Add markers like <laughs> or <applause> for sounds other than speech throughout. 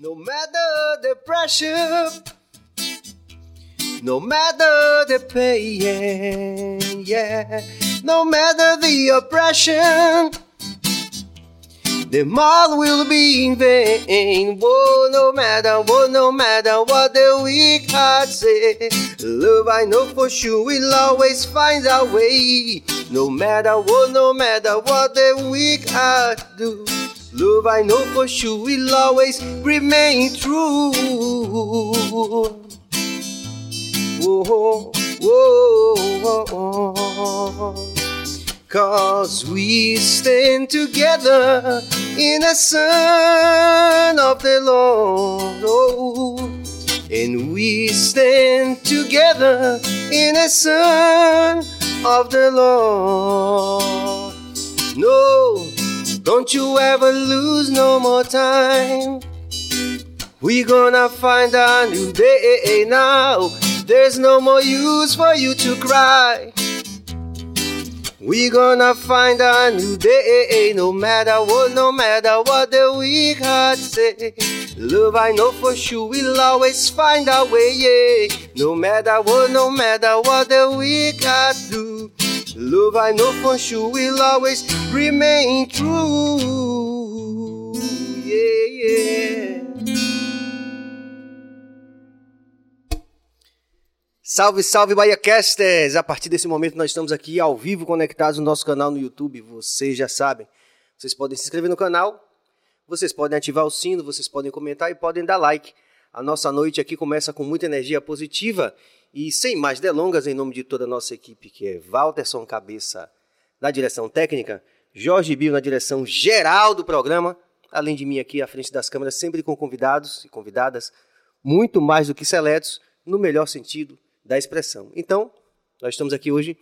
No matter the pressure, no matter the pain, yeah, no matter the oppression, the all will be in vain. Whoa, no matter what, no matter what the weak heart say, love I know for sure will always find a way. No matter what, no matter what the weak heart do. Love I know for sure will always remain true. Whoa, whoa. Cause we stand together in the sun of the Lord. Oh, and we stand together in the sun of the Lord. No, don't you ever lose no more time. We gonna find a new day now. There's no more use for you to cry. We gonna find a new day, no matter what, no matter what the weak heart say. Love I know for sure we'll always find a way, yeah. No matter what, no matter what the weak heart do. Love I know for sure will always remain true, yeah, yeah. Salve, salve, BahiaCasters! A partir desse momento nós estamos aqui ao vivo conectados no nosso canal no YouTube, vocês já sabem. Vocês podem se inscrever no canal, vocês podem ativar o sino, vocês podem comentar e podem dar like. A nossa noite aqui começa com muita energia positiva e sem mais delongas, em nome de toda a nossa equipe, que é Walterson Cabeça na direção técnica, Jorge Bio na direção geral do programa, além de mim aqui à frente das câmeras, sempre com convidados e convidadas muito mais do que seletos, no melhor sentido da expressão. Então, nós estamos aqui hoje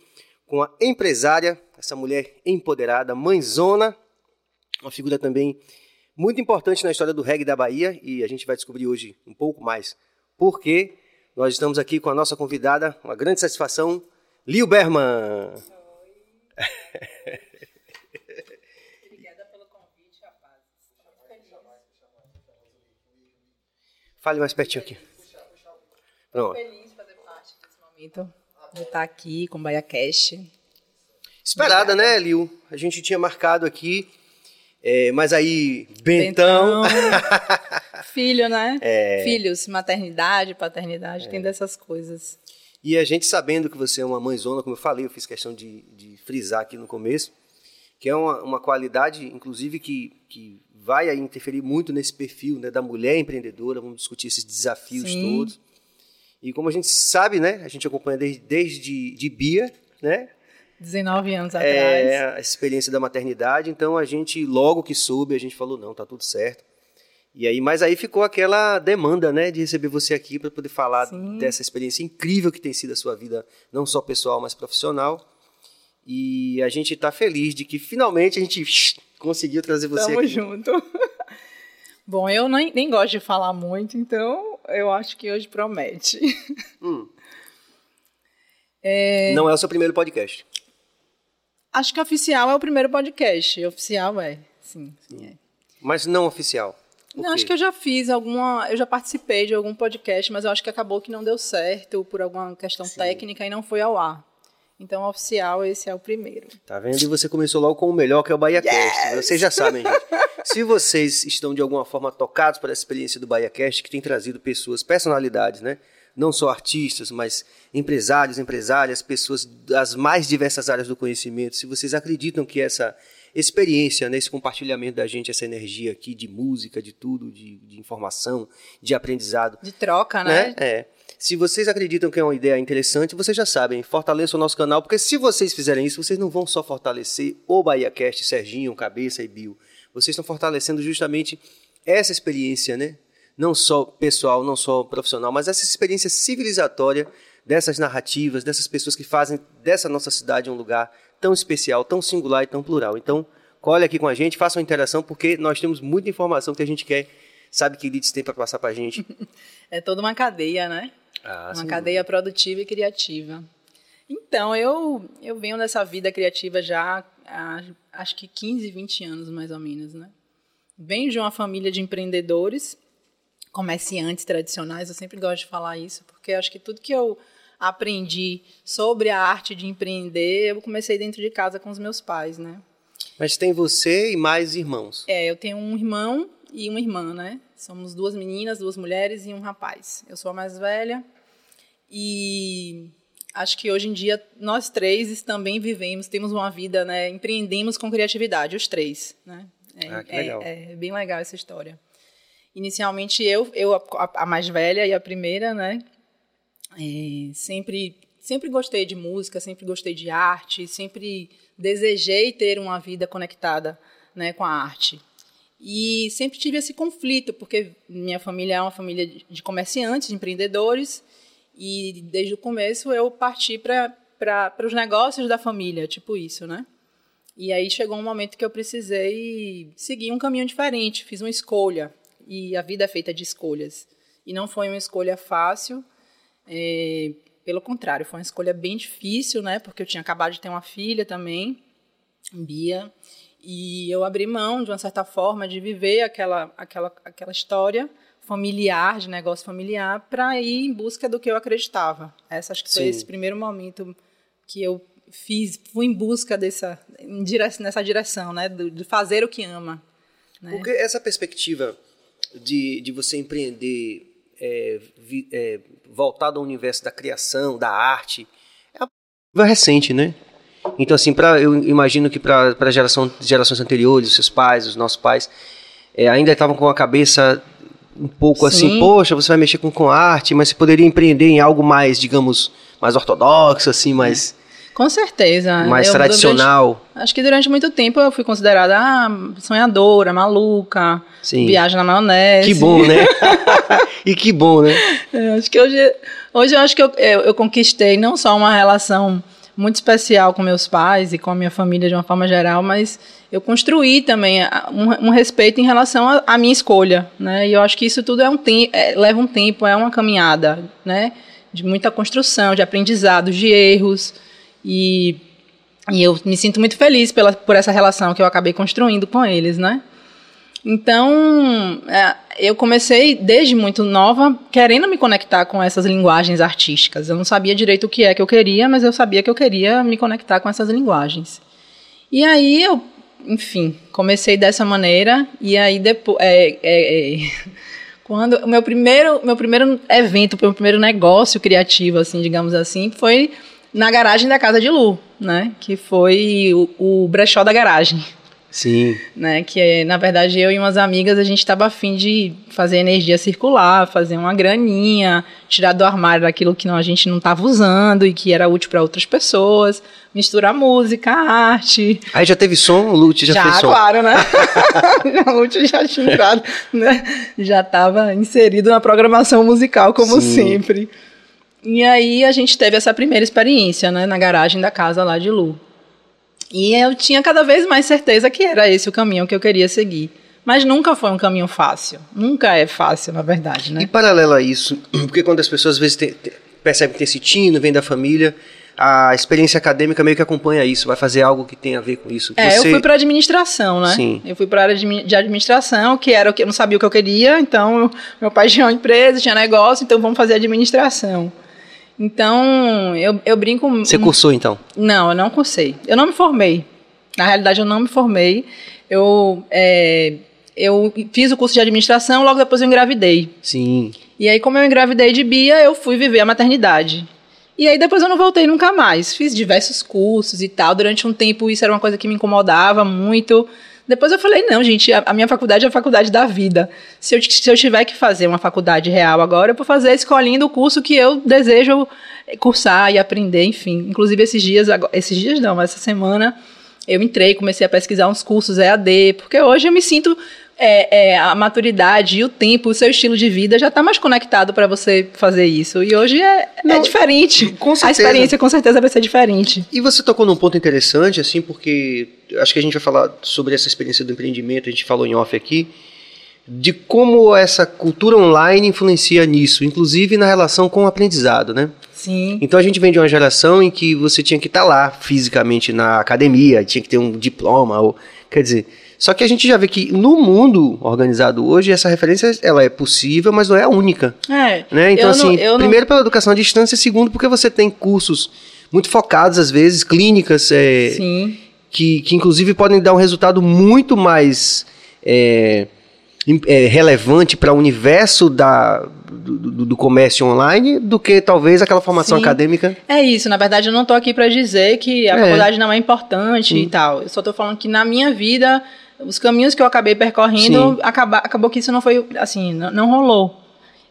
com a empresária, essa mulher empoderada, mãezona, uma figura também muito importante na história do reggae da Bahia e a gente vai descobrir hoje um pouco mais porque nós estamos aqui com a nossa convidada, uma grande satisfação, Lil Berman. Obrigada pelo convite, rapaz. Fale mais pertinho aqui. Pronto. Feliz de fazer parte desse momento, de estar aqui com o BaiaCast. Esperada, né, Lil? A gente tinha marcado aqui, é, mas aí, Bentão. <laughs> Filho, né? Filhos, maternidade, paternidade, tem dessas coisas. E a gente sabendo que você é uma mãezona, como eu falei, eu fiz questão de, de frisar aqui no começo, que é uma, uma qualidade, inclusive, que, que vai aí interferir muito nesse perfil né, da mulher empreendedora, vamos discutir esses desafios Sim. todos. E como a gente sabe, né, a gente acompanha desde, desde de Bia, né, 19 anos é, atrás. a experiência da maternidade, então a gente, logo que soube, a gente falou, não, tá tudo certo. E aí, mas aí ficou aquela demanda, né, de receber você aqui para poder falar Sim. dessa experiência incrível que tem sido a sua vida, não só pessoal, mas profissional. E a gente está feliz de que finalmente a gente conseguiu trazer você Tamo aqui. junto. <laughs> Bom, eu nem, nem gosto de falar muito, então eu acho que hoje promete. <laughs> Hum. É, Não é o seu primeiro podcast. acho que oficial é o primeiro podcast. Oficial é, sim. sim é. Mas não oficial. Não, acho que eu já fiz alguma. Eu já participei de algum podcast, mas eu acho que acabou que não deu certo por alguma questão técnica e não foi ao ar. Então, oficial, esse é o primeiro. Tá vendo? E você começou logo com o melhor, que é o BahiaCast. Vocês já sabem, gente. Se vocês estão de alguma forma tocados essa experiência do BahiaCast, que tem trazido pessoas, personalidades, né? Não só artistas, mas empresários, empresárias, pessoas das mais diversas áreas do conhecimento. Se vocês acreditam que essa experiência, né, esse compartilhamento da gente, essa energia aqui de música, de tudo, de, de informação, de aprendizado, De troca, né? né? É. Se vocês acreditam que é uma ideia interessante, vocês já sabem, fortaleçam o nosso canal, porque se vocês fizerem isso, vocês não vão só fortalecer o BahiaCast, Serginho, Cabeça e Bill. Vocês estão fortalecendo justamente essa experiência, né? Não só pessoal, não só profissional, mas essa experiência civilizatória dessas narrativas, dessas pessoas que fazem dessa nossa cidade um lugar tão especial, tão singular e tão plural. Então, colhe aqui com a gente, faça uma interação, porque nós temos muita informação que a gente quer, sabe que Lides tem para passar para a gente. <laughs> É toda uma cadeia, né? Ah, uma cadeia produtiva e criativa. Então, eu, eu venho dessa vida criativa já há acho que 15, 20 anos mais ou menos, né? Venho de uma família de empreendedores comerciantes tradicionais. Eu sempre gosto de falar isso, porque acho que tudo que eu aprendi sobre a arte de empreender, eu comecei dentro de casa com os meus pais, né? Mas tem você e mais irmãos? É, eu tenho um irmão e uma irmã, né? Somos duas meninas, duas mulheres e um rapaz. Eu sou a mais velha e acho que hoje em dia nós três também vivemos, temos uma vida, né? Empreendemos com criatividade, os três, né? É, ah, que legal. É, é, bem legal essa história. Inicialmente eu, eu a, a mais velha e a primeira, né? É, sempre, sempre gostei de música, sempre gostei de arte, sempre desejei ter uma vida conectada, né, com a arte. E sempre tive esse conflito, porque minha família é uma família de comerciantes, de empreendedores, e desde o começo eu parti para os negócios da família, tipo isso, né? E aí chegou um momento que eu precisei seguir um caminho diferente, fiz uma escolha, e a vida é feita de escolhas. E não foi uma escolha fácil, é, pelo contrário, foi uma escolha bem difícil, né? Porque eu tinha acabado de ter uma filha também, Bia, e eu abri mão, de uma certa forma, de viver aquela, aquela, aquela história familiar, de negócio familiar, para ir em busca do que eu acreditava. Essa acho que foi Sim. esse primeiro momento que eu fiz, fui em busca dessa, nessa direção, né, de fazer o que ama. Né? Porque essa perspectiva de, de você empreender é, vi, é, voltado ao universo da criação, da arte, é uma recente, né? Então, assim, pra, eu imagino que para geração, gerações anteriores, os seus pais, os nossos pais, é, ainda estavam com a cabeça um pouco assim, Sim. assim, poxa, você vai mexer com, com arte, mas você poderia empreender em algo mais, digamos, mais ortodoxo, assim, mais... Com certeza. Mais eu, tradicional. Durante, acho que durante muito tempo eu fui considerada ah, sonhadora, maluca, Sim. viagem na maionese. Que bom, né? <laughs> e que bom, né? Eu acho que hoje, hoje eu acho que eu, eu, eu conquistei não só uma relação muito especial com meus pais e com a minha família de uma forma geral, mas eu construí também um, um respeito em relação à minha escolha, né? E eu acho que isso tudo é um é, leva um tempo, é uma caminhada, né? De muita construção, de aprendizado, de erros e, e eu me sinto muito feliz pela, por essa relação que eu acabei construindo com eles, né? Então, é, eu comecei desde muito nova querendo me conectar com essas linguagens artísticas. Eu não sabia direito o que é que eu queria, mas eu sabia que eu queria me conectar com essas linguagens. E aí eu, enfim, comecei dessa maneira. E aí depois, é, é, é, <laughs> quando o meu primeiro, meu primeiro evento, meu primeiro negócio criativo, assim, digamos assim, foi na garagem da casa de Lu, né? Que foi o, o brechó da garagem. Sim. Né, que na verdade eu e umas amigas a gente estava afim de fazer energia circular, fazer uma graninha, tirar do armário aquilo que não, a gente não estava usando e que era útil para outras pessoas, misturar música, arte. Aí já teve som, o Lute já, já fez som. claro, né? <laughs> <laughs> o Lute já tinha entrado, né? Já estava inserido na programação musical como Sim. sempre. E aí a gente teve essa primeira experiência, né, na garagem da casa lá de Lu. E eu tinha cada vez mais certeza que era esse o caminho que eu queria seguir. Mas nunca foi um caminho fácil. Nunca é fácil, na verdade, né? E paralelo a isso, <clears throat> porque quando as pessoas às vezes te, te, percebem que tem esse tino, vem da família, a experiência acadêmica meio que acompanha isso, vai fazer algo que tem a ver com isso. É, Você... eu fui para administração, né? Sim. Eu fui para a área de administração, que era o que eu não sabia o que eu queria, então meu pai tinha uma empresa, tinha negócio, então vamos fazer administração. Então, eu, eu brinco. Você cursou então? Não, eu não cursei. Eu não me formei. Na realidade, eu não me formei. Eu, é, eu fiz o curso de administração, logo depois eu engravidei. Sim. E aí, como eu engravidei de Bia, eu fui viver a maternidade. E aí depois eu não voltei nunca mais. Fiz diversos cursos e tal. Durante um tempo isso era uma coisa que me incomodava muito. Depois eu falei, não, gente, a, a, minha faculdade é a faculdade da vida. Se eu, se eu tiver que fazer uma faculdade real agora, eu vou fazer escolhendo o curso que eu desejo cursar e aprender, enfim. Inclusive esses dias, esses dias não, essa semana eu entrei, comecei a pesquisar uns cursos EAD, porque hoje eu me sinto é, é, a maturidade e o tempo, o seu estilo de vida já está mais conectado para você fazer isso. E hoje é, é Não, é diferente. Com certeza. A experiência com certeza vai ser diferente. E você tocou num ponto interessante, assim, porque acho que a gente vai falar sobre essa experiência do empreendimento, a gente falou em off aqui, de como essa cultura online influencia nisso, inclusive na relação com o aprendizado, né? Sim. Então a gente vem de uma geração em que você tinha que estar tá lá fisicamente na academia, tinha que ter um diploma, ou quer dizer, Só que a gente já vê que no mundo organizado hoje, essa referência ela é possível, mas não é a única. É. Né? Então, assim, não, primeiro pela educação à distância, segundo porque você tem cursos muito focados, às vezes, clínicas, é, não, sim. que, que inclusive podem dar um resultado muito mais é, é, relevante para o universo da, do, do- comércio online do que talvez aquela formação Sim. acadêmica. É isso, na verdade eu não tô aqui para dizer que a É. faculdade não é importante e tal. Eu só tô falando que na minha vida, os caminhos que eu acabei percorrendo, acaba, acabou que isso não foi, assim, não, não rolou.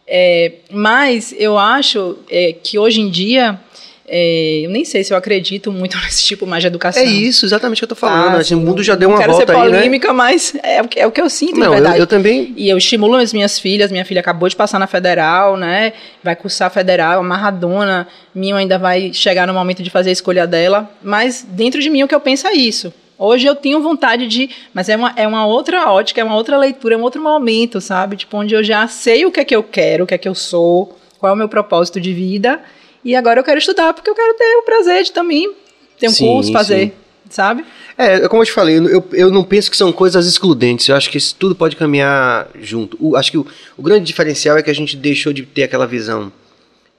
É, mas eu acho é, que hoje em dia, é, eu nem sei se eu acredito muito <laughs> nesse tipo mais de educação. É isso, exatamente o que eu tô falando. Tá, assim, o mundo já deu uma quero volta ser aí, né? polêmica, mas é, o que- é o que eu sinto, Não, na eu, verdade. eu também. E eu estimulo as minhas filhas. Minha filha acabou de passar na federal, né? Vai cursar a federal, amarradona. Minha ainda vai chegar no momento de fazer a escolha dela. Mas dentro de mim o que eu penso é isso. Hoje eu tenho vontade de. Mas é uma, é uma outra ótica, é uma outra leitura, é um outro momento, sabe? Tipo, onde eu já sei o que é que eu quero, o que é que eu sou, qual é o meu propósito de vida. E agora eu quero estudar, porque eu quero ter o prazer de também ter um Sim, curso, fazer, sim. sabe? É, como eu te falei, eu, eu não penso que são coisas excludentes. Eu acho que isso tudo pode caminhar junto. O- acho que o, o grande diferencial é que a gente deixou de ter aquela visão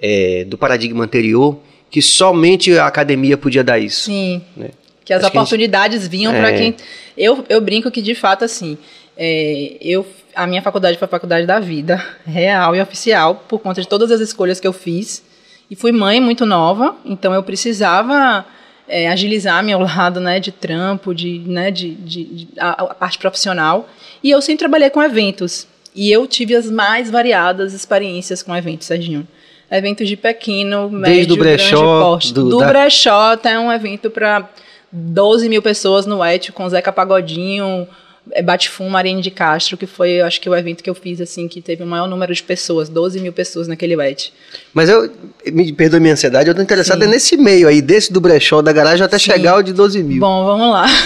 é, do paradigma anterior, que somente a academia podia dar isso. Sim. né? Que as Acho que a gente- oportunidades vinham É. para quem. Eu, eu brinco que, de fato, assim, é, eu, a minha faculdade foi a faculdade da vida, real e oficial, por conta de todas as escolhas que eu fiz. E fui mãe muito nova, então eu precisava é, agilizar meu <laughs> lado né, de trampo, de, né, de, de, de- a, a parte profissional. E eu sempre trabalhei com eventos. E eu tive as mais variadas experiências com eventos, Serginho. Eventos de pequeno, médio, o brechó, grande porte. do- Do, da- brechó até um evento para 12 mil pessoas no Et, com Zeca Pagodinho, é, Batifum, Mariane de Castro, que foi, acho que o evento que eu fiz, assim, que teve o maior número de pessoas, 12 mil pessoas naquele Et. Mas eu, me perdoe minha ansiedade, eu tô interessado Sim. é nesse meio aí, desse do brechó da garagem até Sim. chegar ao de 12 mil. Bom, vamos lá. <laughs>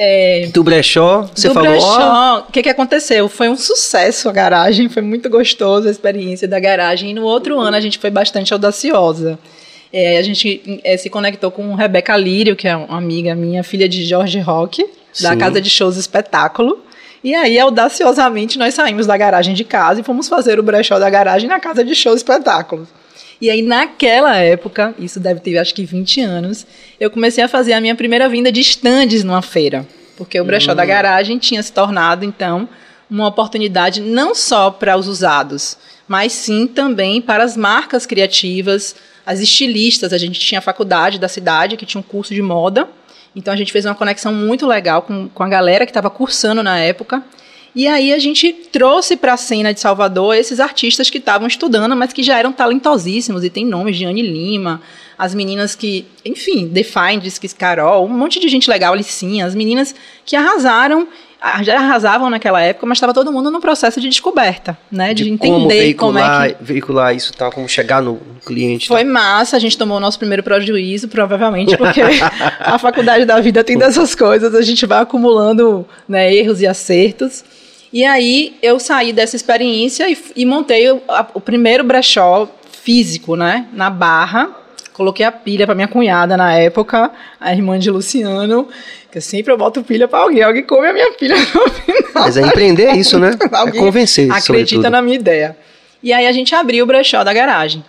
É, do brechó, você do falou, brechó, o que, que aconteceu? Foi um sucesso a garagem, foi muito gostoso a experiência da garagem. E no outro ano a gente foi bastante audaciosa. É, a gente é, se conectou com Rebeca Lírio, que é uma amiga minha, filha de Jorge Roque, da Sim. Casa de Shows Espetáculo. E aí, audaciosamente, nós saímos da garagem de casa e fomos fazer o brechó da garagem na Casa de Shows Espetáculos. E aí, naquela época, isso deve ter acho que 20 anos, eu comecei a fazer a minha primeira vinda de estandes numa feira. Porque o brechó da garagem tinha se tornado, então, uma oportunidade não só para os usados, mas sim também para as marcas criativas, as estilistas. A gente tinha a faculdade da cidade, que tinha um curso de moda. Então, a gente fez uma conexão muito legal com, com a galera que estava cursando na época. E aí a gente trouxe para a cena de Salvador esses artistas que estavam estudando, mas que já eram talentosíssimos e tem nomes de Anne Lima, as meninas que, enfim, Defined, Carol, um monte de gente legal, Alicinha, as meninas que arrasaram, já arrasavam naquela época, mas estava todo mundo no processo de descoberta, né, de, de como entender como, veicular, é que veicular isso tal, como chegar no, no cliente. foi massa, a gente tomou o nosso primeiro prejuízo, provavelmente, porque <laughs> a faculdade da vida tem dessas coisas, a gente vai acumulando né, erros e acertos. E aí eu saí dessa experiência e, e montei o, a- o primeiro brechó físico, né, na Barra. Coloquei a pilha para minha cunhada na época, a irmã de Luciano, que sempre eu boto pilha para alguém, alguém come a minha pilha no <laughs> final. Mas é empreender isso, né? <laughs> É convencer, Acredita sobretudo. na minha ideia. E aí a gente abriu o brechó da garagem.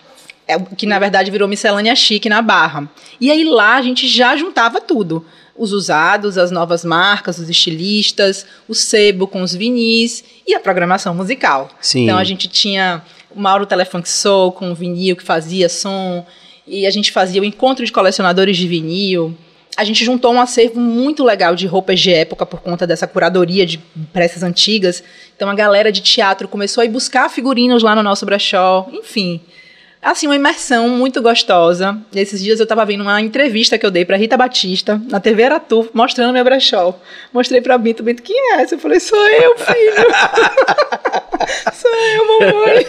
É, que na verdade virou miscelânea chique na Barra. E aí lá a gente já juntava tudo. Os usados, as novas marcas, os estilistas, o sebo com os vinis e a programação musical. Sim. Então a gente tinha o Mauro Telefunk Soul com o vinil que fazia som. E a gente fazia o encontro de colecionadores de vinil. A gente juntou um acervo muito legal de roupas de época por conta dessa curadoria de peças antigas. Então a galera de teatro começou a ir buscar figurinos lá no nosso brechó. Enfim, assim, uma imersão muito gostosa. E esses dias eu estava vendo uma entrevista que eu dei para Rita Batista na TV Aratu, mostrando meu brechó. Mostrei para Bento, Bento, quem é essa? Eu falei, sou eu, filho. <laughs> sou eu, mamãe.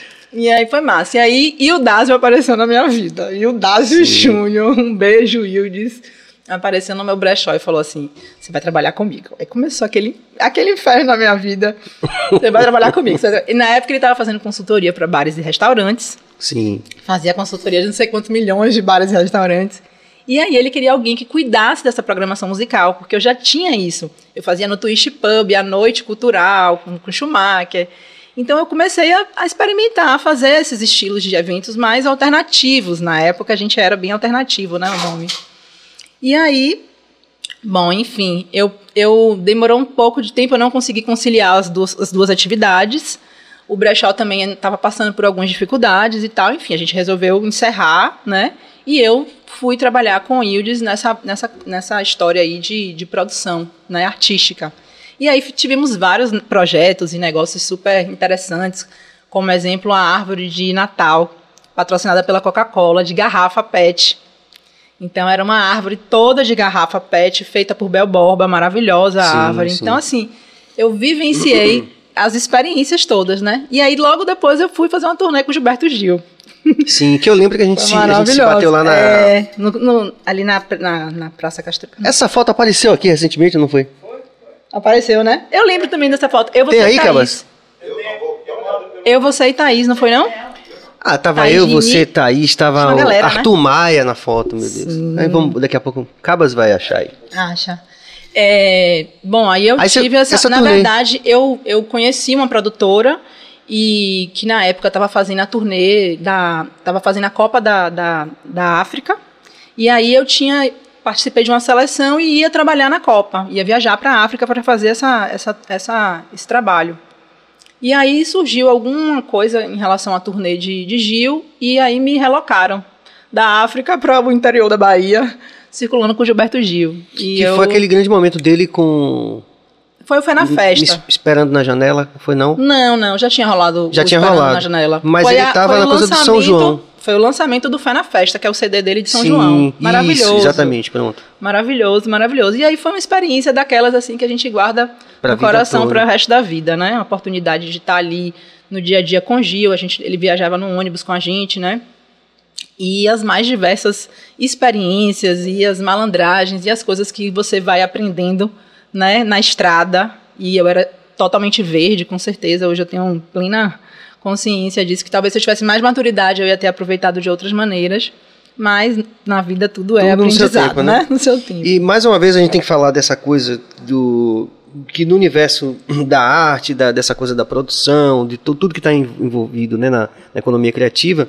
<laughs> E aí foi massa. E aí, e o Dásio apareceu na minha vida. E o Dásio Júnior, um beijo, Ildes, apareceu no meu brechó e falou assim: Você vai trabalhar comigo. Aí começou aquele, aquele inferno na minha vida. <laughs> Você vai trabalhar comigo. E na época ele estava fazendo consultoria para bares e restaurantes. Sim. Fazia consultoria de não sei quantos milhões de bares e restaurantes. E aí ele queria alguém que cuidasse dessa programação musical, porque eu já tinha isso. Eu fazia no Twist Pub, a noite cultural, com, com Schumacher. Então eu comecei a, a, experimentar, a fazer esses estilos de eventos mais alternativos. Na época a gente era bem alternativo, né, o nome. E aí, bom, enfim, eu, eu demorou um pouco de tempo, eu não consegui conciliar as duas, as duas atividades. O brechó também estava passando por algumas dificuldades e tal. Enfim, a gente resolveu encerrar, né? E eu fui trabalhar com o Ildes nessa, nessa, nessa história aí de, de produção né, artística. E aí tivemos vários projetos e negócios super interessantes, como exemplo a árvore de Natal, patrocinada pela Coca-Cola, de garrafa PET. Então era uma árvore toda de garrafa PET, feita por Bel Borba, maravilhosa sim, árvore. Sim. Então, assim, eu vivenciei <clears throat> as experiências todas, né? E aí logo depois eu fui fazer uma turnê com o Gilberto Gil. Sim, que eu lembro que a gente, se, a gente se bateu lá na. É, no, no, ali na, na, na, Praça Castro. Essa foto apareceu aqui recentemente, não foi? Apareceu, né? Eu lembro também dessa foto. Eu, Tem aí, Cabas? Eu, você e Thaís, não foi não? Ah, tava Thaís eu, você, Thaís, tava galera, Arthur né? Maia na foto, meu Deus. Sim. Aí vamos, daqui a pouco, Cabas vai achar aí. Acha. É, bom, aí eu aí tive essa, essa. Na turnê. verdade, eu, eu conheci uma produtora e que na época estava fazendo a turnê da estava fazendo a Copa da, da, da África e aí eu tinha participei de uma seleção e ia trabalhar na Copa ia viajar para a África para fazer essa, essa, essa, esse trabalho e aí surgiu alguma coisa em relação à turnê de, de Gil e aí me relocaram da África para o interior da Bahia circulando com Gilberto Gil e que eu... foi aquele grande momento dele com foi, foi na festa. Me esperando na janela, foi não? Não, não, já tinha rolado. Já tinha rolado. na janela. Mas foi ele a, tava na coisa do São João. Foi o lançamento do Fé na Festa, que é o CD dele de São Sim, João. Maravilhoso. Isso, exatamente, pronto. Maravilhoso, maravilhoso. E aí foi uma experiência daquelas assim que a gente guarda pra no coração para o resto da vida, né? A oportunidade de estar ali no dia a dia com o Gil, a gente, ele viajava no ônibus com a gente, né? E as mais diversas experiências e as malandragens e as coisas que você vai aprendendo, né, na estrada e eu era totalmente verde, com certeza. Hoje eu tenho plena consciência disso, que talvez se eu tivesse mais maturidade eu ia ter aproveitado de outras maneiras. Mas na vida tudo, é tudo é aprendizado, no tempo, né? né? <laughs> No seu tempo. E mais uma vez a gente tem que falar dessa coisa do que no universo <clears throat> da arte, da, dessa coisa da produção, de tudo que está envolvido né, na, na, economia criativa,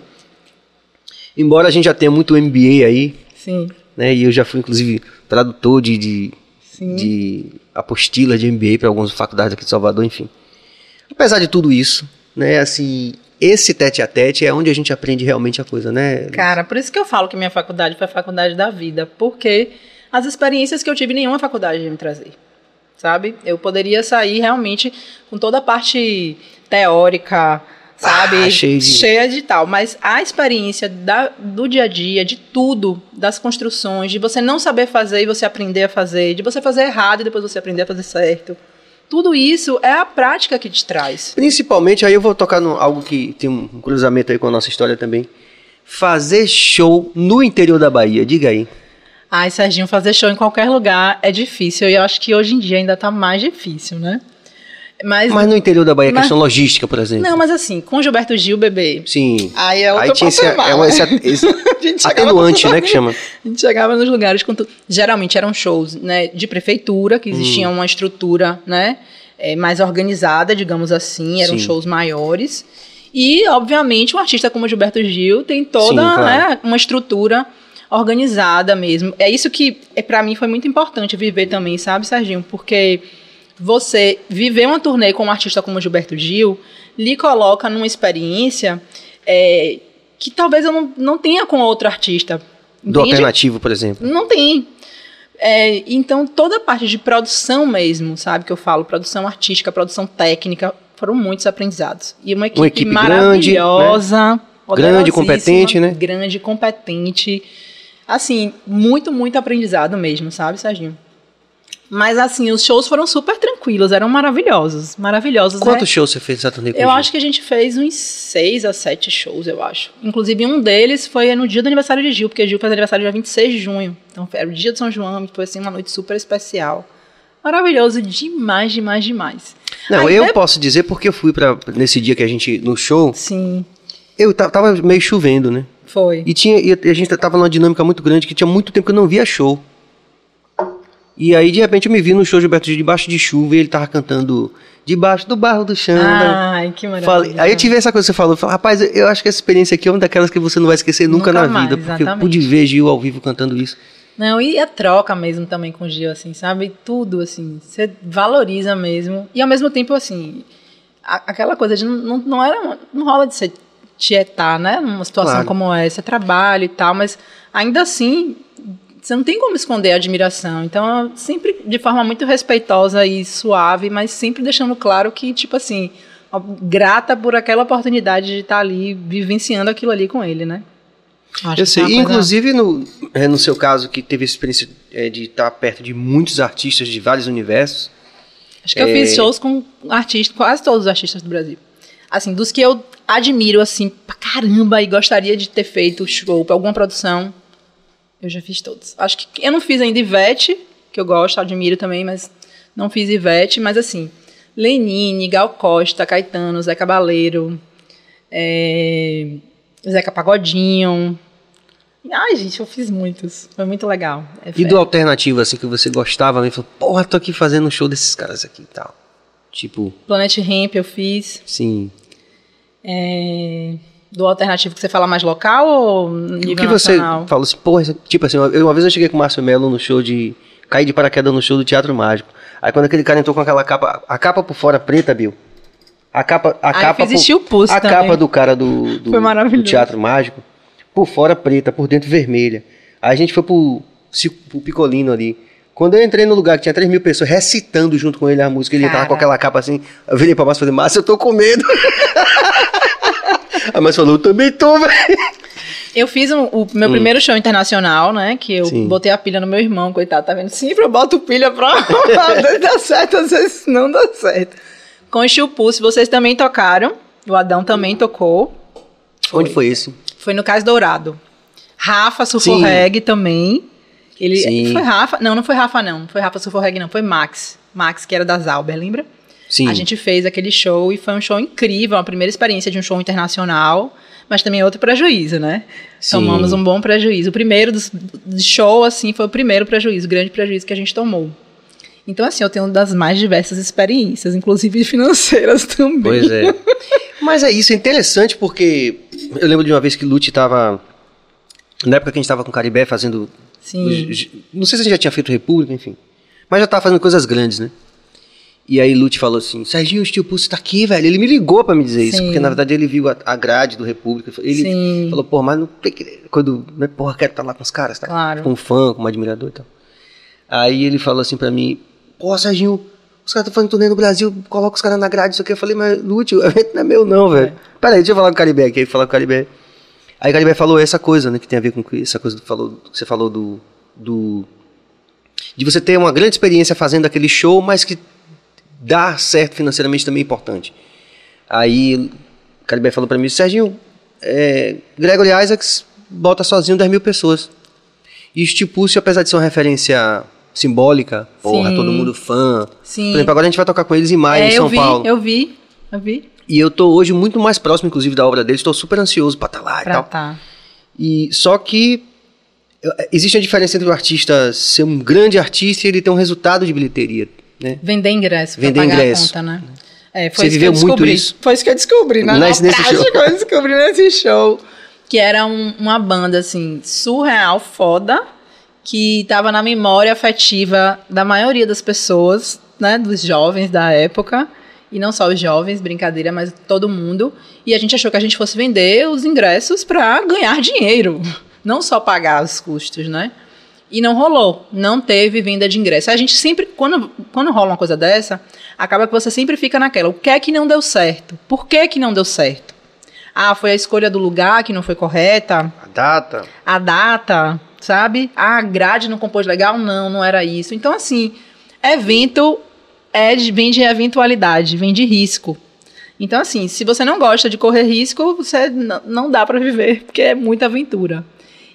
embora a gente já tenha muito MBA aí, Sim. Né, e eu já fui inclusive tradutor de, de, de apostila de MBA para algumas faculdades aqui de Salvador, enfim. Apesar de tudo isso, né, assim, esse tete a tete é onde a gente aprende realmente a coisa, né? Cara, por isso que eu falo que minha faculdade foi a faculdade da vida, porque as experiências que eu tive nenhuma faculdade de me trazer. Sabe? Eu poderia sair realmente com toda a parte teórica, sabe? Ah, cheia, de... cheia de tal. Mas a experiência da, do dia a dia, de tudo, das construções, de você não saber fazer e você aprender a fazer, de você fazer errado e depois você aprender a fazer certo. Tudo isso é a prática que te traz. Principalmente, aí eu vou tocar no algo que tem um cruzamento aí com a nossa história também. Fazer show no interior da Bahia, diga aí. Ai, Serginho, fazer show em qualquer lugar é difícil. E eu acho que hoje em dia ainda está mais difícil, né? Mas, mas no interior da Bahia, mas, questão logística, por exemplo. Não, mas assim, com Gilberto Gil, bebê. Sim. Aí é outro aí tinha esse, é esse, esse <laughs> atenuante, né, que chama. A gente chegava nos lugares com tudo. Geralmente eram shows né, de prefeitura, que existia hum. uma estrutura né, é, mais organizada, digamos assim, eram Sim. shows maiores. E, obviamente, um artista como Gilberto Gil tem toda Sim, claro. né, uma estrutura organizada mesmo. É isso que, é, para mim, foi muito importante viver também, sabe, Serginho? Porque você viver uma turnê com um artista como Gilberto Gil lhe coloca numa experiência é, que talvez eu não, não tenha com outro artista. Do alternativo, por exemplo. Não tem. É, então, toda a parte de produção mesmo, sabe, que eu falo, produção artística, produção técnica, foram muitos aprendizados. E uma equipe, uma equipe maravilhosa. Grande, né? grande, competente, né? Grande, competente. Assim, muito, muito aprendizado mesmo, sabe, Serginho? Mas assim, os shows foram super tranquilos, eram maravilhosos, maravilhosos. Quantos né? shows você fez essa turnê Eu acho que a gente fez uns seis a sete shows, eu acho. Inclusive um deles foi no dia do aniversário de Gil, porque Gil fez aniversário dia 26 de junho. Então era o dia de São João, foi assim uma noite super especial. Maravilhoso demais, demais, demais. Não, Aí, eu né? posso dizer porque eu fui para nesse dia que a gente no show. Sim. Eu tava meio chovendo, né? Foi. E, tinha, e a gente tava numa dinâmica muito grande que tinha muito tempo que eu não via show. E aí, de repente, eu me vi no show de Gilberto Gil debaixo de chuva e ele tava cantando Debaixo do Barro do Chão. Ai, que maravilha. Falei- aí eu tive essa coisa que você falou. Falei, rapaz, eu acho que essa experiência aqui é uma daquelas que você não vai esquecer nunca, Nunca na mais, vida. Porque eu exatamente. pude ver Gil ao vivo cantando isso. Não, e a troca mesmo também com o Gil, assim, sabe? Tudo, assim, você valoriza mesmo. E ao mesmo tempo, assim, a- aquela coisa de não, não, não era, não rola de você tietar, né? Numa situação Claro. como essa, trabalho e tal, mas ainda assim, você não tem como esconder a admiração. Então, eu sempre de forma muito respeitosa e suave, mas sempre deixando claro que, tipo assim, grata por aquela oportunidade de estar ali vivenciando aquilo ali com ele, né? Acho Eu é sei. uma coisa- inclusive, no, é, no seu caso, que teve a experiência é, de estar perto de muitos artistas de vários universos. Acho que eu É. fiz shows com artistas, quase todos os artistas do Brasil. Assim, dos que eu admiro, assim, pra caramba e gostaria de ter feito show pra alguma produção, eu já fiz todos. Acho que eu não fiz ainda Ivete, que eu gosto, admiro também, mas não fiz Ivete, mas assim, Lenine, Gal Costa, Caetano, Zé Cabaleiro, é, Zeca Pagodinho. Ai, gente, eu fiz muitos. Foi muito legal. É E do alternativo, assim, que você gostava mesmo. Falou, porra, tô aqui fazendo um show desses caras aqui e tal. Tipo, Planet Ramp eu fiz. sim. É, do alternativo que você fala mais local ou nível o que você nacional? falou assim, porra, isso- tipo assim, eu- uma vez eu cheguei com o Márcio Melo no show de. Caí de paraquedas no show do Teatro Mágico. Aí quando aquele cara entrou com aquela capa, a capa por fora preta, Bill. A capa, a Ah, eu capa por- Pulse A também. capa do cara do, <laughs> do, do Teatro Mágico, por fora preta, por dentro vermelha. Aí a gente foi pro, pro Picolino ali. Quando eu entrei no lugar que tinha 3 mil pessoas recitando junto com ele a música, ele tava Cara. com aquela capa assim, eu virei pra Márcio e falei, Márcio, eu tô com medo. <laughs> a Márcio falou, eu também tô, velho. Eu fiz um- o meu primeiro show internacional, né? Que eu Hum. Sim. botei a pilha no meu irmão, coitado, tá vendo? Sempre eu boto pilha pra. dá certo, às vezes não dá certo. Com o Pulse, vocês também tocaram. O Adão também tocou. Onde foi esse? Foi no Cais Dourado. Rafa Surfo Sim. Reg também. Ele Sim. foi Rafa? Não, não foi Rafa não. Não foi Rafa Surfo Reg não, foi Max. Max que era da Zauber, lembra? Sim. A gente fez aquele show e foi um show incrível, a primeira experiência de um show internacional, mas também outro prejuízo, né? Sim. Tomamos um bom prejuízo. O primeiro do show, assim, foi o primeiro prejuízo, o grande prejuízo que a gente tomou. Então, assim, eu tenho das mais diversas experiências, inclusive financeiras <laughs> também. Pois é. <laughs> Mas é isso, é interessante porque eu lembro de uma vez que Lute tava. Na época que a gente tava com o Caribé fazendo. Sim. Não sei se a gente já tinha feito República, enfim. Mas já tava fazendo coisas grandes, né? E aí Lute falou assim: Serginho, o Steel Pulse tá aqui, velho. Ele me ligou pra me dizer isso, Sim. porque na verdade ele viu a, a grade do República. Ele Sim. falou, pô, mas não tem que. Quando. Né, porra, quero estar lá com os caras, tá? Claro. Com um fã, com um admirador e tal. Aí ele falou assim pra mim: Pô, Serginho, os caras estão fazendo turnê no Brasil, coloca os caras na grade, isso aqui. Eu falei, mas Lute, <laughs> o evento não é meu, não, velho. Peraí, deixa eu falar com o Caribé aqui. Aí falar com o Caribé. Aí o Caribé falou essa coisa, né, que tem a ver com essa coisa que, falou, que você falou do, do. De você ter uma grande experiência fazendo aquele show, mas que dar certo financeiramente também é importante. Aí o Caribé falou pra mim, Serginho, é, Gregory Isaacs bota sozinho 10 mil pessoas. E o Steel Pulse, apesar de ser uma referência simbólica, porra, Sim. todo mundo fã. Sim. Por exemplo, agora a gente vai tocar com eles em maio, em é, São eu vi, Paulo. eu vi, eu vi. E eu tô hoje muito mais próximo, inclusive, da obra deles. Estou super ansioso pra estar lá e Pra tal. tá. E só que existe a diferença entre o artista ser um grande artista e ele ter um resultado de bilheteria, né? Vender ingresso Vender pagar ingresso. a conta, né? É, Você foi isso viveu que eu muito descobri. isso? Foi isso que eu descobri, né? Nesse- nesse show. <laughs> eu descobri nesse show. Que era um- uma banda, assim, surreal, foda, que tava na memória afetiva da maioria das pessoas, né? Dos jovens da época. E não só os jovens, brincadeira, mas todo mundo. E a gente achou que a gente fosse vender os ingressos pra ganhar dinheiro. <laughs> Não só pagar os custos, né? E não rolou, não teve venda de ingresso. A gente sempre, quando, quando rola uma coisa dessa, acaba que você sempre fica naquela, o que é que não deu certo? Por que que não deu certo? Ah, foi a escolha do lugar que não foi correta, A data. a data, sabe? Ah, a grade não compôs legal? Não, não era isso. Então, assim, evento é de, vem de eventualidade, vem de risco. Então, assim, se você não gosta de correr risco, você não dá para viver, <laughs> porque é muita aventura.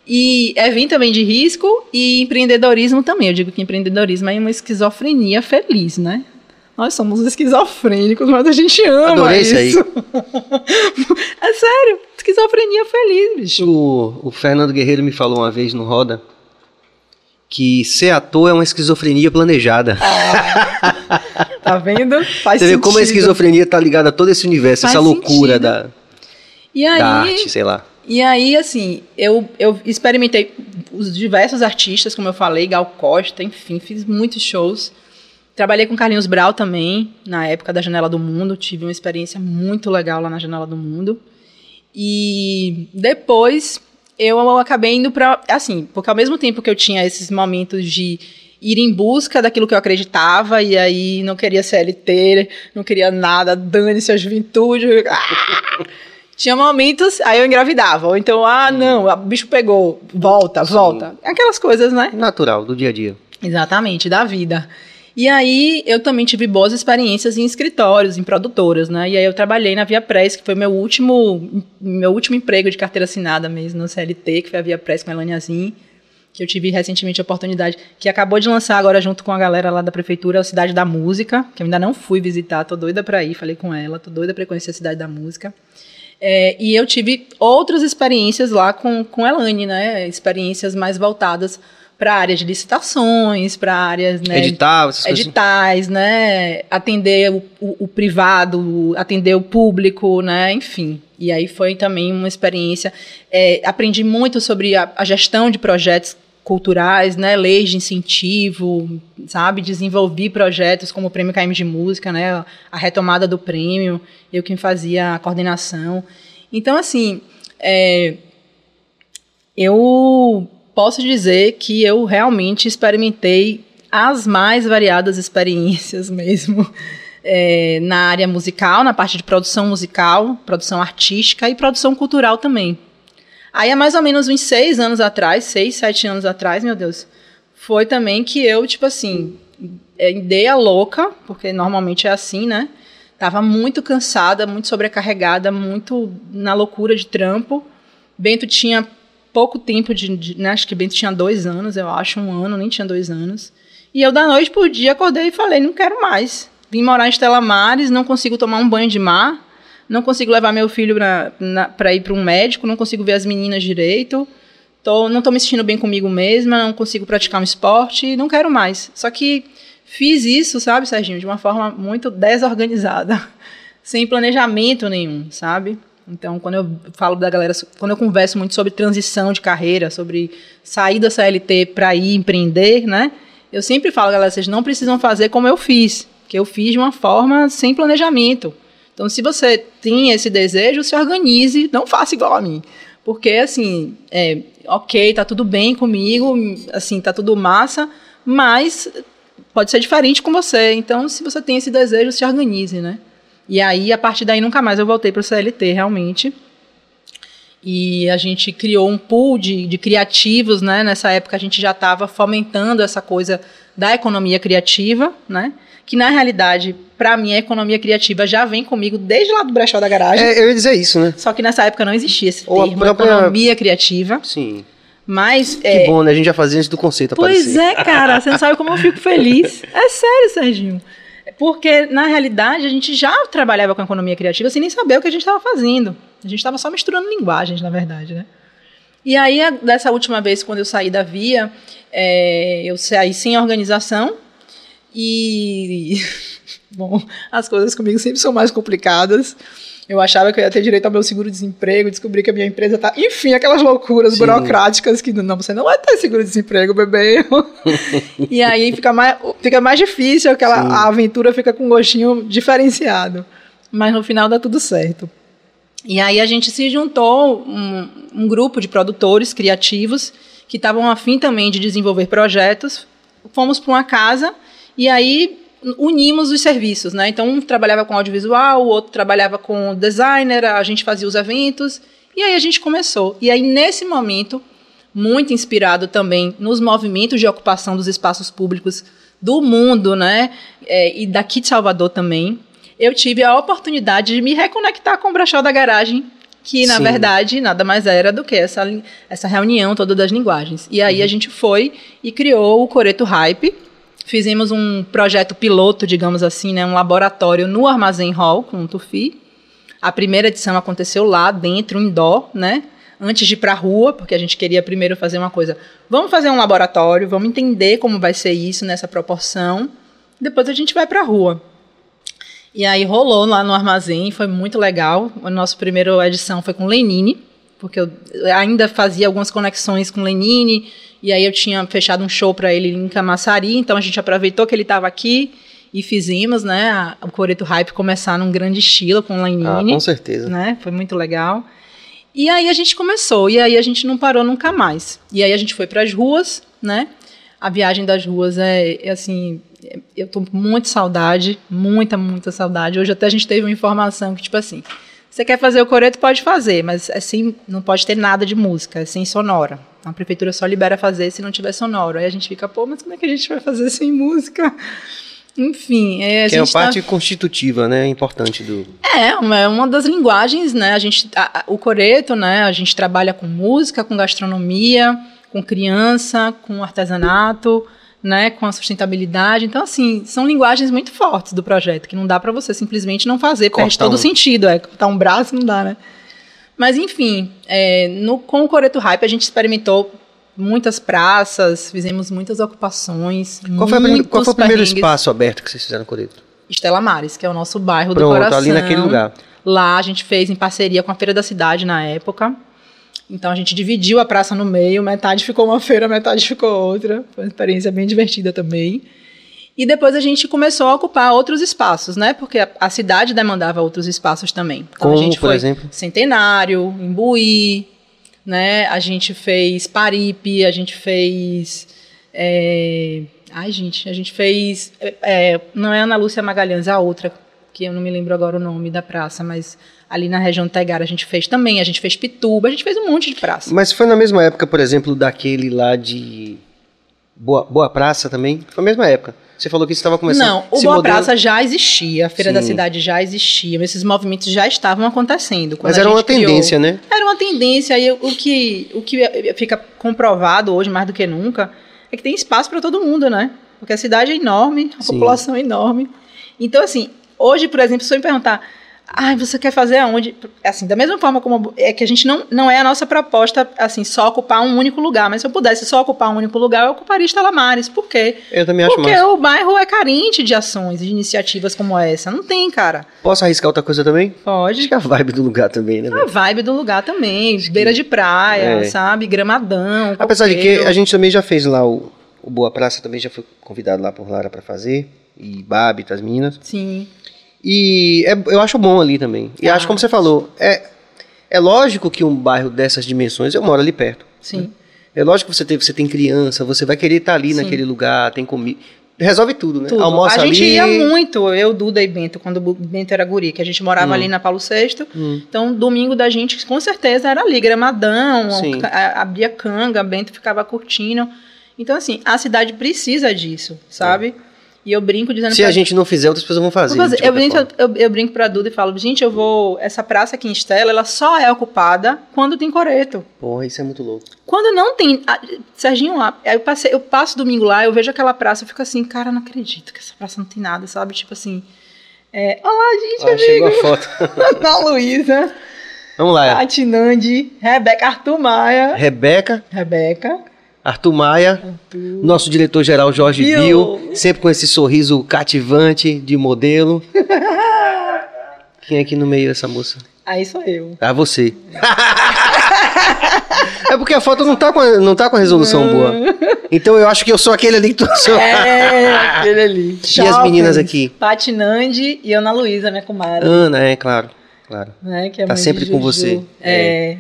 E evento também de risco e empreendedorismo também. Eu digo que empreendedorismo é uma esquizofrenia feliz, né? Nós somos esquizofrênicos, mas a gente ama Adorei isso aí. <laughs> é sério. esquizofrenia feliz, bicho. O, o Fernando Guerreiro me falou uma vez no Roda que ser ator é uma esquizofrenia planejada. Ah, tá vendo? <laughs> Faz Você sentido. vê como a esquizofrenia tá ligada a todo esse universo, Faz essa loucura da, e aí, da arte, sei lá. E aí, assim, eu, eu experimentei os diversos artistas, como eu falei, Gal Costa, enfim, fiz muitos shows. Trabalhei com Carlinhos Brau também, na época da Janela do Mundo. Tive uma experiência muito legal lá na Janela do Mundo. E depois eu acabei indo para. Assim, porque ao mesmo tempo que eu tinha esses momentos de ir em busca daquilo que eu acreditava, e aí não queria CLT, não queria nada, dane-se a juventude. Tinha momentos, aí eu engravidava. Ou então, ah, não, o bicho pegou, volta, volta. Aquelas coisas, né? Natural, do dia a dia. Exatamente, da vida. E aí eu também tive boas experiências em escritórios, em produtoras, né? E aí eu trabalhei na Via Press, que foi meu último, meu último emprego de carteira assinada mesmo no CLT, que foi a Via Press com a Elaniazinho, que eu tive recentemente a oportunidade, que acabou de lançar agora junto com a galera lá da prefeitura, a Cidade da Música, que eu ainda não fui visitar, tô doida para ir, falei com ela, tô doida para conhecer a Cidade da Música. É, e eu tive outras experiências lá com, com Elane, né? Experiências mais voltadas para a área de licitações, para áreas né, Edital, editais, né, atender o, o, o, privado, atender o público, né, enfim. E aí foi também uma experiência. É, aprendi muito sobre a, a, gestão de projetos culturais, né, leis de incentivo, sabe, desenvolvi projetos como o Prêmio KM de Música, né, a retomada do prêmio, eu quem fazia a coordenação. Então, assim, é, eu posso dizer que eu realmente experimentei as mais variadas experiências <laughs> mesmo é, na área musical, na parte de produção musical, produção artística e produção cultural também. Aí, há mais ou menos uns seis anos atrás, seis, sete anos atrás, meu Deus, foi também que eu, tipo assim, é, dei a louca, porque normalmente é assim, né? Tava muito cansada, muito sobrecarregada, muito na loucura de trampo. Bento tinha pouco tempo de, de né? acho que Bento tinha dois anos, eu acho, um ano, nem tinha dois anos. E eu da noite por dia acordei e falei, não quero mais. Vim morar em Estela Mares, não consigo tomar um banho de mar, não consigo levar meu filho para ir para um médico, não consigo ver as meninas direito, tô, não estou me sentindo bem comigo mesma, não consigo praticar um esporte, não quero mais. Só que fiz isso, sabe, Serginho, de uma forma muito desorganizada, <laughs> sem planejamento nenhum, sabe? Então, quando eu falo da galera, quando eu converso muito sobre transição de carreira, sobre sair da CLT para ir empreender, né? Eu sempre falo, galera, vocês não precisam fazer como eu fiz, que eu fiz de uma forma sem planejamento. Então, se você tem esse desejo, se organize, não faça igual a mim. Porque, assim, é, ok, tá tudo bem comigo, assim, tá tudo massa, mas pode ser diferente com você. Então, se você tem esse desejo, se organize, né? E aí, a partir daí, nunca mais eu voltei para o CLT, realmente. E a gente criou um pool de, de criativos, né? Nessa época, a gente já estava fomentando essa coisa da economia criativa, né? Que na realidade, para mim, a economia criativa já vem comigo desde lá do brechó da garagem. É, eu ia dizer isso, né? Só que nessa época não existia esse Ou termo, própria... economia criativa. Sim. Mas. Que é... bom, né? A gente já fazia antes do conceito Pois aparecer. é, cara. Você não sabe como eu fico feliz. <laughs> É sério, Serginho. Porque, na realidade, a gente já trabalhava com economia criativa sem nem saber o que a gente estava fazendo. A gente estava só misturando linguagens, na verdade, né? E aí, dessa última vez, quando eu saí da Via, é, eu saí sem organização, e, <laughs> bom, as coisas comigo sempre são mais complicadas. Eu achava que eu ia ter direito ao meu seguro-desemprego, descobri que a minha empresa tá. Enfim, aquelas loucuras Sim. burocráticas que não, você não vai ter seguro-desemprego, bebê. <laughs> e aí fica mais, fica mais difícil, aquela, a aventura fica com um gostinho diferenciado. Mas no final dá tudo certo. E aí a gente se juntou, um, um grupo de produtores criativos que estavam afim também de desenvolver projetos. Fomos para uma casa e aí unimos os serviços, né? Então um trabalhava com audiovisual, o outro trabalhava com designer, a gente fazia os eventos e aí a gente começou. E aí nesse momento, muito inspirado também nos movimentos de ocupação dos espaços públicos do mundo, né? É, e daqui de Salvador também, eu tive a oportunidade de me reconectar com o Brachó da Garagem, que na Sim. verdade nada mais era do que essa, essa reunião toda das linguagens. E aí uhum. a gente foi e criou o Coreto Hype, Fizemos um projeto piloto, digamos assim, né, um laboratório no Armazém Hall com o Tufi. A primeira edição aconteceu lá dentro, em Dó, né? Antes de ir para a rua, porque a gente queria primeiro fazer uma coisa. Vamos fazer um laboratório, vamos entender como vai ser isso nessa proporção. Depois a gente vai para a rua. E aí rolou lá no armazém, foi muito legal. A nossa primeira edição foi com Lenine, porque eu ainda fazia algumas conexões com Lenine, e aí eu tinha fechado um show para ele em Camaçari, então a gente aproveitou que ele estava aqui e fizemos, né, a, o Coreto Hype começar num grande estilo com Lenine. Ah, com certeza. Né, foi muito legal. E aí a gente começou, e aí a gente não parou nunca mais. E aí a gente foi para as ruas, né? A viagem das ruas é, é assim, eu tô com muita saudade, muita, muita saudade. Hoje até a gente teve uma informação que, tipo assim, você quer fazer o coreto, pode fazer, mas assim, não pode ter nada de música, é sem sonora. A prefeitura só libera fazer se não tiver sonoro. Aí a gente fica, pô, mas como é que a gente vai fazer sem música? Enfim, é, que é uma tá parte constitutiva, né, importante do. É, uma, é uma das linguagens, né? A gente, a, a, o coreto, né? A gente trabalha com música, com gastronomia, com criança, com artesanato né, com a sustentabilidade. Então, assim, são linguagens muito fortes do projeto, que não dá para você simplesmente não fazer, Cortar perde todo o um... sentido. É, cortar um braço não dá, né? Mas, enfim, é, no, com o Coreto Hype a gente experimentou muitas praças, fizemos muitas ocupações. Qual foi, a, qual foi o primeiro espaço aberto que vocês fizeram no Coreto? Estela Mares, que é o nosso bairro Pronto, do coração. ali naquele lugar. Lá a gente fez em parceria com a Feira da Cidade na época. Então a gente dividiu a praça no meio, metade ficou uma <laughs> feira, metade ficou outra. Foi uma experiência bem divertida também. E depois a gente começou a ocupar outros espaços, né? Porque a, a cidade demandava outros espaços também. Então Como, a gente por foi exemplo? Centenário, Imbuí, né? A gente fez Paripe, a gente fez. É... Ai, gente, a gente fez. É, não é Ana Lúcia Magalhães, a outra, que eu não me lembro agora o nome da praça, mas ali na região do Taigara a gente fez também, a gente fez Pituba, a gente fez um monte de praça. Mas foi na mesma época, por exemplo, daquele lá de Boa, Boa Praça também? Foi a mesma época. Você falou que estava começando. Não, o Boa modelo... Praça já existia, a Feira Sim. da Cidade já existia, esses movimentos já estavam acontecendo. Mas era uma tendência, né? Era uma tendência, e o que, o que fica comprovado hoje, mais do que nunca, é que tem espaço para todo mundo, né? Porque a cidade é enorme, a Sim. população é enorme. Então, assim, hoje, por exemplo, se eu me perguntar, Ai, você quer fazer aonde? Assim, da mesma forma como é que a gente não, não é a nossa proposta, assim, só ocupar um único lugar. Mas se eu pudesse só ocupar um único lugar, eu ocuparia Estela Mares. Por quê? Eu também acho Porque o bairro é carente de ações, de iniciativas como essa. Não tem, cara. Posso arriscar outra coisa também? Pode. Acho que é a vibe do lugar também, né? A vibe do lugar também. Acho beira que... de praia, é. sabe? Gramadão. Apesar de que a gente também já fez lá o, o Boa Praça, também já foi convidado lá por Lara para fazer. E Babi, as meninas. Sim. E é, eu acho bom ali também. E ah, acho, como você falou, é, é lógico que um bairro dessas dimensões, eu moro ali perto. Sim. Né? É lógico que você tem, você tem criança, você vai querer estar ali Sim. naquele lugar, tem comida. Resolve tudo, né? Tudo. Almoça a gente ali... ia muito, eu, Duda e Bento, quando o Bento era guri, que a gente morava hum. ali na Paulo VI. Hum. Então, domingo da gente, com certeza, era ali, gramadão, abria canga, Bento ficava curtindo. Então, assim, a cidade precisa disso, sabe? É. E eu brinco dizendo Se pra... a gente não fizer, outras pessoas vão fazer. fazer. Eu, brinco, eu, eu, brinco pra Duda e falo, gente, eu vou. Essa praça aqui em Estela, ela só é ocupada quando tem coreto. Porra, isso é muito louco. Quando não tem. Serginho, eu, passei, eu passo domingo lá, eu vejo aquela praça, eu fico assim, cara, não acredito que essa praça não tem nada, sabe? Tipo assim. É, Olá, gente, ah, amigo. Chegou a foto. <laughs> Ana Luísa. Vamos lá. Tati Nandi, Rebeca Arthur Maia. Rebeca. Rebeca. Arthur Maia, Arthur. nosso diretor-geral Jorge Bill, sempre com esse sorriso cativante de modelo. Quem é aqui no meio dessa moça? Aí sou eu. Ah, você. <laughs> é porque a foto não tá com a, não tá com a resolução boa. Então eu acho que eu sou aquele ali que tu sou. É, aquele ali. E as meninas aqui? Patinande e Ana Luísa, minha comadre. Ana, é, claro. Claro. É, que é tá sempre com você. É. é.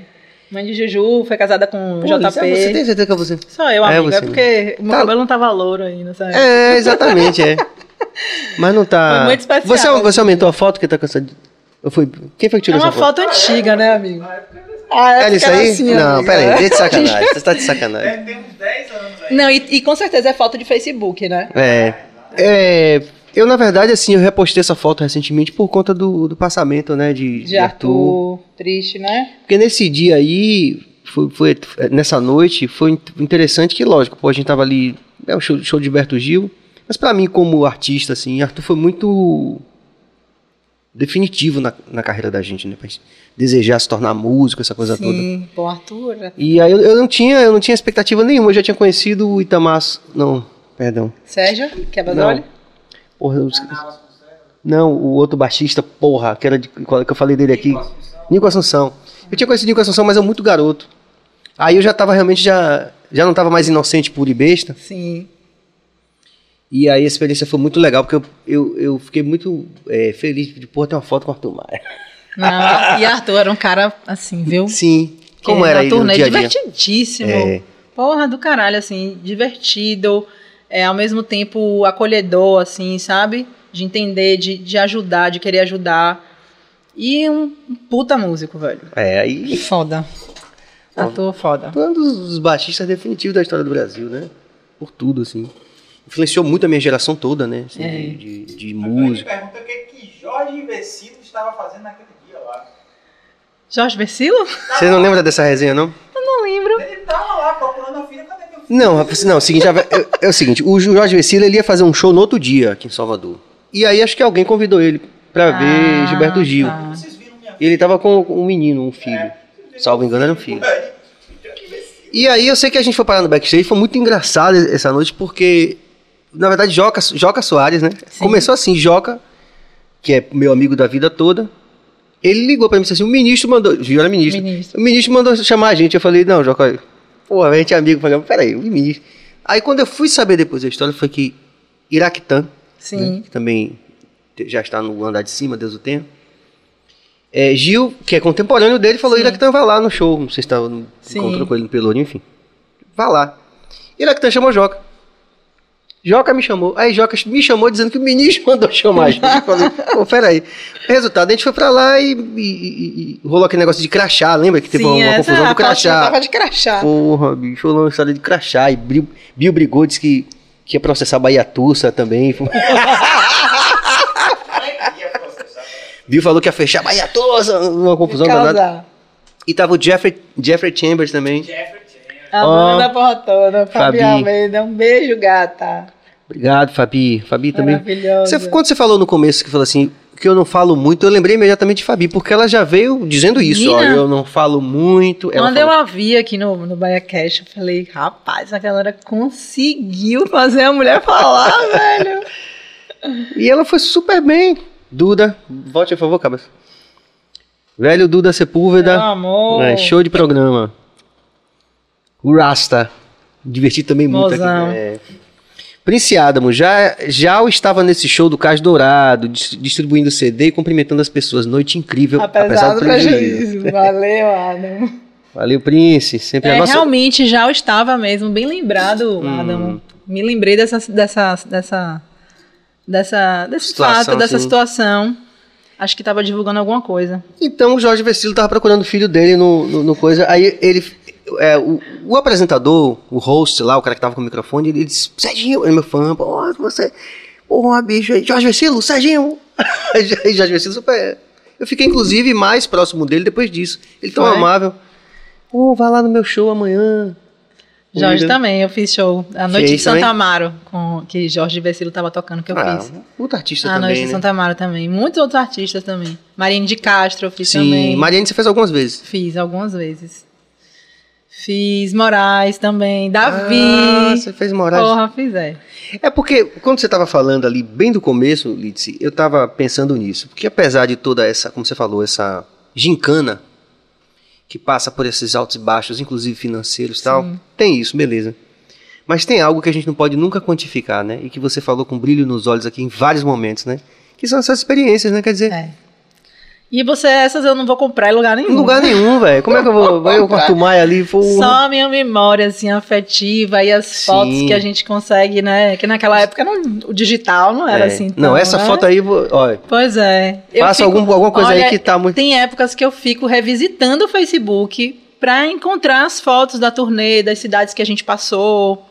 Mãe de Juju, foi casada com Pô, JP. É você tem certeza que é você? Sou eu, amigo. É, você, é porque o meu tá. cabelo não tava louro ainda, sabe? É, exatamente, é. <laughs> Mas não tá. Foi muito especial. Você, você aumentou a foto que tá com essa. Foi... Quem foi que tirou essa foto? É uma foto antiga, né, amigo? Ah, é isso aí? Assim, não, amiga. peraí, deixa de sacanagem. <laughs> Você tá de sacanagem. Tem uns 10 anos aí. Não, e, e com certeza é foto de Facebook, né? É. É. Eu, na verdade, assim, eu repostei essa foto recentemente por conta do, do passamento, né, de, de, de Arthur. Arthur. Triste, né? Porque nesse dia aí, foi, foi, nessa noite, foi interessante que, lógico, pô, a gente tava ali, é o show, show de Berto Gil, mas para mim, como artista, assim, Arthur foi muito definitivo na, na carreira da gente, né? Pra gente desejar se tornar músico, essa coisa toda. Sim, pô, Arthur. E aí eu, eu não tinha, eu não tinha expectativa nenhuma, eu já tinha conhecido o Itamar, não, perdão. Sérgio, Quebra-Olho? Não. Porra, eu. Não, o outro baixista, porra, que era de, que eu falei dele aqui. Nico Assunção. Eu tinha conhecido Nico Assunção, mas eu muito garoto. Aí eu já tava realmente, já, já não tava mais inocente, puro e besta. Sim. E aí a experiência foi muito legal, porque eu, eu, eu fiquei muito é, feliz de, porra, ter uma foto com o Arthur Maia. Não, e Arthur era um cara assim, viu? Sim. Como Que era aí no dia a dia? divertidíssimo. É. Porra do caralho, assim, divertido, é, ao mesmo tempo acolhedor, assim, sabe? De entender, de, de ajudar, de querer ajudar. E um puta músico, velho. É, aí Foda. Arthur, foda. foi um dos, dos baixistas definitivos da história do Brasil, né? Por tudo, assim. Influenciou muito a minha geração toda, né? Assim, É. de, de, de música. pergunta o que, que Jorge Vecino estava fazendo naquele dia lá. Jorge Versilo? Você não lembra dessa resenha, não? Eu não lembro. Ele tava lá procurando a filha, Não, rapaz, não, é o seguinte, é, é o seguinte, o Jorge Vecila ele ia fazer um show no outro dia aqui em Salvador. E aí acho que alguém convidou ele ver Ah, Gilberto Gil. tá. Viram minha E ele tava com um menino, um filho. Salvo engano, era um filho. E aí eu sei que a gente foi parar no backstage, foi muito engraçado essa noite, porque, na verdade, Joca, Joca Soares, né? Começou assim, Joca, que é meu amigo da vida toda, ele ligou pra mim e disse assim, o ministro mandou, Gil era ministro, Ministro. o ministro mandou chamar a gente, eu falei, não, Joca, pô, a gente é amigo, falei, peraí, o ministro. Aí quando eu fui saber depois da história, foi que Iraquitã, Sim. que também já está no andar de cima, Deus o tenha. É, Gil, que é contemporâneo dele, falou. Iraquitã vai lá no show. Não sei se estava Sim. encontrou com ele no Pelourinho, enfim. Vá lá. Iraquitã chamou Joca. Joca me chamou. Aí Joca me chamou dizendo que o ministro <laughs> mandou chamar a gente. Eu falei, pô, peraí. Resultado, a gente foi pra lá e, e- e- e rolou aquele negócio de crachá. Lembra que teve Sim, uma, uma confusão do crachá? Tava de crachá. Porra, bicho, rolou uma história de crachá. E Bill, Bill brigou, disse que, que ia processar Bahia Tussa também. Ia <laughs> processar. Bill falou que ia fechar Bahia Tussa, uma confusão danada. E tava o Jeffrey, Jeffrey Chambers também. Jeffrey Chan. A Ó. dona da porra toda. Fabi Fabi. Almeida. Um beijo, gata. Obrigado, Fabi. Fabi também. Maravilhosa. Você- quando você falou no começo que falou assim, que eu não falo muito, eu lembrei imediatamente de Fabi, porque ela já veio dizendo isso, ó, eu não falo muito. Ela Quando eu a vi aqui no, no Bahia Cash, eu falei, rapaz, a galera conseguiu fazer a mulher falar, <laughs> velho. E ela foi super bem. Duda, volte, por favor, cabeça. Velho Duda Sepúlveda. Meu amor. É, show de programa. O Rasta. Diverti também muito Mozão. aqui. É. Prince Adamo, já, já eu estava nesse show do Cais Dourado, dis- distribuindo CD e cumprimentando as pessoas. Noite incrível, Apesar, do prejuízo. Valeu, Adam. Valeu, Prince. Sempre a É, nossa. realmente já eu estava mesmo, bem lembrado, Hum. Adam. Me lembrei dessa, dessa, dessa, dessa, desse Situação, fato, dessa assim. situação. Acho que estava divulgando alguma coisa. Então o Jorge Vecilo estava procurando o filho dele no, no, no coisa. Aí ele. É, o, o apresentador, o host lá, o cara que tava com o microfone, ele disse: Serginho, ele é meu fã, pô, você. Porra, bicho, Jorge Vecilo, Serginho. <laughs> Jorge Vecilo super. Eu fiquei, inclusive, mais próximo dele depois disso. Ele tão Foi? amável. Pô, vai lá no meu show amanhã. Jorge também, eu fiz show. A Noite Fez de Santa também? Amaro, com, que Jorge Vecilo estava tocando, que eu Ah, fiz. outro artista A Noite também, de né? Santa Amaro também. Muitos outros artistas também. Marine de Castro eu fiz Sim, também. Mariane você fez algumas vezes. Fiz algumas vezes. Fiz Moraes também. Davi. Ah, você fez Moraes. Porra, fiz é. É porque quando você estava falando ali, bem do começo, Lidse, eu estava pensando nisso. Porque apesar de toda essa, como você falou, essa gincana que passa por esses altos e baixos, inclusive financeiros e tal, tem isso, beleza. Mas tem algo que a gente não pode nunca quantificar, né? E que você falou com brilho nos olhos aqui em vários momentos, né? Que são essas experiências, né? Quer dizer, É. E você, essas eu não vou comprar em lugar nenhum. em lugar nenhum, velho. Como é que eu vou? Vai eu a Maia ali, pô. Só a minha memória, assim, afetiva e as Sim. fotos que a gente consegue, né? Que naquela época não, o digital não era É. assim. Não, tão, essa né? foto aí, vou- olha. Pois é. Faça fico- algum- alguma coisa aí olha, que tá muito- Tem épocas que eu fico revisitando o Facebook pra encontrar as fotos da turnê, das cidades que a gente passou.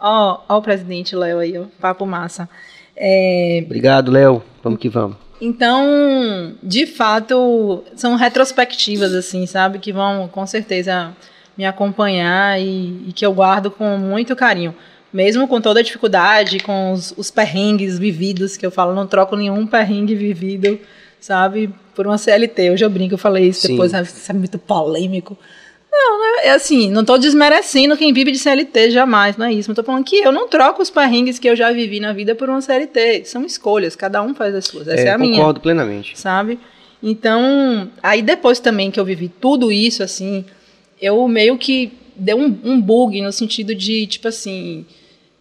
Ó, ó o presidente Léo aí, ó, papo massa. É, Obrigado, Léo. Vamos que vamos. Então, de fato, são retrospectivas, assim, sabe? Que vão, com certeza, me acompanhar e, e que eu guardo com muito carinho. Mesmo com toda a dificuldade, com os, os perrengues vividos, que eu falo, não troco nenhum perrengue vivido, sabe? Por uma CLT. Hoje eu brinco, eu falei isso Sim. depois, sabe? Isso é muito polêmico. Não, né? É assim, não tô desmerecendo quem vive de CLT, jamais, não é isso. Mas tô falando que eu não troco os perrengues que eu já vivi na vida por uma CLT. São escolhas, cada um faz as suas. Essa é, a minha concordo plenamente. sabe? Então, aí depois também que eu vivi tudo isso, assim, eu meio que deu um, um bug no sentido de, tipo assim,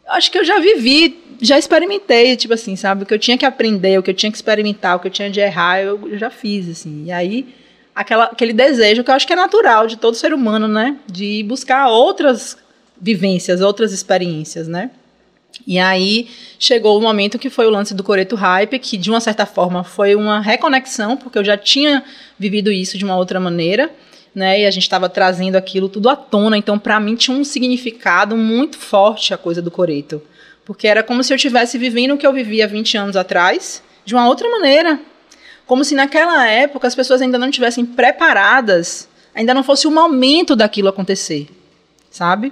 acho que eu já vivi, já experimentei, tipo assim, sabe? O que eu tinha que aprender, o que eu tinha que experimentar, o que eu tinha de errar, eu, eu já fiz, assim. E aí, aquela, aquele desejo que eu acho que é natural de todo ser humano, né? De buscar outras vivências, outras experiências, né? E aí chegou o momento que foi o lance do Coreto Hype, que de uma certa forma foi uma reconexão, porque eu já tinha vivido isso de uma outra maneira, né? E a gente estava trazendo aquilo tudo à tona, então para mim tinha um significado muito forte a coisa do Coreto, porque era como se eu estivesse vivendo o que eu vivia 20 anos atrás, de uma outra maneira. Como se naquela época as pessoas ainda não estivessem preparadas, ainda não fosse o momento daquilo acontecer, sabe?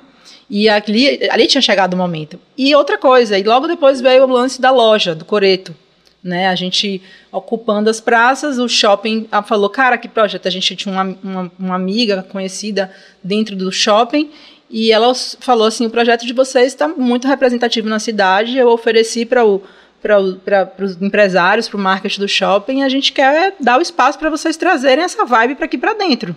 E ali, ali tinha chegado o momento. E outra coisa, e logo depois veio o lance da loja, do Coreto. Né? A gente ocupando as praças, o shopping ah, falou, cara, que projeto. A gente tinha uma, uma, uma amiga conhecida dentro do shopping e ela falou assim, o projeto de vocês está muito representativo na cidade, eu ofereci para o para os empresários, para o marketing do shopping, a gente quer dar o espaço para vocês trazerem essa vibe para aqui para dentro.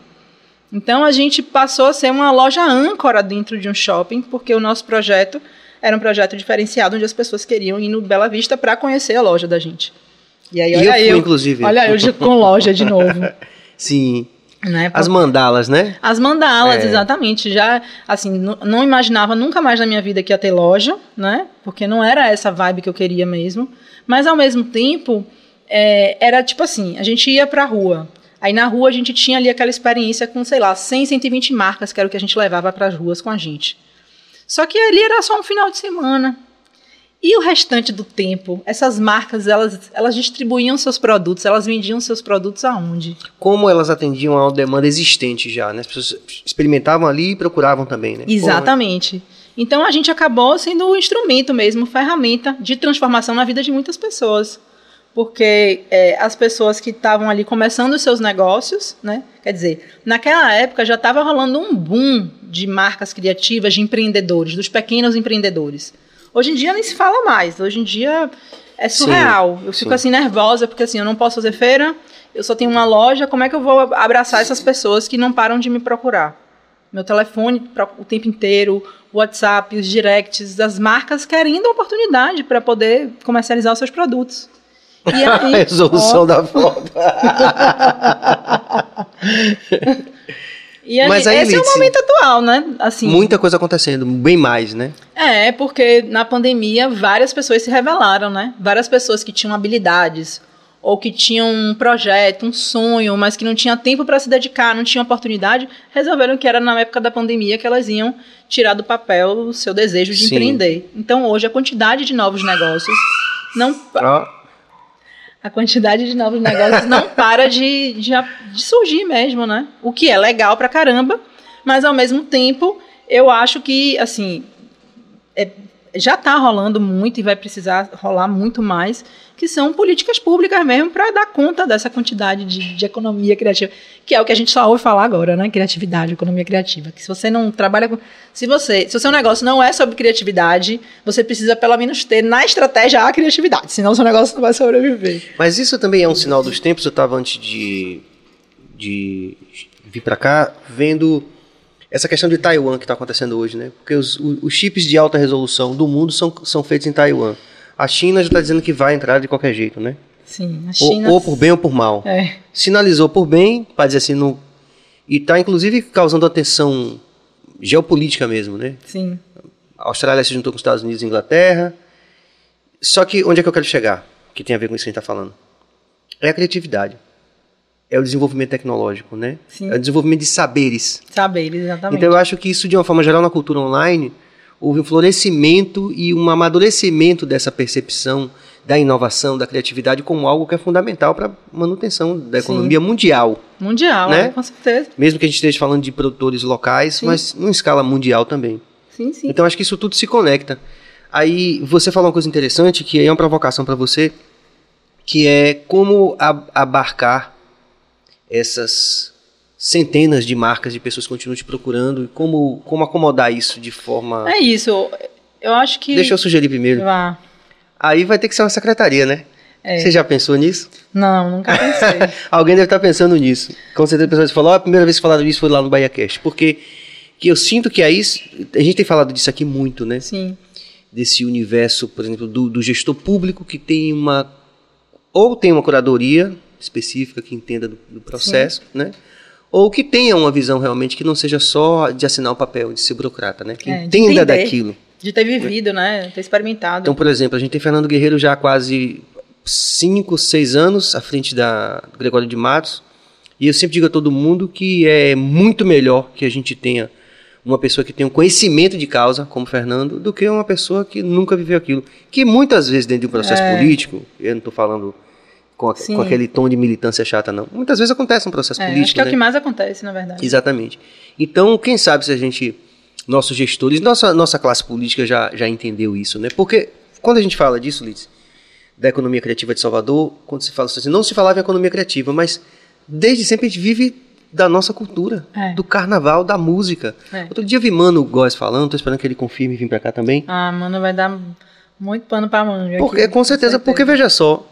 Então a gente passou a ser uma loja âncora dentro de um shopping, porque o nosso projeto era um projeto diferenciado onde as pessoas queriam ir no Bela Vista para conhecer a loja da gente. E aí E olha eu fui, inclusive. Olha eu com loja de novo, <laughs> Sim. Né? As mandalas, né? As mandalas, É. exatamente. Já, assim, não imaginava nunca mais na minha vida que ia ter loja, né? Porque não era essa vibe que eu queria mesmo. Mas, ao mesmo tempo, é, era tipo assim, a gente ia pra rua. Aí, na rua, a gente tinha ali aquela experiência com, sei lá, 100, 120 marcas, que era o que a gente levava para as ruas com a gente. Só que ali era só um final de semana. E o restante do tempo, essas marcas, elas, elas distribuíam seus produtos, elas vendiam seus produtos aonde? Como elas atendiam a demanda existente já, né? As pessoas experimentavam ali e procuravam também, né? Exatamente. Então a gente acabou sendo um instrumento mesmo, ferramenta de transformação na vida de muitas pessoas. Porque é, as pessoas que estavam ali começando os seus negócios, né? Quer dizer, naquela época já estava rolando um boom de marcas criativas, de empreendedores, dos pequenos empreendedores. Hoje em dia nem se fala mais. Hoje em dia é surreal. eu fico sim. assim nervosa porque assim eu não posso fazer feira, eu só tenho uma loja. Como é que eu vou abraçar essas pessoas que não param de me procurar? Meu telefone o tempo inteiro, o WhatsApp, os directs, as marcas querendo a oportunidade para poder comercializar os seus produtos. E <laughs> aí, A resolução ó, da foto. <laughs> e Mas gente- esse é o momento atual, né? Assim, Muita coisa acontecendo, bem mais, né? É, porque na pandemia várias pessoas se revelaram, né? Várias pessoas que tinham habilidades ou que tinham um projeto, um sonho, mas que não tinha tempo para se dedicar, não tinha oportunidade, resolveram que era na época da pandemia que elas iam tirar do papel o seu desejo de Sim. empreender. Então hoje a quantidade de novos negócios não a quantidade de novos negócios não <laughs> para de, de, de surgir mesmo, né? O que é legal pra caramba, mas ao mesmo tempo eu acho que, assim, é- já está rolando muito e vai precisar rolar muito mais, que são políticas públicas mesmo para dar conta dessa quantidade de, de economia criativa, que é o que a gente só ouve falar agora, né? Criatividade, economia criativa. Que se você não trabalha com. Se você. Se o seu negócio não é sobre criatividade, você precisa pelo menos ter na estratégia a criatividade, senão o seu negócio não vai sobreviver. Mas isso também é um sinal dos tempos. Eu estava antes de, de vir para cá vendo essa questão de Taiwan que está acontecendo hoje, né? Porque os, os chips de alta resolução do mundo são, são feitos em Taiwan. A China já está dizendo que vai entrar de qualquer jeito, né? Sim, a Ou, China. ou por bem ou por mal. É, Sinalizou por bem, para dizer assim, no, e está inclusive causando atenção geopolítica mesmo, né? sim. A Austrália se juntou com os Estados Unidos e Inglaterra. Só que onde é que eu quero chegar? Que tem a ver com isso que a gente está falando. É a criatividade. É o desenvolvimento tecnológico, né? Sim. É o desenvolvimento de saberes. Saber, exatamente. Então eu acho que isso, de uma forma geral, na cultura online, houve um florescimento e um amadurecimento dessa percepção da inovação, da criatividade como algo que é fundamental para a manutenção da Sim. economia mundial. Mundial, né? é, com certeza. Mesmo que a gente esteja falando de produtores locais, Sim. mas em escala mundial também. Sim, sim. Então acho que isso tudo se conecta. Aí você falou uma coisa interessante que aí é uma provocação para você. que é como abarcar essas centenas de marcas de pessoas continuam te procurando e como, como acomodar isso de forma. É isso. Eu acho que. Deixa eu sugerir primeiro. Vá. Aí vai ter que ser uma secretaria, né? É. Você já pensou nisso? Não, nunca pensei. <laughs> Alguém deve estar pensando nisso. Com certeza a pessoa falou, "Ó, a primeira vez que falaram disso foi lá no Bahia Cast. Porque que eu sinto que é isso. A gente tem falado disso aqui muito, né? Sim. Desse universo, por exemplo, do, do gestor público que tem uma. Ou tem uma curadoria específica que entenda do, do processo, né? Ou que tenha uma visão realmente que não seja só de assinar um papel, de ser burocrata, né? Que É, entenda daquilo. De ter vivido, né? Ter experimentado. Então, por exemplo, a gente tem Fernando Guerreiro já há quase 5, 6 anos à frente da do Gregório de Matos. E eu sempre digo a todo mundo que é muito melhor que a gente tenha uma pessoa que tenha um conhecimento de causa, como o Fernando, do que uma pessoa que nunca viveu aquilo. Que muitas vezes, dentro de um processo É. político, eu não estou falando com, a- com aquele tom de militância chata, não. Muitas vezes acontece um processo É, político. acho que é né? o que mais acontece, na verdade. Exatamente. Então, quem sabe se a gente, nossos gestores, nossa, nossa classe política já, já entendeu isso, né? Porque quando a gente fala disso, Liz, da economia criativa de Salvador, quando se fala assim, não se falava em economia criativa, mas desde sempre a gente vive da nossa cultura, É. do carnaval, da música. É. Outro dia vi Mano Góes falando, tô esperando que ele confirme e vir pra cá também. Ah, mano, vai dar muito pano pra manga. Porque, aqui, com certeza, porque veja só,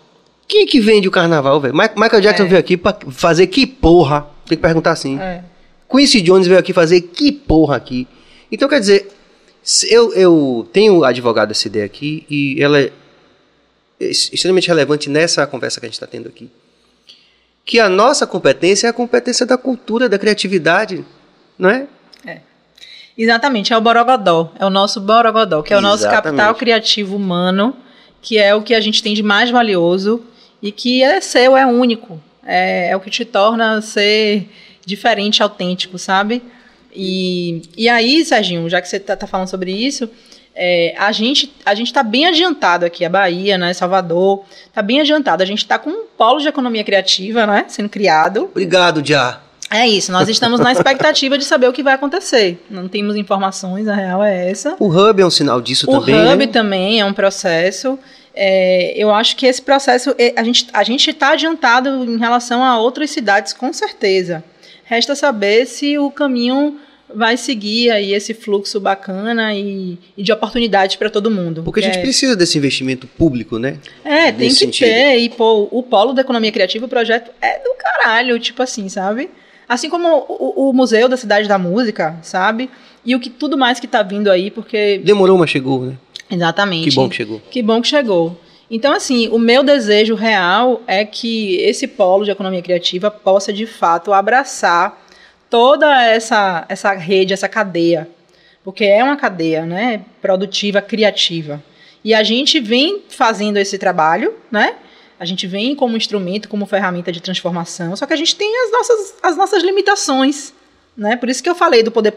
quem é que vende o carnaval, velho? Michael Jackson É. veio aqui pra fazer que porra? Tem que perguntar assim. É. Quincy Jones veio aqui fazer que porra aqui. Então, quer dizer, eu, eu tenho advogado essa ideia aqui e ela é ex- extremamente relevante nessa conversa que a gente está tendo aqui. Que a nossa competência é a competência da cultura, da criatividade, não é? Exatamente, é o Borogodó. É o nosso Borogodó, que é o nosso Exatamente. capital criativo humano, que é o que a gente tem de mais valioso e que é seu, é único. É, é o que te torna ser diferente, autêntico, sabe? E, e aí, Serginho, já que você está falando sobre isso, é, a gente a gente está bem adiantado aqui, a Bahia, né, Salvador, está bem adiantado. A gente está com um polo de economia criativa, né, sendo criado. Obrigado, Já. É isso, nós estamos na expectativa de saber o que vai acontecer. Não temos informações, a real é essa. O Hub é um sinal disso O também, Hub né? também é um processo. É, eu acho que esse processo, a gente a está adiantado em relação a outras cidades, com certeza. Resta saber se o caminho vai seguir aí esse fluxo bacana e, e de oportunidades para todo mundo. Porque a gente é, precisa desse investimento público, né? é, tem nesse que sentido. ter. E, pô, o polo da economia criativa, o projeto é do caralho, tipo assim, sabe? Assim como o, o Museu da Cidade da Música, sabe? E o que tudo mais que tá vindo aí, porque. Demorou, mas chegou, né? Exatamente. Que bom que chegou. Que bom que chegou. Então, assim, o meu desejo real é que esse polo de economia criativa possa, de fato, abraçar toda essa, essa rede, essa cadeia. Porque é uma cadeia, né? Produtiva, criativa. E a gente vem fazendo esse trabalho, né? A gente vem como instrumento, como ferramenta de transformação, só que a gente tem as nossas, as nossas limitações. Né? Por isso que eu falei do poder,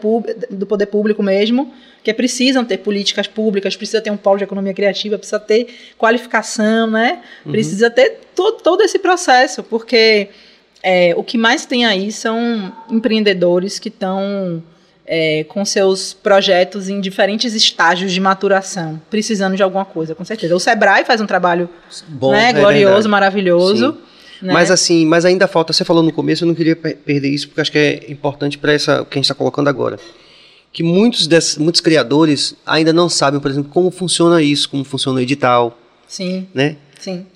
do poder público mesmo, que precisam ter políticas públicas, precisa ter um polo de economia criativa, precisa ter qualificação, né? Precisa ter to todo esse processo, porque é, o que mais tem aí são empreendedores que estão é, com seus projetos em diferentes estágios de maturação, precisando de alguma coisa, com certeza. O Sebrae faz um trabalho Bom, né, é glorioso, verdade. maravilhoso. Né? Mas assim, mas ainda falta, você falou no começo, eu não queria per- perder isso, porque acho que é importante para essa o que a gente está colocando agora. Que muitos, muitos criadores ainda não sabem, por exemplo, como funciona isso, como funciona o edital, Sim, né? sim.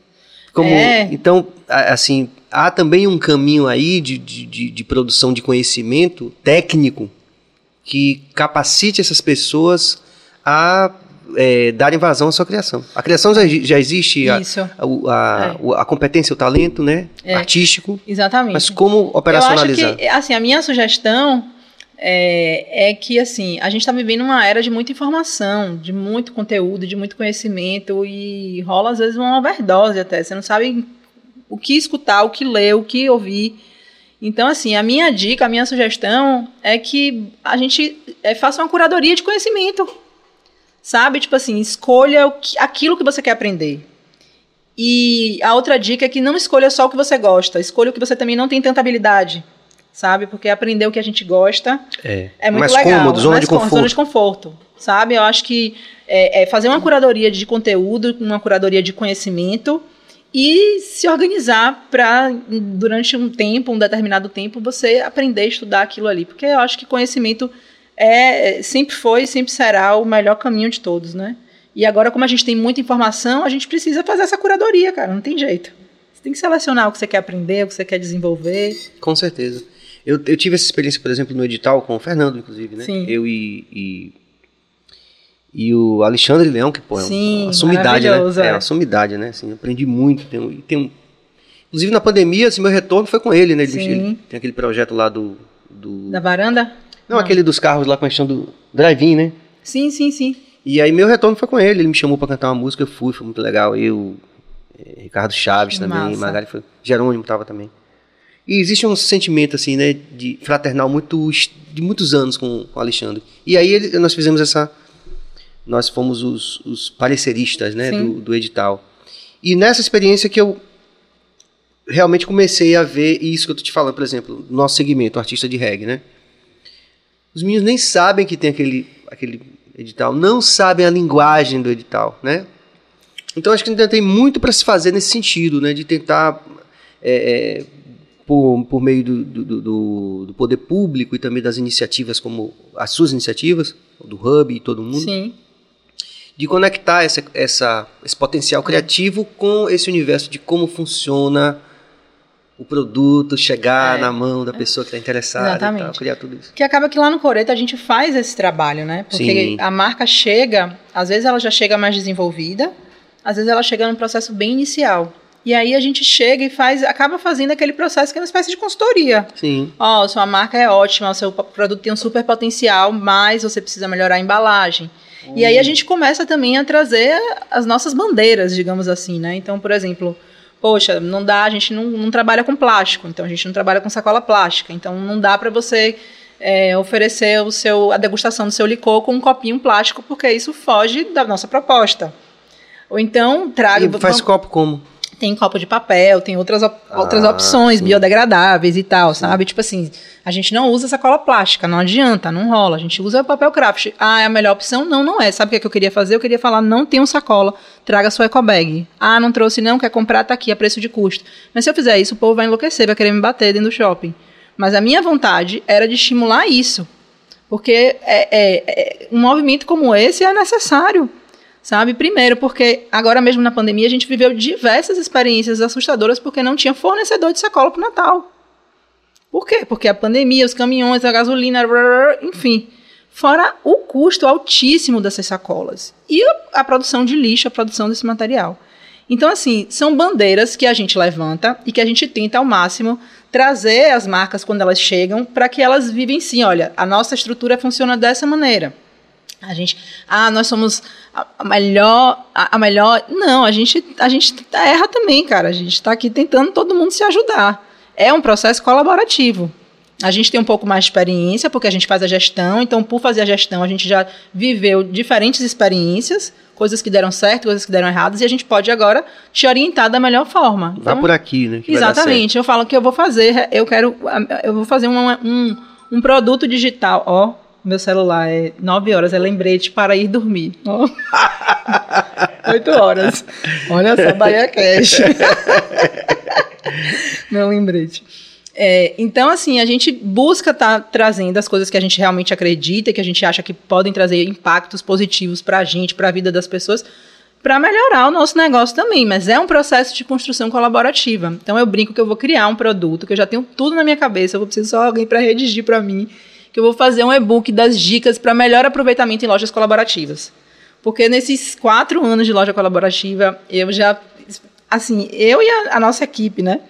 Como, É. Então, assim, há também um caminho aí de, de, de, de produção de conhecimento técnico que capacite essas pessoas a é, darem vazão à sua criação. A criação já, já existe, a, a, a, o- a competência, o talento, né? É. Artístico. Exatamente. Mas como operacionalizar? Eu acho que, assim, a minha sugestão é, é que, assim, a gente está vivendo uma era de muita informação, de muito conteúdo, de muito conhecimento e rola, às vezes, uma overdose até. Você não sabe o que escutar, o que ler, o que ouvir. Então, assim, a minha dica, a minha sugestão é que a gente é, faça uma curadoria de conhecimento. Sabe? Tipo assim, escolha o que- aquilo que você quer aprender. E a outra dica é que não escolha só o que você gosta, escolha o que você também não tem tanta habilidade, sabe? Porque aprender o que a gente gosta É, é muito mais legal. cômodo, zona mais de conforto. Zona de conforto, sabe? Eu acho que é, é fazer uma curadoria de conteúdo, uma curadoria de conhecimento e se organizar para, durante um tempo, um determinado tempo, você aprender a estudar aquilo ali. Porque eu acho que conhecimento é sempre foi e sempre será o melhor caminho de todos, né? E agora, como a gente tem muita informação, a gente precisa fazer essa curadoria, cara, não tem jeito. Você tem que selecionar o que você quer aprender, o que você quer desenvolver. Com certeza. Eu, eu tive essa experiência, por exemplo, no edital com o Fernando, inclusive, né? Sim. Eu e, e, e o Alexandre Leão, que, pô, é Sim, uma sumidade, né? É, é. uma sumidade, né? Assim, aprendi muito. Tem, um- tem um, inclusive, na pandemia, assim, meu retorno foi com ele, né? Ele, Sim. ele tem aquele projeto lá do... do Da varanda? Não, aquele dos carros lá com a questão do drive-in, né? Sim, sim, sim. E aí meu retorno foi com ele, ele me chamou pra cantar uma música, eu fui, foi muito legal. Eu, eh, Ricardo Chaves também, massa. Magali foi, Jerônimo tava também. E existe um sentimento assim, né, de fraternal muito de muitos anos com, com o Alexandre. E aí ele- nós fizemos essa nós fomos os, os pareceristas, né, do, do edital. E nessa experiência que eu realmente comecei a ver isso que eu tô te falando, por exemplo, no nosso segmento, artista de reggae, né? Os meninos nem sabem que tem aquele, aquele edital, não sabem a linguagem do edital, né? Então acho que ainda tem muito para se fazer nesse sentido, né? De tentar, é, é, por, por meio do, do, do- do poder público e também das iniciativas como as suas iniciativas, do Hub e todo mundo, Sim. de conectar essa, essa, esse potencial criativo com esse universo de como funciona o produto, chegar É. na mão da pessoa que está interessada e tal, Exatamente. criar tudo isso. Que acaba que lá no Coreto a gente faz esse trabalho, né? Porque Sim. a marca chega, às vezes ela já chega mais desenvolvida, às vezes ela chega num processo bem inicial. E aí a gente chega e faz, acaba fazendo aquele processo que é uma espécie de consultoria. Sim, Ó, sua marca é ótima, o seu produto tem um super potencial, mas você precisa melhorar a embalagem. E aí a gente começa também a trazer as nossas bandeiras, digamos assim, né? Então, por exemplo, poxa, não dá, a gente não, não trabalha com plástico, então a gente não trabalha com sacola plástica, então não dá para você é, oferecer o seu, a degustação do seu licor com um copinho plástico, porque isso foge da nossa proposta. Ou então traga. e faz vamos- copo como? Tem copo de papel, tem outras, op- Ah, outras opções sim. biodegradáveis e tal, sabe? Tipo assim, a gente não usa sacola plástica, não adianta, não rola. A gente usa papel craft. Ah, é a melhor opção? Não, não é. Sabe o que, é que eu queria fazer? Eu queria falar, não tem um sacola, traga sua ecobag. Ah, não trouxe não, quer comprar, tá aqui, a preço de custo. Mas se eu fizer isso, o povo vai enlouquecer, vai querer me bater dentro do shopping. Mas a minha vontade era de estimular isso. Porque é, é- é- um movimento como esse é necessário. Sabe? Primeiro, porque agora mesmo na pandemia a gente viveu diversas experiências assustadoras porque não tinha fornecedor de sacola para o Natal. Por quê? Porque a pandemia, os caminhões, a gasolina, enfim. Fora o custo altíssimo dessas sacolas. E a produção de lixo, a produção desse material. Então, assim, são bandeiras que a gente levanta e que a gente tenta ao máximo trazer as marcas quando elas chegam para que elas vivem sim. Olha, a nossa estrutura funciona dessa maneira. A gente, ah, nós somos a, a melhor, a, a melhor. Não, a gente, a gente erra também, cara. A gente está aqui tentando todo mundo se ajudar. É um processo colaborativo. A gente tem um pouco mais de experiência, porque a gente faz a gestão, então, por fazer a gestão, a gente já viveu diferentes experiências, coisas que deram certo, coisas que deram erradas, e a gente pode agora te orientar da melhor forma. Vai Então, por aqui, né? Exatamente. Eu falo que eu vou fazer, eu quero, eu vou fazer um, um, um produto digital. Ó, meu celular é 9 horas, é lembrete para ir dormir. <laughs> Ó. 8 horas. Olha só, Bahia Cash. <laughs> meu lembrete. É, então, assim, a gente busca estar trazendo as coisas que a gente realmente acredita, que a gente acha que podem trazer impactos positivos para a gente, para a vida das pessoas, para melhorar o nosso negócio também. Mas é um processo de construção colaborativa. Então, eu brinco que eu vou criar um produto, que eu já tenho tudo na minha cabeça, eu vou precisar só de alguém para redigir para mim, que eu vou fazer um e-book das dicas para melhor aproveitamento em lojas colaborativas. Porque nesses quatro anos de loja colaborativa, eu já. Assim, eu e a, a nossa equipe, né?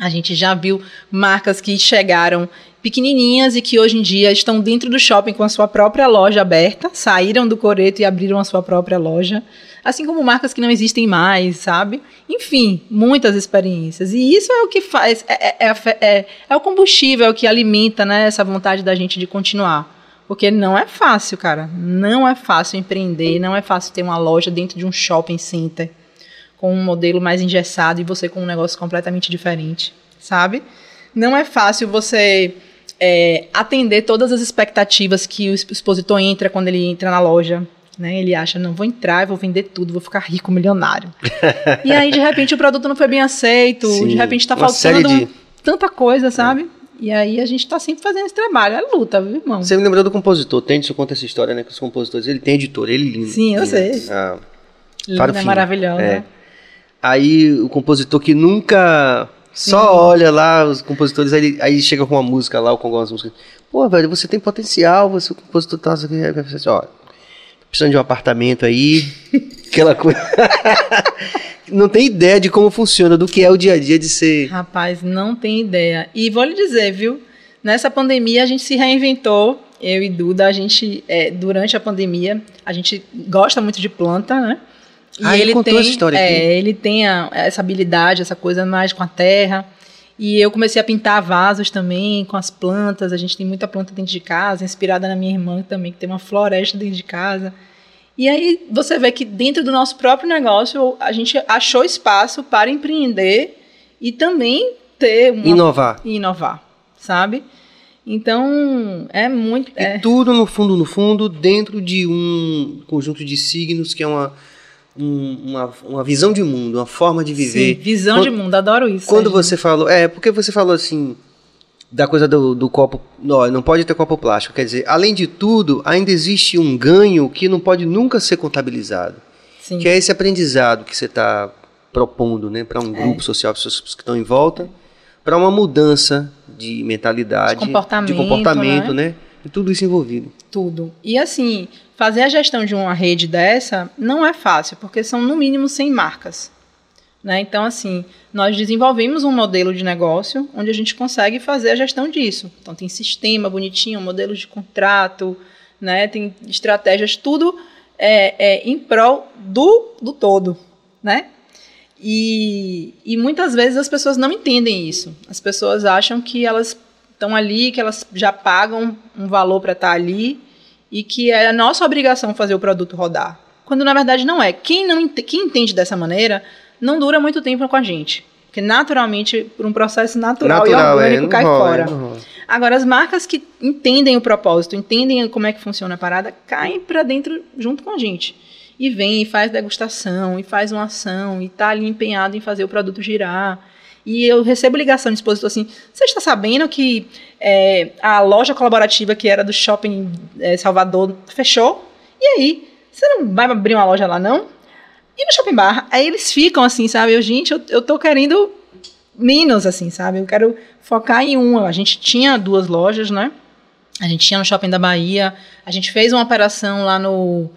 A gente já viu marcas que chegaram pequenininhas e que hoje em dia estão dentro do shopping com a sua própria loja aberta, saíram do coreto e abriram a sua própria loja, assim como marcas que não existem mais, sabe? Enfim, muitas experiências. E isso é o que faz, é, é, é, é o combustível, é o que alimenta né, essa vontade da gente de continuar. Porque não é fácil, cara. Não é fácil empreender, não é fácil ter uma loja dentro de um shopping center com um modelo mais engessado e você com um negócio completamente diferente, sabe? Não é fácil você é, atender todas as expectativas que o expositor entra quando ele entra na loja. Né? Ele acha, não, vou entrar, vou vender tudo, vou ficar rico, milionário. <laughs> e aí, de repente, o produto não foi bem aceito, Sim, de repente está faltando de- tanta coisa, sabe? E aí a gente está sempre fazendo esse trabalho. É luta, viu, irmão? Você me lembrou do compositor. Tennyson conta essa história, né? Que os compositores, ele tem editor, ele lindo. Sim, eu lindo. sei. Ah, Linda, Faro Fino. maravilhosa. É. Aí o compositor que nunca só olha lá os compositores, aí, aí chega com uma música lá, ou com algumas músicas. Pô, velho, você tem potencial, você é um compositor tá, assim, ó, precisando de um apartamento aí, <laughs> aquela coisa. <laughs> Não tem ideia de como funciona, do que é o dia a dia de ser. Rapaz, não tem ideia. E vou lhe dizer, viu? Nessa pandemia a gente se reinventou. Eu e Duda, a gente, é, durante a pandemia, a gente gosta muito de planta, né? E Ah, ele contou essa história aqui. É, ele tem a- essa habilidade, essa coisa mais com a terra. E eu comecei a pintar vasos também com as plantas. A gente tem muita planta dentro de casa, inspirada na minha irmã também, que tem uma floresta dentro de casa. E aí você vê que dentro do nosso próprio negócio a gente achou espaço para empreender e também ter uma Inovar. e inovar, sabe? Então é muito E é, tudo, no fundo, no fundo, dentro de um conjunto de signos que é uma, um- uma, uma visão de mundo, uma forma de viver. sim, visão Quando- de mundo, adoro isso. Quando Sérgio. você falou. É, porque você falou assim. Da coisa do, do copo. Não, não pode ter copo plástico. Quer dizer, além de tudo, ainda existe um ganho que não pode nunca ser contabilizado. Sim. Que é esse aprendizado que você está propondo, né? Para um É. grupo social, pessoas que estão em volta, para uma mudança de mentalidade, De comportamento, de comportamento, né? E tudo isso envolvido. tudo. E assim, fazer a gestão de uma rede dessa não é fácil, porque são no mínimo 100 marcas. Né? Então, assim, nós desenvolvemos um modelo de negócio onde a gente consegue fazer a gestão disso. Então, tem sistema bonitinho, modelos de contrato, né? tem estratégias, tudo é, é em prol do, do todo. Né? E, e muitas vezes as pessoas não entendem isso. As pessoas acham que elas estão ali, que elas já pagam um valor para estar ali e que é a nossa obrigação fazer o produto rodar. Quando na verdade não é. Quem não quem entende dessa maneira não dura muito tempo com a gente. Porque naturalmente, por um processo natural, e orgânico, não cai rola, fora. Agora, as marcas que entendem o propósito, entendem como é que funciona a parada, caem para dentro junto com a gente. E vem e faz degustação, e faz uma ação, e tá ali empenhado em fazer o produto girar. E eu recebo ligação de expositor assim: você está sabendo que é, a loja colaborativa que era do shopping é, Salvador fechou? E aí? Você não vai abrir uma loja lá, não? E no shopping bar? Aí eles ficam assim, sabe? Eu, gente, eu, eu tô querendo menos, assim, sabe? Eu quero focar em uma. A gente tinha duas lojas, né? A gente tinha no Shopping da Bahia. A gente fez uma operação lá no.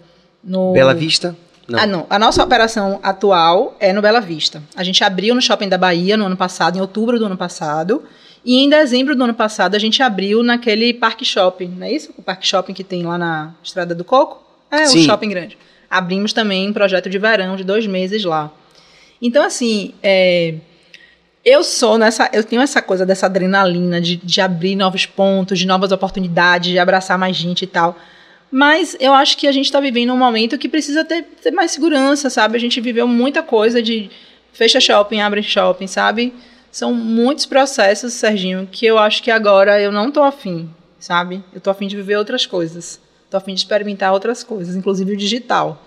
no... Bela Vista? Não. Ah, não. A nossa operação atual é no Bela Vista. A gente abriu no Shopping da Bahia no ano passado, em outubro do ano passado. E em dezembro do ano passado a gente abriu naquele Parque Shopping, não é isso? O Parque Shopping que tem lá na Estrada do Coco? É, Sim. o shopping grande. Abrimos também um projeto de verão de dois meses lá. Então, assim, é, eu sou nessa. Eu tenho essa coisa dessa adrenalina de, de abrir novos pontos, de novas oportunidades, de abraçar mais gente e tal. Mas eu acho que a gente está vivendo um momento que precisa ter, ter mais segurança, sabe? A gente viveu muita coisa de fecha shopping, abre shopping, sabe? São muitos processos, Serginho, que eu acho que agora eu não tô afim, sabe? Eu tô afim de viver outras coisas. Tô afim de experimentar outras coisas, inclusive o digital.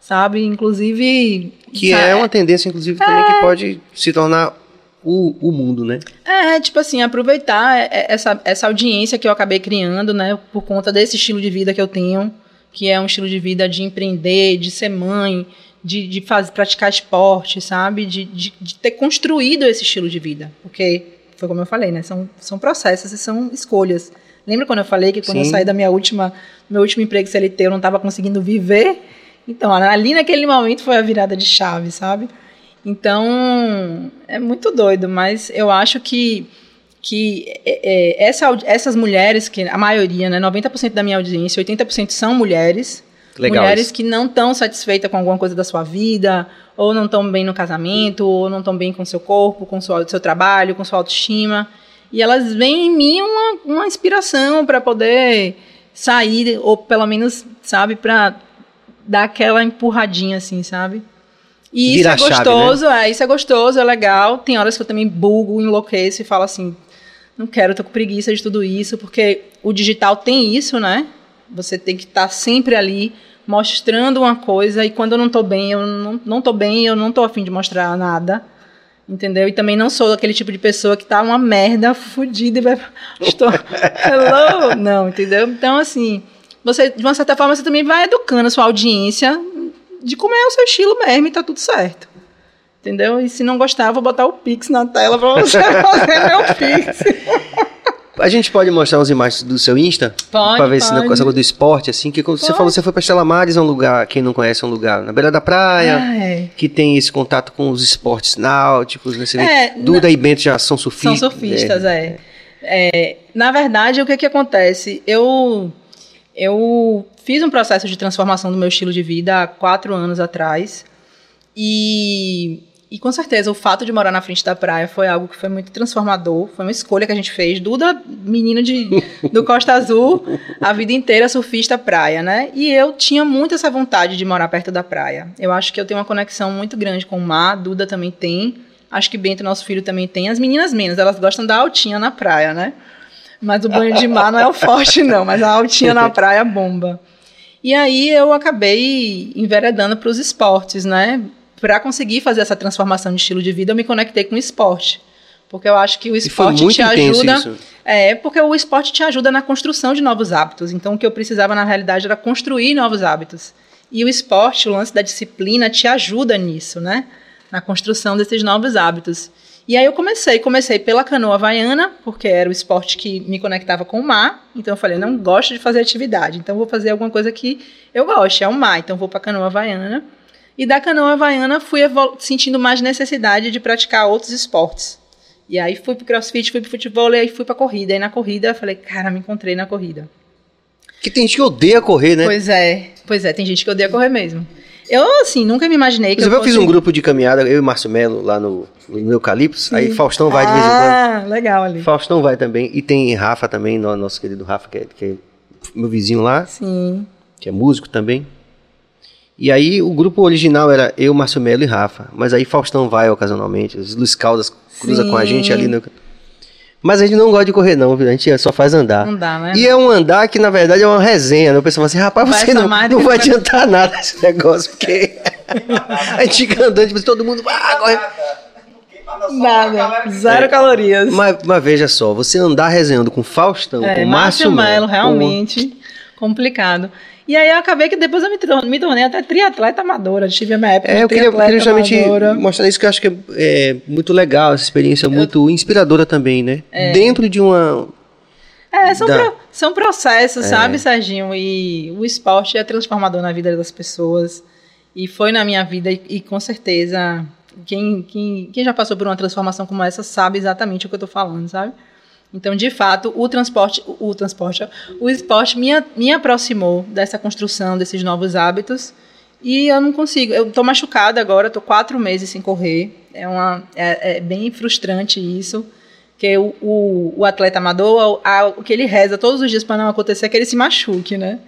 Sabe? Inclusive. Que é uma tendência, inclusive, também que pode se tornar o, o mundo, né? É, tipo assim, aproveitar é, essa, essa audiência que eu acabei criando, né, por conta desse estilo de vida que eu tenho, que é um estilo de vida de empreender, de ser mãe, de, de fazer, praticar esporte, sabe? De, de, de ter construído esse estilo de vida. Porque, foi como eu falei, né? São, são processos e são escolhas. Lembra quando eu falei que quando eu Sim. saí da minha última, meu último emprego CLT, eu não estava conseguindo viver? Então, ali naquele momento foi a virada de chave, sabe? Então, é muito doido, mas eu acho que, que é, é, essa, essas mulheres, que a maioria, né, 90% da minha audiência, 80% são mulheres, Legal mulheres isso. que não estão satisfeitas com alguma coisa da sua vida, ou não estão bem no casamento, ou não estão bem com o seu corpo, com seu, seu trabalho, com sua autoestima. E elas veem em mim uma, uma inspiração para poder sair, ou pelo menos, sabe, para dar aquela empurradinha assim, sabe? E Vira isso é a chave, gostoso, é, isso é gostoso, é legal. Tem horas que eu também bugo, enlouqueço e falo assim, não quero, tô com preguiça de tudo isso, porque o digital tem isso, né? Você tem que estar sempre ali mostrando uma coisa e quando eu não tô bem, eu não, não tô bem, eu não tô afim de mostrar nada. Entendeu? E também não sou aquele tipo de pessoa que tá uma merda fodida e vai. <laughs> Estou. Hello! Não, entendeu? Então, assim, você, de uma certa forma, você também vai educando a sua audiência de como é o seu estilo mesmo e tá tudo certo. Entendeu? E se não gostar, vou botar o Pix na tela pra você <laughs> fazer meu Pix. A gente pode mostrar umas imagens do seu Insta? Pode, Pra ver se pode. na coisa do esporte, assim, que quando você Pode. falou, você foi pra Estela Mares, é um lugar, quem não conhece, é um lugar na beira da praia, Ah, é. que tem esse contato com os esportes náuticos, né? Você vê É, que Duda e Bento já são surfistas. São surfistas, é. É, Na verdade, o que que acontece? Eu, eu fiz um processo de transformação do meu estilo de vida há quatro anos atrás. E, e com certeza o fato de morar na frente da praia foi algo que foi muito transformador. Foi uma escolha que a gente fez. Duda, menino de, do Costa Azul, a vida inteira surfista praia, né? E eu tinha muito essa vontade de morar perto da praia. Eu acho que eu tenho uma conexão muito grande com o mar. Duda também tem. Acho que Bento, nosso filho, também tem. As meninas menos, elas gostam da altinha na praia, né? Mas o banho de mar não é o forte, não. Mas a altinha na praia bomba. E aí eu acabei enveredando para os esportes, né? Para conseguir fazer essa transformação de estilo de vida, eu me conectei com o esporte. Porque eu acho que o esporte te ajuda. isso. É, porque o esporte te ajuda na construção de novos hábitos. Então, o que eu precisava, na realidade, era construir novos hábitos. E o esporte, o lance da disciplina, te ajuda nisso, né? Na construção desses novos hábitos. E aí eu comecei, comecei pela canoa havaiana, porque era o esporte que me conectava com o mar. Então eu falei, não gosto de fazer atividade, então vou fazer alguma coisa que eu gosto, é o mar, então vou para canoa havaiana. E da canoa havaiana fui sentindo mais necessidade de praticar outros esportes. E aí fui pro crossfit, fui pro futebol e aí fui pra corrida. E na corrida eu falei, cara, me encontrei na corrida. Que tem gente que odeia correr, né? Pois é, pois é, tem gente que odeia correr mesmo. Eu, assim, nunca me imaginei que exemplo, eu fosse... fiz um grupo de caminhada, eu e Márcio Melo, lá no, no Eucaliptus, aí Faustão vai de vez em quando. Ah, legal ali. Faustão vai também, e tem Rafa também, no- nosso querido Rafa, que é, que é meu vizinho lá, Sim. que é músico também. E aí o grupo original era eu, Márcio Melo e Rafa, mas aí Faustão vai ocasionalmente, Luiz Caldas cruza com a Sim. gente ali no... Mas a gente não gosta de correr não, viu? a gente só faz andar. Dá, né? E é um andar que, na verdade, é uma resenha. Né? O pessoal fala assim, rapaz, Vai você não, não vai vai- adiantar nada esse negócio, porque <laughs> a gente fica andando, tipo, todo mundo... Ah, corre. Nada. Zero calorias. Mas, mas veja só, você andar resenhando com Faustão, É, com Márcio Márcio Melo, Melo, realmente complicado. E aí eu acabei que depois eu me, tor- me tornei até triatleta amadora. Tive a minha época É, eu queria, queria justamente amadora. mostrar isso que eu acho que é, é muito legal, essa experiência muito inspiradora também, né? É. Dentro de uma. É, são, pro- são processos, É. sabe, Serginho? E o esporte é transformador na vida das pessoas. E foi na minha vida, e, e com certeza, quem, quem, quem já passou por uma transformação como essa sabe exatamente o que eu tô falando, sabe? Então, de fato, o transporte, o, transporte, o esporte me, me aproximou dessa construção, desses novos hábitos. E eu não consigo. Eu tô machucada agora, tô quatro meses sem correr. É, uma, é, é bem frustrante isso. Porque o, o, o atleta amador, a- o que ele reza todos os dias para não acontecer é que ele se machuque, né?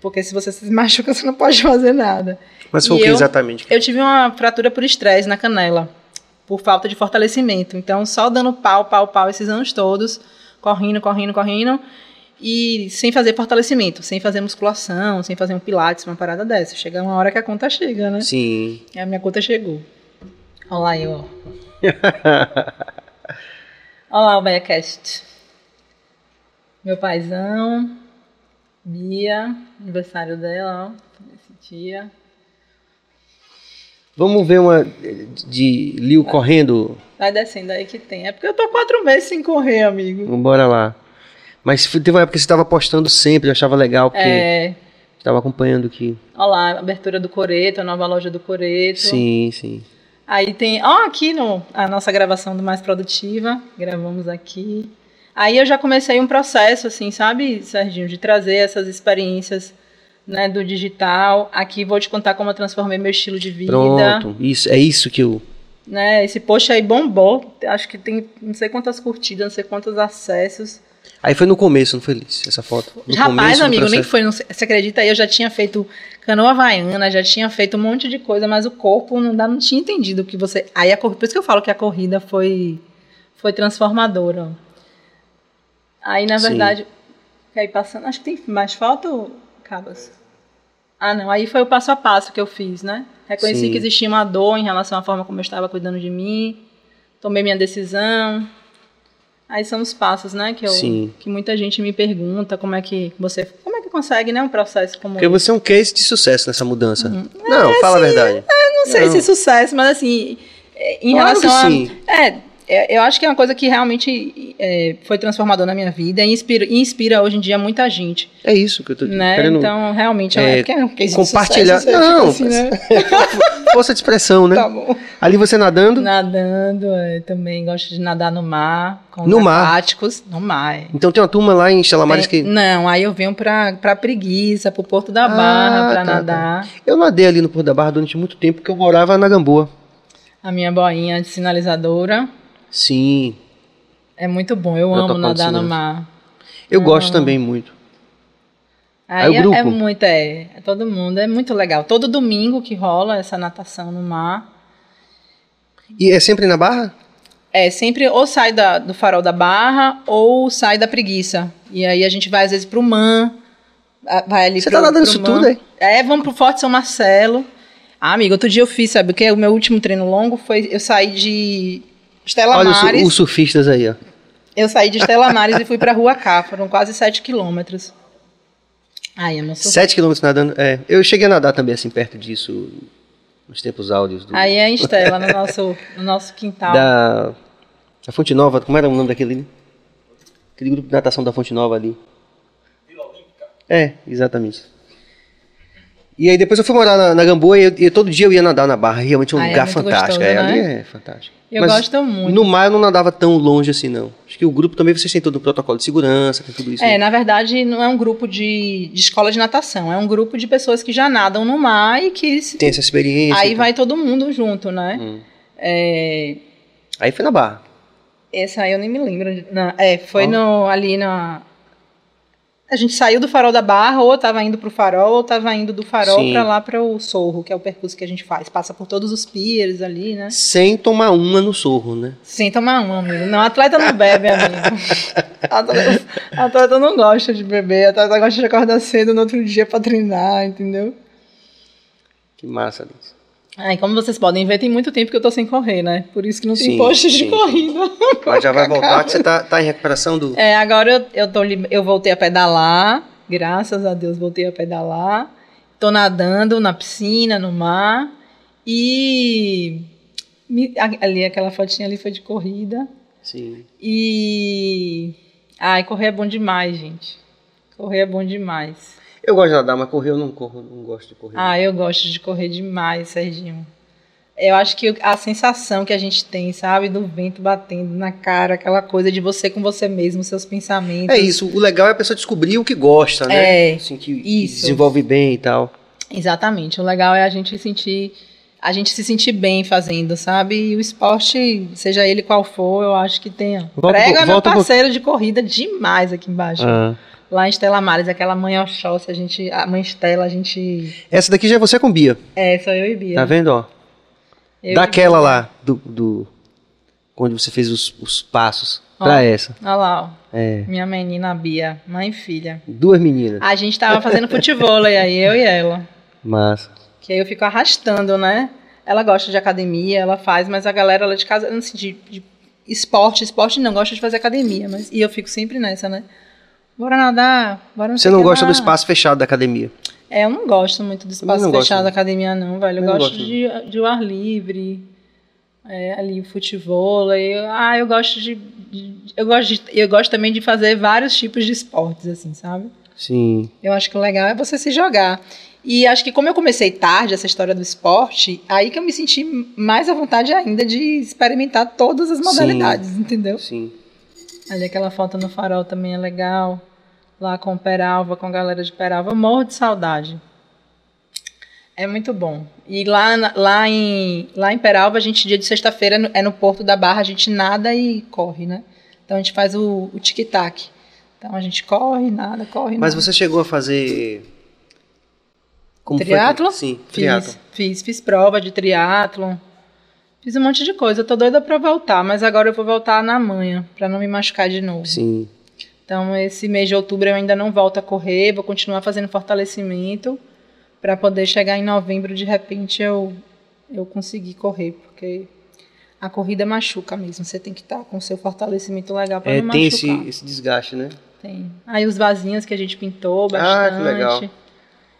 Porque se você se machuca, você não pode <laughs> fazer nada. Mas foi E o que eu- exatamente? Eu tive uma fratura por estresse na canela, por falta de fortalecimento. Então, só dando pau, pau, pau esses anos todos, correndo, correndo, correndo, e sem fazer fortalecimento, sem fazer musculação, sem fazer um pilates, uma parada dessa. Chega uma hora que a conta chega, né? Sim. E a minha conta chegou. Olha lá eu, ó. <laughs> Olha lá o BaiaCast. Meu paizão, Bia, aniversário dela, ó. Esse dia. Vamos ver uma de Liu correndo. Vai descendo aí que tem. É porque eu tô quatro meses sem correr, amigo. Vambora lá. Mas teve uma época que você estava postando sempre, eu achava legal, porque É. estava acompanhando aqui. Olha lá, abertura do Coreto, a nova loja do Coreto. Sim, sim. Aí tem, ó, aqui no, a nossa gravação do Mais Produtiva, gravamos aqui. Aí eu já comecei um processo, assim, sabe, Serginho, de trazer essas experiências né, do digital. Aqui vou te contar como eu transformei meu estilo de vida. Pronto. Isso, é isso que eu. Né, esse post aí bombou. Acho que tem não sei quantas curtidas, não sei quantos acessos. Aí foi no começo, não foi Liz, essa foto? No Rapaz, começo amigo, nem foi. Não, você acredita aí? Eu já tinha feito canoa havaiana, já tinha feito um monte de coisa, mas o corpo não, dá, não tinha entendido o que você. Aí a corrida. Por isso que eu falo que a corrida foi, foi transformadora. Aí, na verdade. Ir passando? Acho que tem mais foto, Cabas? Ah, não. Aí foi o passo a passo que eu fiz, né? Reconheci Sim. que existia uma dor em relação à forma como eu estava cuidando de mim. Tomei minha decisão. Aí são os passos, né? Que, eu, Sim. que muita gente me pergunta como é que você. Como é que consegue, né? Um processo como. Porque você é um case de sucesso nessa mudança. Não, fala a verdade. não sei Não. se sucesso, mas assim, é, em Claro relação a. É, é, eu acho que é uma coisa que realmente é, foi transformadora na minha vida e inspira, inspira hoje em dia muita gente. É isso que eu tô Né? querendo Então, realmente, é, é, é um case compartilhar. sucesso, você Não, fica assim, né? <laughs> força de expressão, né? Tá bom. Ali você nadando, Nadando, é, também gosto de nadar no mar, com No os mar? aquáticos, no mar. é. então tem uma turma lá em Chalamares Tem- que Não, aí eu venho pra, pra Preguiça, pro Porto da Ah, Barra, pra tá, nadar. eu nadei ali no Porto da Barra durante muito tempo porque eu morava na Gamboa. A minha boinha de sinalizadora. Sim, É muito bom, eu Protocolo amo nadar no mar. eu gosto também muito. Aí Aí é- é, muito, é, é todo mundo, é muito legal. Todo domingo que rola essa natação no mar. E é sempre na Barra? É, sempre ou sai da- do farol da barra ou sai da preguiça. E aí a gente vai às vezes pro Man, vai ali Você pro, tá nadando isso tudo aí? É, vamos pro Forte São Marcelo. Ah, amigo, outro dia eu fiz, sabe o que? O meu último treino longo foi, eu saí de Estela Olha os, Mares. os surfistas aí, ó. Eu saí de Estela Mares e fui pra Rua Cá, foram quase 7 quilômetros. Ai, eu não sou... Sete quilômetros nadando. É, eu cheguei a nadar também assim perto disso nos tempos áudios do, Aí é em Estela, no nosso, no nosso quintal. da, da Fonte Nova. Como era o nome daquele? ali? Aquele grupo de natação da Fonte Nova ali. É, exatamente. E aí depois eu fui morar na, na Gamboa e, e todo dia eu ia nadar na Barra. Realmente é um Ah, é lugar muito fantástico. gostoso, é, ali né? é fantástico. Eu Mas gosto muito. No mar eu não nadava tão longe assim, não. Acho que o grupo também vocês têm todo o protocolo de segurança, tem tudo isso. É, né? na verdade, não é um grupo de, de escola de natação, é um grupo de pessoas que já nadam no mar e que. Tem essa experiência. aí e vai todo mundo junto, né? Hum. É. Aí foi na Barra. essa aí eu nem me lembro. não, é, foi Ó. no, ali na. A gente saiu do farol da Barra, ou tava indo pro farol, ou tava indo do farol pra lá para o Sorro, que é o percurso que a gente faz. Passa por todos os piers ali, né? Sem tomar uma no sorro, né? Sem tomar um, amigo. Não, atleta não bebe, amigo. <laughs> Atleta, atleta não gosta de beber, atleta gosta de acordar cedo no outro dia pra treinar, entendeu? Que massa, Alice. Aí, como vocês podem ver, tem muito tempo que eu tô sem correr, né? Por isso que não tem Sim, de sim, corrida. <laughs> Mas já vai voltar, que você tá, tá em recuperação do. É, agora eu, eu, tô, eu voltei a pedalar, graças a Deus voltei a pedalar. Tô nadando na piscina, no mar. E ali, aquela fotinha ali foi de corrida. Sim. E. Ai, correr é bom demais, gente. Correr é bom demais. Eu gosto de nadar, mas correr eu não corro, não gosto de correr. Ah, eu gosto de correr demais, Serginho. Eu acho que a sensação que a gente tem, sabe, do vento batendo na cara, aquela coisa de você com você mesmo, seus pensamentos. É isso, o legal é a pessoa descobrir o que gosta, né? É, assim, que, que isso. desenvolve bem e tal. Exatamente. O legal é a gente sentir, a gente se sentir bem fazendo, sabe? E o esporte, seja ele qual for, eu acho que tem. Volta po- meu volta parceiro de corrida demais aqui embaixo. Ah. Lá em Estela Mares, aquela mãe Oxóssi, a gente, a mãe Estela, a gente. Essa daqui já é você com Bia, É, só eu e Bia. tá vendo, ó? Eu Daquela lá, do, do... Onde você fez os, os passos, Ó. pra essa. Olha lá, ó. É, Minha menina Bia, mãe e filha. duas meninas. A gente tava fazendo futebol aí, eu e ela. Massa. Que aí eu fico arrastando, né? Ela gosta de academia, ela faz, mas a galera lá de casa, assim, de, de esporte, esporte não gosta de fazer academia, mas e eu fico sempre nessa, né? Bora nadar, bora não Você não o gosta do lá. espaço fechado da academia. É, eu não gosto muito do espaço fechado da academia, não, velho. Eu gosto gosto, de, de o ar livre, é, ali, futebol. aí eu- ah, eu gosto de, de- eu gosto de, eu gosto também de fazer vários tipos de esportes, assim, sabe? Sim. Eu acho que o legal é você se jogar. E acho que como eu comecei tarde essa história do esporte, aí que eu me senti mais à vontade ainda de experimentar todas as Sim. modalidades, entendeu? Sim. Ali aquela foto no farol também é legal. Lá com o Peralva, com a galera de Peralva. Morro de saudade. É muito bom. E lá, lá, em, lá em Peralva, a gente, dia de sexta-feira, é no- Porto da Barra, a gente nada e corre, né? Então a gente faz o, o tic-tac. Então a gente corre, nada, corre, Mas nada. você chegou a fazer... Como foi Triatlo? Sim, triatlo. Fiz, fiz, fiz prova de triatlon. Fiz um monte de coisa. Eu tô doida pra voltar, mas agora eu vou voltar na manhã, pra não me machucar de novo. Sim. Então, esse mês de outubro eu ainda não volto a correr, vou continuar fazendo fortalecimento, para poder chegar em novembro, de repente eu eu conseguir correr, porque a corrida machuca mesmo. Você tem que estar com o seu fortalecimento legal para É, não tem machucar. esse, esse desgaste, né? Tem. Aí os vasinhos que a gente pintou Ah, bastante. que legal.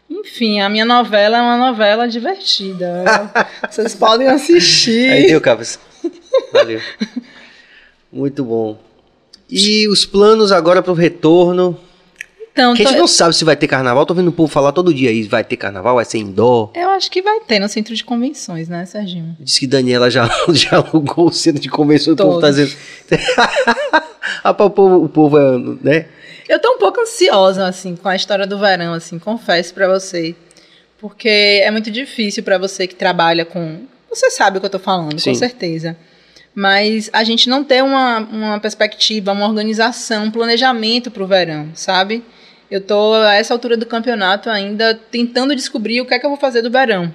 Enfim, a minha novela é uma novela divertida. <laughs> Vocês podem assistir. Aí deu, Cabas. Valeu. Muito bom. E os planos agora para o retorno? Então, Que a tô- gente não sabe se vai ter carnaval. Tô vendo o povo falar todo dia aí. Vai ter carnaval, vai ser indoor. eu acho que vai ter no centro de convenções, né, Serginho? Diz que Daniela já, <laughs> já alugou o centro de convenção. O povo tá Todos. dizendo. <laughs> O povo, o povo é, né? Eu tô um pouco ansiosa, assim, com a história do verão, assim, confesso pra você. Porque é muito difícil pra você que trabalha com. Você sabe o que eu tô falando, Sim. com certeza. Mas a gente não tem uma, uma perspectiva, uma organização, um planejamento pro verão, sabe? Eu tô a essa altura do campeonato ainda tentando descobrir o que é que eu vou fazer do verão.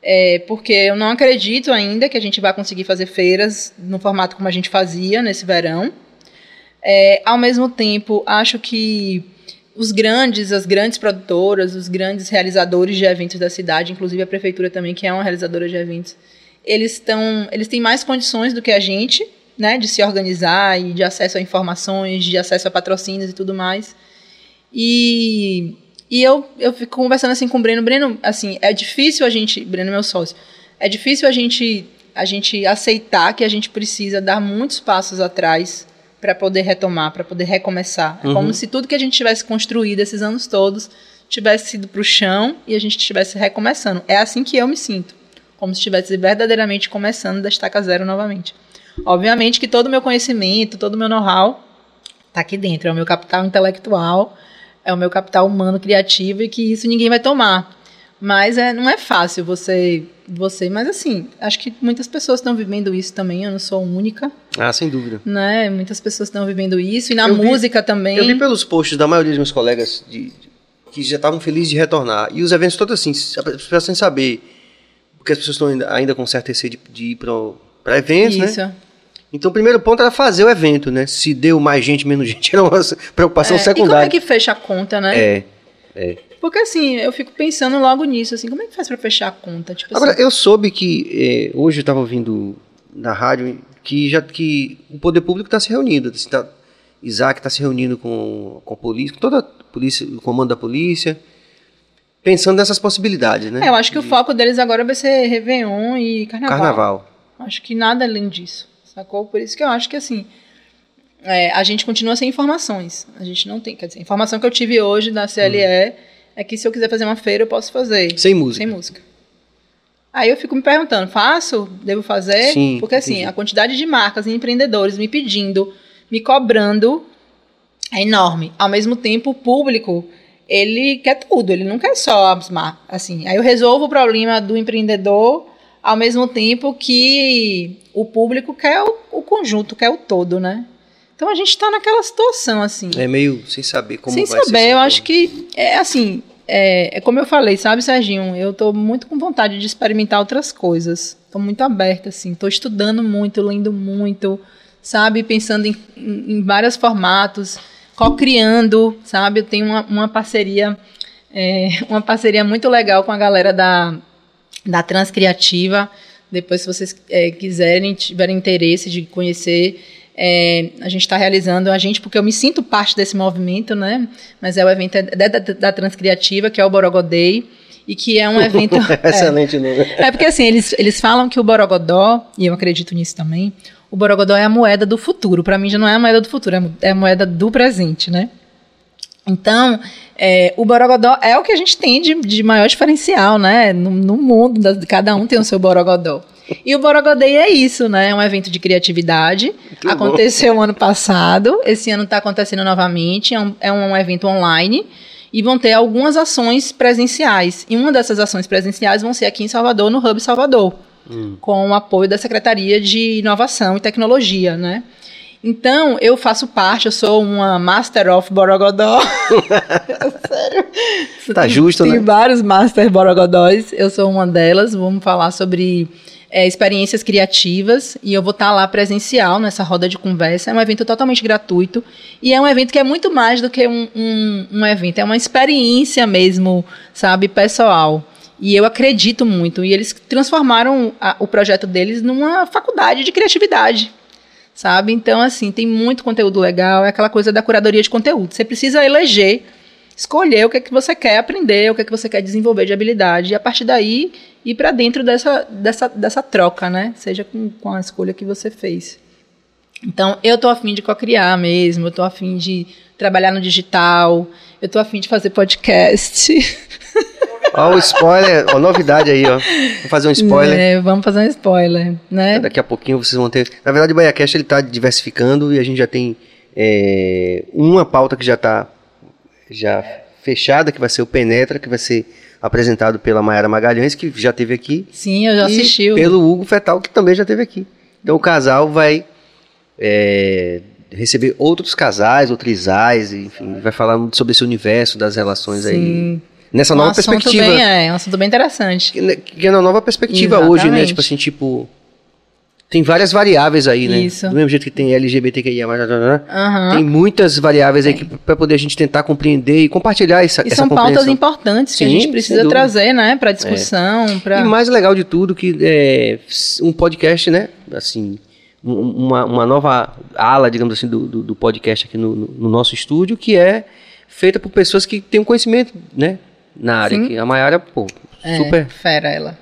É, porque eu não acredito ainda que a gente vai conseguir fazer feiras no formato como a gente fazia nesse verão. É, ao mesmo tempo, acho que os grandes, as grandes produtoras, os grandes realizadores de eventos da cidade, inclusive a prefeitura também, que é uma realizadora de eventos, eles estão, eles têm mais condições do que a gente, né, de se organizar e de acesso a informações, de acesso a patrocínios e tudo mais. E, e eu, eu fico conversando assim com o Breno, Breno, assim, é difícil a gente, Breno meu sócio, é difícil a gente a gente aceitar que a gente precisa dar muitos passos atrás para poder retomar, para poder recomeçar. É Uhum. como se tudo que a gente tivesse construído esses anos todos tivesse ido para o chão e a gente estivesse recomeçando. É assim que eu me sinto, como se estivesse verdadeiramente começando da estaca zero novamente. Obviamente que todo o meu conhecimento, todo o meu know-how está aqui dentro, é o meu capital intelectual, é o meu capital humano criativo e que isso ninguém vai tomar. Mas é, não é fácil você, você, mas assim, acho que muitas pessoas estão vivendo isso também, eu não sou única, Ah, sem dúvida. né? Muitas pessoas estão vivendo isso e na Eu vi- música também. Eu vi pelos posts da maioria dos meus colegas de- de- que já estavam felizes de retornar. E os eventos todos assim, as pessoas sem saber. Porque as pessoas estão ainda, ainda com certo receio de, de ir para eventos, né? isso. Então o primeiro ponto era fazer o evento, né? Se deu mais gente, menos <laughs> gente, era uma preocupação É, e como é secundária. que fecha a conta, né? É. Porque assim, eu fico pensando logo nisso, assim, como é que faz pra fechar a conta? Tipo Agora, assim, eu soube que é, hoje eu estava ouvindo na rádio que já que o poder público está se reunindo. Assim, tá- Isaac está se reunindo com, com a polícia, com toda a polícia, o comando da polícia, pensando nessas possibilidades, né? é, eu acho que o foco deles agora vai ser Réveillon e Carnaval. Carnaval. Acho que nada além disso, sacou? Por isso que eu acho que, assim, é, a gente continua sem informações. A gente não tem, quer dizer, a informação que eu tive hoje da CLE é que se eu quiser fazer uma feira, eu posso fazer. Sem música. Sem música. Aí eu fico me perguntando, faço? Devo fazer? Sim, Porque assim, entendi. a quantidade de marcas e empreendedores me pedindo, me cobrando é enorme. Ao mesmo tempo, o público, ele quer tudo, ele não quer só as marcas. Assim, aí eu resolvo o problema do empreendedor ao mesmo tempo que o público quer o, o conjunto, quer o todo, né? Então a gente está naquela situação, assim. É meio sem saber como Sem vai ser. saber, esse eu acho que é assim, é, é como eu falei, sabe, Serginho? Eu tô muito com vontade de experimentar outras coisas. Tô muito aberta, assim, tô estudando muito, lendo muito, sabe? Pensando em, em vários formatos, co-criando, sabe? Eu tenho uma, uma parceria, é, uma parceria muito legal com a galera da, da Transcriativa. Depois, se vocês é, quiserem, tiverem interesse de conhecer, é, a gente está realizando, a gente, porque eu me sinto parte desse movimento, né? Mas é o evento da, da, da Transcriativa, que é o Borogodei, e que é um evento. <laughs> é, Excelente nome. é porque assim, eles, eles falam que o Borogodó, e eu acredito nisso também, o Borogodó é a moeda do futuro. Para mim já não é a moeda do futuro, é a- é a moeda do presente, né? Então, é, o Borogodó é o que a gente tem de, de maior diferencial, né? No, no mundo, das- cada um tem o seu Borogodó. E o Borogodei é isso, né? É um evento de criatividade. bom. Aconteceu ano passado, esse ano está acontecendo novamente. É um, é um evento online e vão ter algumas ações presenciais. E uma dessas ações presenciais vão ser aqui em Salvador, no Hub Salvador, com o apoio da Secretaria de Inovação e Tecnologia, né? Então, eu faço parte, eu sou uma Master of Borogodó. <laughs> Sério? Tá Tem- justo, Tem né? vários Master Borogodóis, eu sou uma delas. Vamos falar sobre é, experiências criativas e eu vou estar lá presencial nessa roda de conversa. É um evento totalmente gratuito e é um evento que é muito mais do que um, um, um evento, é uma experiência mesmo, sabe, pessoal. E eu acredito muito. E eles transformaram a, o projeto deles numa faculdade de criatividade. Sabe? Então, assim, tem muito conteúdo legal. É aquela coisa da curadoria de conteúdo. Você precisa eleger, escolher o que é que você quer aprender, o que é que você quer desenvolver de habilidade. E a partir daí, ir para dentro dessa, dessa, dessa troca, né? Seja com, com a escolha que você fez. Então, eu tô afim de co-criar mesmo, eu tô afim de trabalhar no digital, eu tô afim de fazer podcast. <laughs> Ó, o spoiler, ó, novidade aí, ó. Vamos fazer um spoiler. É, vamos fazer um spoiler, né? Daqui a pouquinho vocês vão ter. Na verdade, o BaiaCast ele tá diversificando e a gente já tem é, uma pauta que já tá já fechada, que vai ser o Penetra, que vai ser apresentado pela Mayara Magalhães, que já teve aqui. Sim, eu já assisti. E pelo Hugo Fetal, que também já teve aqui. Então o casal vai é, receber outros casais, outrisais, enfim, vai falar sobre esse universo das relações Sim. aí. Nessa nova perspectiva. Bem, é, um assunto bem interessante. Que, que é uma nova perspectiva hoje, né? Exatamente. Tipo assim, tipo. Tem várias variáveis aí, né? Isso. Do mesmo jeito que tem LGBTQIA, Aham. tem muitas variáveis aí para poder a gente tentar compreender e compartilhar essa, E essa são pautas importantes que a Sim, gente sem precisa trazer, né, para discussão, para E mais legal de tudo que é um podcast, né? Assim, um- uma, uma nova ala, digamos assim, do, do, do podcast aqui no, no- no nosso estúdio, que é feita por pessoas que têm um conhecimento, né? Na área. Sim. Que a Mayara, pô, É, super. fera ela.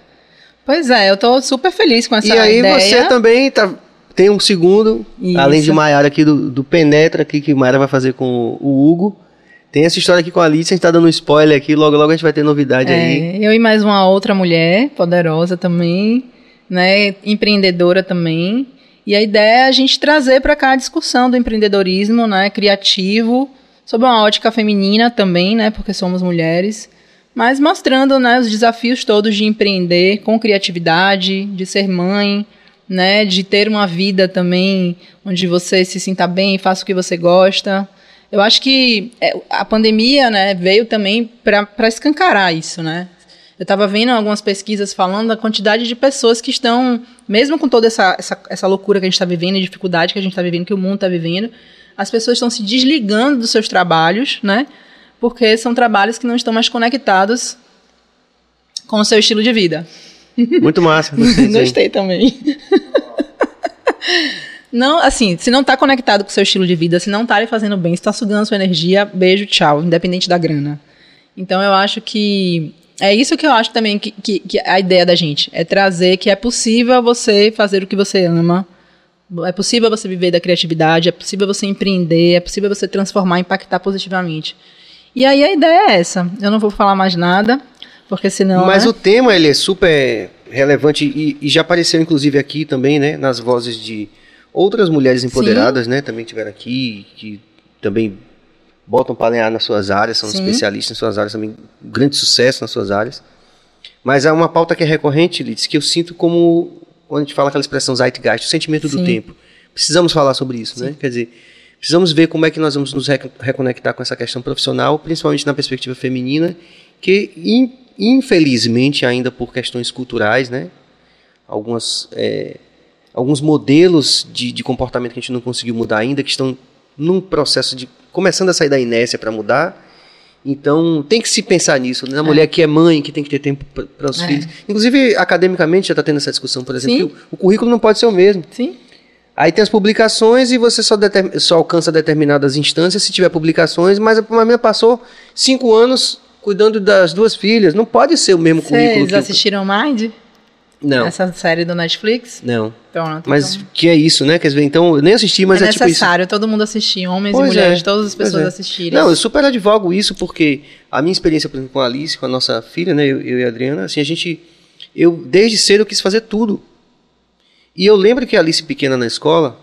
Pois é, eu tô super feliz com essa E aí ideia. você também tá, tem um segundo, Isso. além de Maiara aqui do, do Penetra aqui, que Maiara vai fazer com o Hugo. Tem essa história aqui com a Alice, a gente tá dando um spoiler aqui, logo logo a gente vai ter novidade aí. É, eu e mais uma outra mulher poderosa também, né, empreendedora também. E a ideia é a gente trazer para cá a discussão do empreendedorismo, né, criativo, sob uma ótica feminina também, né, porque somos mulheres, mas mostrando, né, os desafios todos de empreender com criatividade, de ser mãe, né, de ter uma vida também onde você se sinta bem, faça o que você gosta. Eu acho que é, a pandemia, né, veio também para escancarar isso, né? Eu estava vendo algumas pesquisas falando da quantidade de pessoas que estão, mesmo com toda essa, essa, essa loucura que a gente está vivendo, e dificuldade que a gente está vivendo, que o mundo está vivendo, as pessoas estão se desligando dos seus trabalhos, né? Porque são trabalhos que não estão mais conectados com o seu estilo de vida. Muito massa. <laughs> Gostei. Gostei também. <laughs> Não, assim, se não tá conectado com o seu estilo de vida, se não tá lhe fazendo bem, se tá sugando sua energia, beijo, tchau, independente da grana. Então eu acho que é isso que eu acho também que, que, que a ideia da gente é trazer que é possível você fazer o que você ama, é possível você viver da criatividade, é possível você empreender, é possível você transformar, impactar positivamente. E aí a ideia é essa. Eu não vou falar mais nada, porque senão. Mas né? o tema, ele é super relevante e, e já apareceu inclusive aqui também, né? Nas vozes de outras mulheres empoderadas, né? Também tiveram aqui, que também botam para lenhar nas suas áreas, são Sim. especialistas nas suas áreas, também grande sucesso nas suas áreas. Mas há uma pauta que é recorrente, Liz, que eu sinto como, quando a gente fala aquela expressão zeitgeist, o sentimento do Sim. tempo. Precisamos falar sobre isso, né? Quer dizer, precisamos ver como é que nós vamos nos rec- reconectar com essa questão profissional, principalmente na perspectiva feminina, que in- infelizmente ainda por questões culturais, né? Algumas, é, alguns modelos de, de comportamento que a gente não conseguiu mudar ainda, que estão num processo de começando a sair da inércia para mudar. Então tem que se pensar nisso, né? na mulher que é mãe, que tem que ter tempo para os É. filhos. Inclusive, academicamente já está tendo essa discussão, por exemplo, o, o currículo não pode ser o mesmo. Sim. Aí tem as publicações e você só, só alcança determinadas instâncias se tiver publicações, mas a menina passou cinco anos cuidando das duas filhas. Não pode ser o mesmo currículo Vocês assistiram Mind? Não, Essa série do Netflix? não. Pronto. Mas então, que é isso, né? Quer dizer, então eu nem assisti, mas é é, tipo isso. necessário todo mundo assistir, homens Pois e mulheres, é, todas as pessoas é. assistirem. Não, eu super advogo isso porque a minha experiência, por exemplo, com a Alice, com a nossa filha, né, eu, eu e a Adriana, assim, a gente, eu desde cedo eu quis fazer tudo. E eu lembro que a Alice pequena na escola,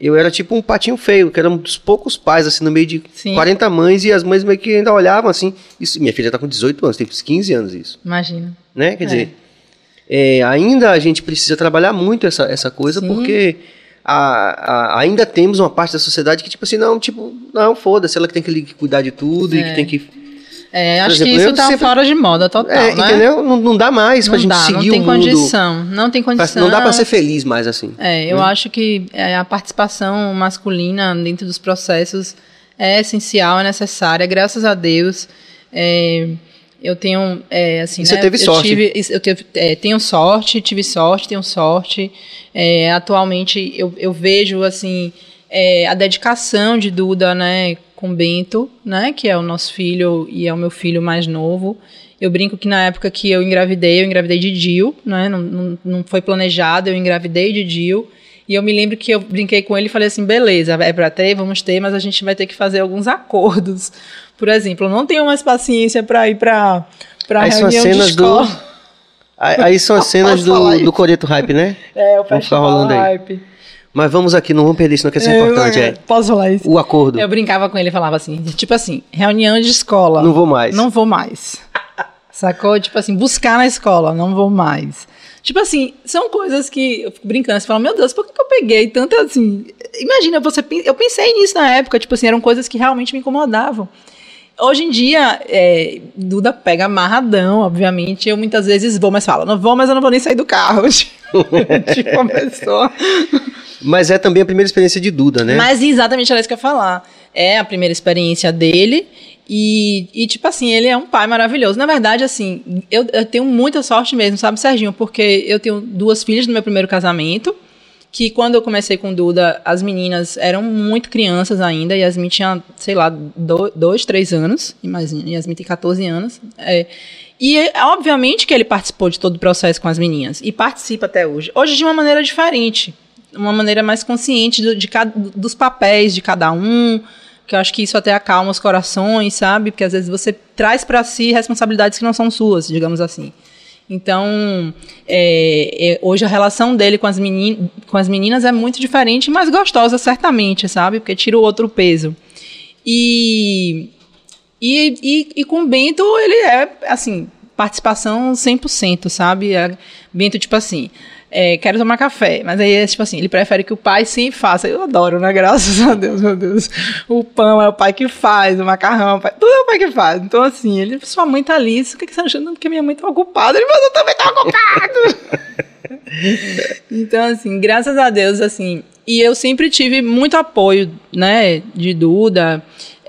eu era tipo um patinho feio, que era um dos poucos pais, assim, no meio de Sim. 40 mães, e as mães meio que ainda olhavam assim. Isso, minha filha tá com 18 anos, tem uns 15 anos isso, Imagina. né? Quer É. dizer, é, ainda a gente precisa trabalhar muito essa, essa coisa, Sim. porque a- a- ainda temos uma parte da sociedade que, tipo assim, não, tipo, não, foda-se, ela que tem que cuidar de tudo e É. que tem que. É, acho exemplo, que isso eu tá sempre- fora de moda total, É, né? entendeu? Não, não dá mais pra Não gente dá, seguir não tem o mundo. condição. Não tem condição. Não dá pra ser feliz mais assim. É, eu acho que é, a participação masculina dentro dos processos é essencial, é necessária. Graças a Deus, é, eu tenho, é, assim, E você né, teve eu sorte. tive- eu tive- é, tenho sorte, tive sorte, tenho sorte. É, atualmente, eu, eu vejo, assim, a dedicação de Duda, né, com Bento, né, que é o nosso filho e é o meu filho mais novo. Eu brinco que na época que eu engravidei, eu engravidei de Dil, né? Não, não, não foi planejado, eu engravidei de Dil. E eu me lembro que eu brinquei com ele e falei assim: beleza, é pra ter, vamos ter, mas a gente vai ter que fazer alguns acordos. Por exemplo, eu não tenho mais paciência para ir para para Aí são as reunião de cenas do- escola. Aí, são as <laughs> cenas do, do Coreto Hype, né? É, o festival hype. Mas vamos aqui, não vamos perder isso, não, que isso é importante. É Posso falar isso? o acordo. Eu brincava com ele e falava assim, tipo assim, reunião de escola. Não vou mais. Não vou mais. Sacou? Tipo assim, buscar na escola, não vou mais. Tipo assim, são coisas que eu fico brincando, você fala, meu Deus, por que, que eu peguei tanto assim? Imagina, você, eu pensei nisso na época, tipo assim, eram coisas que realmente me incomodavam. Hoje em dia, é, Duda pega amarradão, obviamente. Eu muitas vezes vou, mas falo, não vou, mas eu não vou nem sair do carro. <laughs> tipo, uma pessoa. Mas é também a primeira experiência de Duda, né? Mas exatamente era isso que eu ia falar. É a primeira experiência dele. E, e, tipo assim, ele é um pai maravilhoso. Na verdade, assim, eu, eu tenho muita sorte mesmo, sabe, Serginho? Porque eu tenho duas filhas no meu primeiro casamento. Que quando eu comecei com Duda, as meninas eram muito crianças ainda. E Yasmin tinha, sei lá, do- dois, três anos. Imagina, Yasmin tem 14 anos. É, e, obviamente, que ele participou de todo o processo com as meninas. E participa até hoje. Hoje, de uma maneira diferente. Uma maneira mais consciente do- de cada, dos papéis de cada um. Que eu acho que isso até acalma os corações, sabe? Porque às vezes você traz para si responsabilidades que não são suas, digamos assim. Então, é, é, hoje a relação dele com as, menin com as meninas é muito diferente, mas gostosa, certamente, sabe? Porque tira o outro peso. E, e, e, e com o Bento, ele é, assim, participação 100%, sabe? É, Bento, tipo assim, é, quero tomar café, mas aí é tipo assim, ele prefere que o pai sim faça. Eu adoro, né? Graças a Deus, meu Deus. O pão é o pai que faz, o macarrão é o pai, tudo é o pai que faz. Então, assim, ele, sua mãe tá ali, o que, que você tá achando? Porque minha mãe tá ocupada. Ele, mas eu também tô ocupado. <laughs> então, assim, graças a Deus, assim, e eu sempre tive muito apoio, né, de Duda,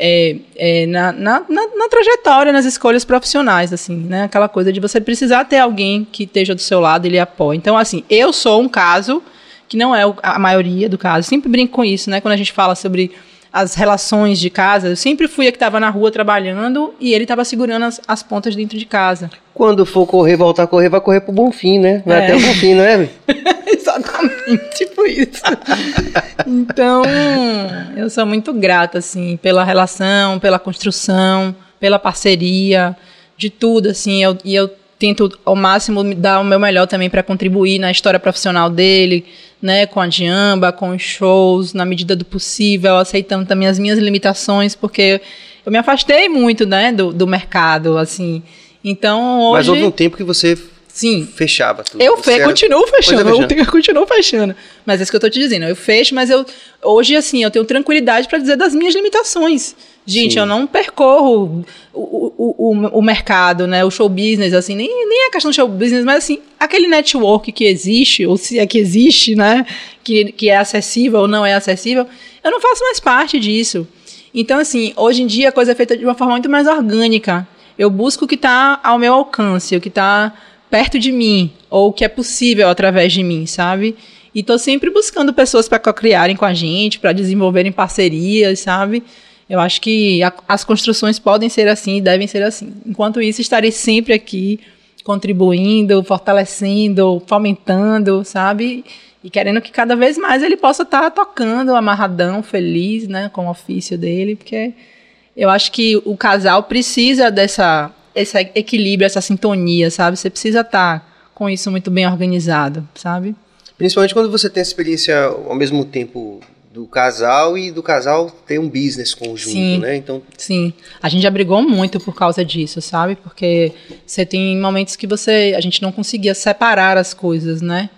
é, é, na, na, na, na trajetória, nas escolhas profissionais, assim, né? Aquela coisa de você precisar ter alguém que esteja do seu lado e lhe apoie. Então, assim, eu sou um caso que não é a maioria do caso. Sempre brinco com isso, né? Quando a gente fala sobre as relações de casa, eu sempre fui a que estava na rua trabalhando e ele estava segurando as, as pontas dentro de casa. Quando for correr, voltar a correr, vai correr pro Bonfim, né? Vai É. até o Bonfim, não é? <laughs> <laughs> Tipo isso. Então, eu sou muito grata, assim, pela relação, pela construção, pela parceria, de tudo, assim. Eu, e eu tento ao máximo dar o meu melhor também para contribuir na história profissional dele, né, com a Diamba, com os shows, na medida do possível, aceitando também as minhas limitações, porque eu me afastei muito, né, do, do mercado, assim. Então, hoje... Mas houve um tempo que você Sim, fechava tudo. eu fe continuo fechando, é, eu tenho- <laughs> eu continuo fechando. Mas é isso que eu tô te dizendo. Eu fecho, mas eu hoje, assim, eu tenho tranquilidade para dizer das minhas limitações. Gente, Sim. eu não percorro o, o, o, o mercado, né? O show business, assim, nem, nem a questão do show business, mas assim, aquele network que existe, ou se é que existe, né? Que, que é acessível ou não é acessível, eu não faço mais parte disso. Então, assim, hoje em dia a coisa é feita de uma forma muito mais orgânica. Eu busco o que está ao meu alcance, o que está perto de mim, ou que é possível através de mim, sabe? E tô sempre buscando pessoas para co-criarem com a gente, para desenvolverem parcerias, sabe? Eu acho que a- as construções podem ser assim e devem ser assim. Enquanto isso, estarei sempre aqui contribuindo, fortalecendo, fomentando, sabe? E querendo que cada vez mais ele possa estar tocando amarradão, feliz, né, com o ofício dele, porque eu acho que o casal precisa dessa esse equilíbrio, essa sintonia, sabe? Você precisa estar com isso muito bem organizado, sabe? Principalmente quando você tem a experiência ao mesmo tempo do casal e do casal ter um business conjunto, Sim. né? Então, Sim, a gente já brigou muito por causa disso, sabe? Porque você tem momentos que você, a gente não conseguia separar as coisas, né?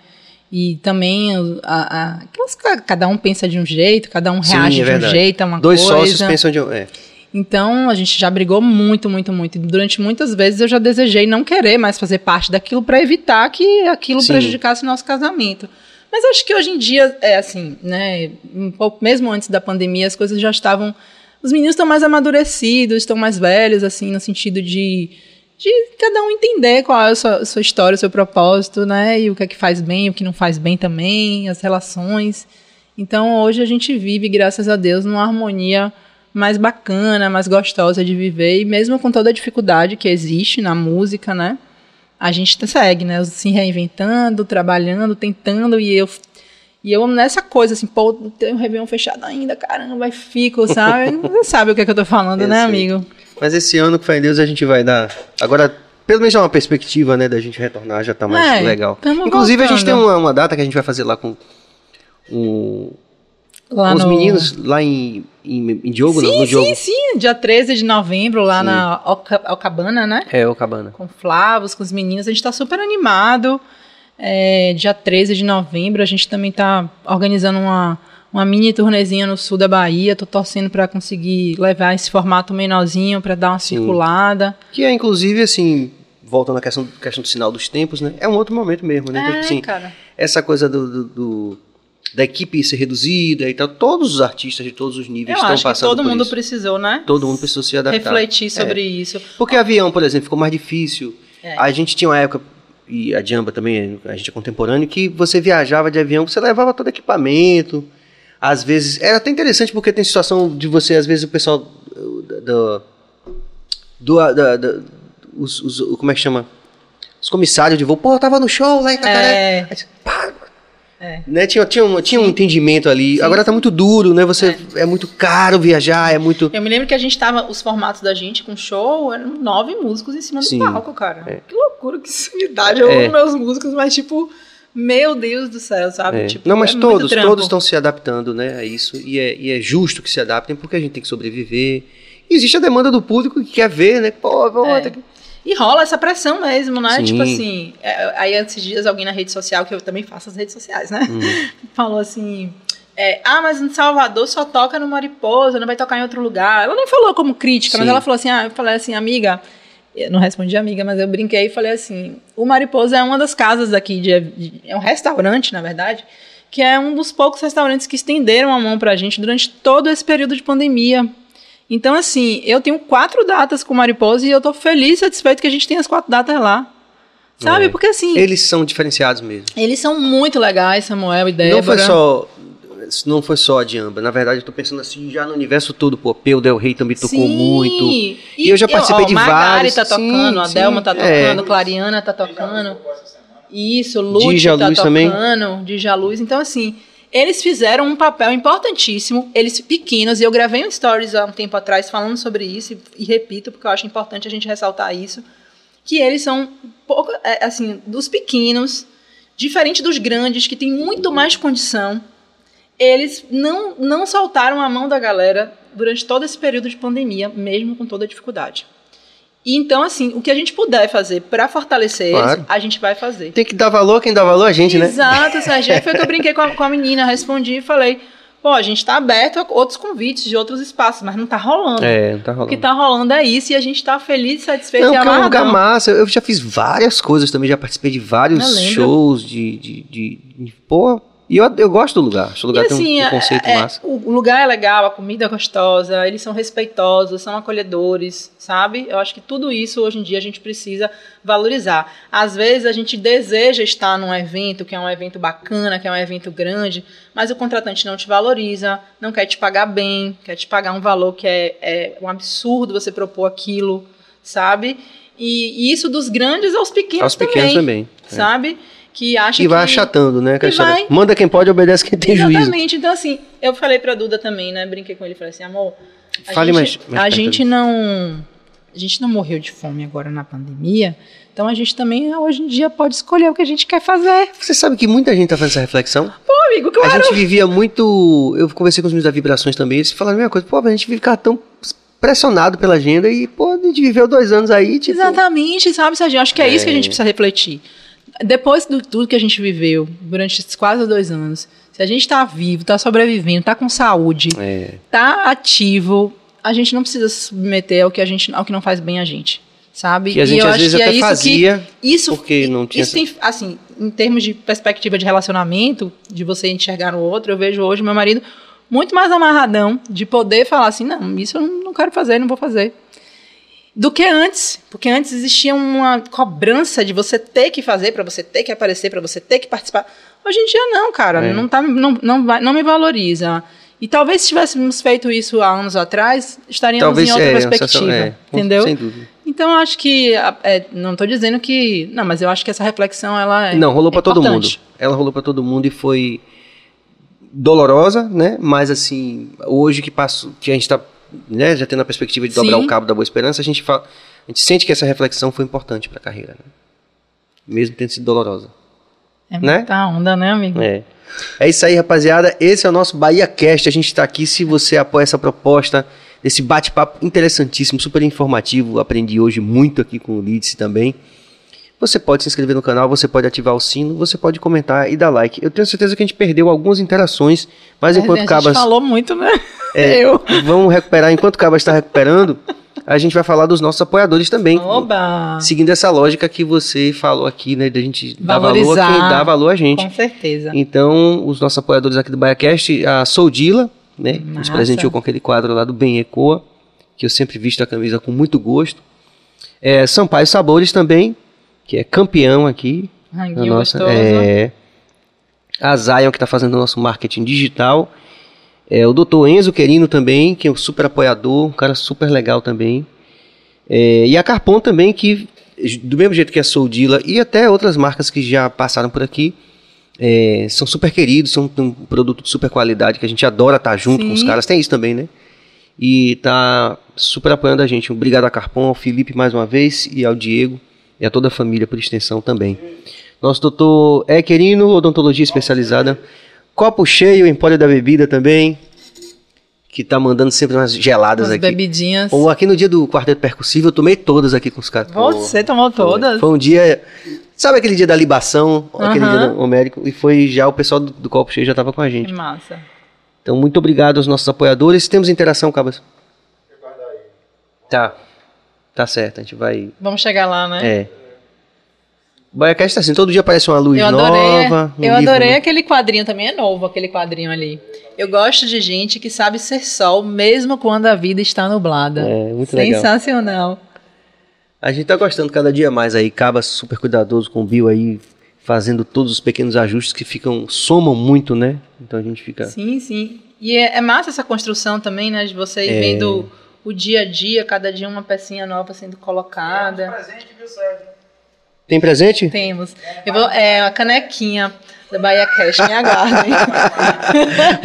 E também a, a- cada um pensa de um jeito, cada um Sim, reage é de um jeito, é uma dois coisa. sócios pensam de. É. Então, a gente já brigou muito, muito, muito. E Durante muitas vezes eu já desejei não querer mais fazer parte daquilo para evitar que aquilo Sim. prejudicasse o nosso casamento. Mas acho que hoje em dia é assim, né? Um pouco, mesmo antes da pandemia, as coisas já estavam. Os meninos estão mais amadurecidos, estão mais velhos, assim, no sentido de, de cada um entender qual é a sua, a sua história, o seu propósito, né? E o que é que faz bem, o que não faz bem também, as relações. Então hoje a gente vive, graças a Deus, numa harmonia mais bacana, mais gostosa de viver, e mesmo com toda a dificuldade que existe na música, né? A gente segue, né? Se reinventando, trabalhando, tentando, e eu e eu nessa coisa assim, pô, tem um Réveillon fechado ainda, caramba, e fico, sabe? <laughs> Você sabe o que, é que eu tô falando, Eu né, sei. amigo? Mas esse ano, com fé em Deus, a gente vai dar. Agora, pelo menos já uma perspectiva, né, da gente retornar, já tá mais É, legal. Inclusive, a gente tem voltando. uma, uma data que a gente vai fazer lá com, um, Lá com os no- meninos, lá em, em, em Diogo, Sim, no, no Diogo. sim, sim, dia 13 de novembro, lá Sim. na Alca- Alcabana, né? É, o Cabana. com Flavos, com os meninos. A gente está super animado. É, dia 13 de novembro, a gente também está organizando uma, uma mini turnezinha no sul da Bahia. Tô torcendo para conseguir levar esse formato menorzinho para dar uma Sim. circulada. Que é, inclusive, assim, voltando à questão, questão do sinal dos tempos, né? É um outro momento mesmo, né? Então, É, assim, cara. essa coisa do, do- do- da equipe ser reduzida e tal. Todos os artistas de todos os níveis Eu estão acho que passando todo por mundo isso. precisou, né? Todo mundo precisou se adaptar. Refletir sobre É. isso. Porque avião, por exemplo, ficou mais difícil. É. A gente tinha uma época, e a Jamba também, a gente é contemporâneo, que você viajava de avião, você levava todo equipamento. Às vezes, era até interessante porque tem situação de você, às vezes o pessoal uh, do. do, da- da- os, os- como é que chama? Os comissários de voo, pô, eu tava no show lá em Itacaré. É. Aí pá, É. Né? Tinha, tinha, um, tinha um entendimento ali. Agora tá muito duro, né? Você é. muito caro viajar, é muito. Eu me lembro que a gente tava, os formatos da gente com show eram nove músicos em cima Sim. do palco, cara. É. Que loucura, que sumidade. Eu É. amo meus músicos, mas tipo, meu Deus do céu, sabe? É. Tipo, Não, mas é todos, todos estão se adaptando, né, a isso. E é, e é justo que se adaptem, porque a gente tem que sobreviver. E existe a demanda do público que quer ver, né? Pô, vou É. ter que- E rola essa pressão mesmo, né? Sim. Tipo assim, é, aí esses dias alguém na rede social, que eu também faço as redes sociais, né? Hum. <laughs> Falou assim. é, ah, mas em Salvador só toca no Mariposa, não vai tocar em outro lugar. Ela nem falou como crítica, mas Sim. ela falou assim: ah, eu falei assim, amiga. Eu não respondi amiga, mas eu brinquei e falei assim: o Mariposa é uma das casas daqui, de, de- é um restaurante, na verdade, que é um dos poucos restaurantes que estenderam a mão pra gente durante todo esse período de pandemia. Então, assim, eu tenho quatro datas com o Mariposa e eu tô feliz e satisfeito que a gente tem as quatro datas lá. Sabe? É. Porque, assim, Eles são diferenciados mesmo. eles são muito legais, Samuel e Débora. Não foi só. Não foi só a Diamba. Na verdade, eu tô pensando assim, já no universo todo, pô, Peu Del Rey também tocou Sim. muito. E eu já participei ó, de Magari vários. tá Sim, tocando, a sim, Delma tá é. tocando, Clariana tá tocando. Isso, Dija tá Luz tocando, também. Dija Luz. Então, assim, eles fizeram um papel importantíssimo, eles pequenos, e eu gravei um stories há um tempo atrás falando sobre isso, e, e repito, porque eu acho importante a gente ressaltar isso, que eles são, pouco, é, assim, dos pequenos, diferente dos grandes, que têm muito mais condição, eles não, não soltaram a mão da galera durante todo esse período de pandemia, mesmo com toda a dificuldade. E então, assim, o que a gente puder fazer para fortalecer Claro. eles, a gente vai fazer. Tem que dar valor quem dá valor a gente, né? Exato, <laughs> Sérgio. Foi que eu brinquei com a, com a menina, respondi e falei: pô, a gente tá aberto a outros convites de outros espaços, mas não tá rolando. É, não tá O rolando. que tá rolando é isso e a gente tá feliz, satisfeito Não, e porque é um lugar amarradão. massa. Eu já fiz várias coisas também, já participei de vários shows de, de, de, de- Pô, e eu, eu gosto do lugar. Acho o lugar E tem um- assim, um, é- conceito é- massa. o lugar é legal, a comida é gostosa, eles são respeitosos, são acolhedores, sabe? Eu acho que tudo isso hoje em dia a gente precisa valorizar. Às vezes a gente deseja estar num evento que é um evento bacana, que é um evento grande, mas o contratante não te valoriza, não quer te pagar bem, quer te pagar um valor que é, é um absurdo você propor aquilo, sabe? E, e isso dos grandes aos pequenos Aos pequenos também. é. sabe? Que acha E vai que... achatando, né? E história, vai- Manda quem pode, obedece quem tem juízo. Exatamente. Então, assim, eu falei pra Duda também, né? Brinquei com ele e falei assim, amor, a Fale gente, mais- mais a gente não. A gente não morreu de fome agora na pandemia. Então a gente também, hoje em dia, pode escolher o que a gente quer fazer. Você sabe que muita gente tá fazendo essa reflexão? Pô, amigo, A claro. gente vivia muito. Eu conversei com os meninos da Vibrações também, eles falaram a mesma coisa. Pô, a gente fica tão pressionado pela agenda e, pô, a gente viveu dois anos aí, tipo. Exatamente, sabe, Sérgio? Acho que é, isso que a gente É. precisa refletir. Depois de tudo que a gente viveu durante esses quase dois anos, se a gente tá vivo, tá sobrevivendo, tá com saúde, É. tá ativo, a gente não precisa se submeter ao que a gente ao que não faz bem a gente, sabe? Que a E gente eu às acho vezes que é até isso que- fazia isso porque não tinha isso tem, assim, em termos de perspectiva de relacionamento, de você enxergar no outro, eu vejo hoje meu marido muito mais amarradão de poder falar assim, não, isso eu não quero fazer, não vou fazer. Do que antes, porque antes existia uma cobrança de você ter que fazer, para você ter que aparecer, para você ter que participar. Hoje em dia não, cara, É. não, tá, não, não, vai- não me valoriza. E talvez se tivéssemos feito isso há anos atrás, estaríamos Talvez em outra é, perspectiva, é, entendeu? Sem dúvida. Então eu acho que é, não estou dizendo que não, mas eu acho que essa reflexão ela é Não, rolou pra todo mundo. Ela rolou pra todo mundo e foi dolorosa, né? Mas assim, hoje que passou, que a gente tá, né, já tendo a perspectiva de dobrar Sim. o cabo da boa esperança, a gente fala, a gente sente que essa reflexão foi importante pra carreira, né? Mesmo tendo sido dolorosa. É né? muita onda, né, amigo? É. É isso aí, rapaziada. Esse é o nosso Bahia Cast. A gente está aqui. Se você apoia essa proposta, esse bate-papo interessantíssimo, super informativo. Aprendi hoje muito aqui com o Lidse também. Você pode se inscrever no canal, você pode ativar o sino, você pode comentar e dar like. Eu tenho certeza que a gente perdeu algumas interações, mas É, enquanto a Cabas. falou muito, né? É, <laughs> Eu. Vamos recuperar. Enquanto o Cabas está recuperando, a gente vai falar dos nossos apoiadores também. Oba! Seguindo essa lógica que você falou aqui, né? Da gente dar valor a Valorizar. quem dá valor a gente. Com certeza. Então, os nossos apoiadores aqui do BaiaCast, a Soldila, né? Nos Massa. presenteou com aquele quadro lá do Bem Ecoa, que eu sempre visto a camisa com muito gosto. É, Sampaio Sabores também, que é campeão aqui. Ranguinho nossa, gostoso. é, a Zion, que está fazendo o nosso marketing digital. É, o Dr. Enzo Querino também, que é um super apoiador, um cara super legal também. É, e a Carpon também, que do mesmo jeito que a Soldila e até outras marcas que já passaram por aqui, é, são super queridos, são um produto de super qualidade que a gente adora estar junto Sim. com os caras. Tem isso também, né? E tá super apoiando a gente. Obrigado a Carpon, ao Felipe mais uma vez e ao Diego e a toda a família por extensão também. Nosso doutor é querino, odontologia especializada. Copo cheio, Empório da Bebida também, que tá mandando sempre umas geladas As aqui. bebidinhas. Ou aqui no dia do quarteto percussivo, eu tomei todas aqui com os caras. Você tomou todas? Foi um dia. Sabe aquele dia da libação, aquele Aham. dia do homérico? E foi já o pessoal do, do Copo Cheio já tava com a Que gente. massa. Então, muito obrigado aos nossos apoiadores. Temos interação, Cabas? Tá. Tá certo, a gente vai. Vamos chegar lá, né? É. O BaiaCast tá assim, todo dia aparece uma luz Eu adorei, nova. um eu livro adorei aquele quadrinho também, é novo aquele quadrinho ali. Eu gosto de gente que sabe ser sol mesmo quando a vida está nublada. É, muito legal. Sensacional. A gente tá gostando cada dia mais aí. Cabas super cuidadoso com o Bill aí, fazendo todos os pequenos ajustes que ficam. somam muito, né? Então a gente fica. Sim, sim. E é, é massa essa construção também, né? De você ir É. vendo o dia a dia, cada dia uma pecinha nova sendo colocada. Presente, viu, Sérgio? Tem presente? Temos. Eu vou, é a canequinha da Bahia Cash. Me aguardem.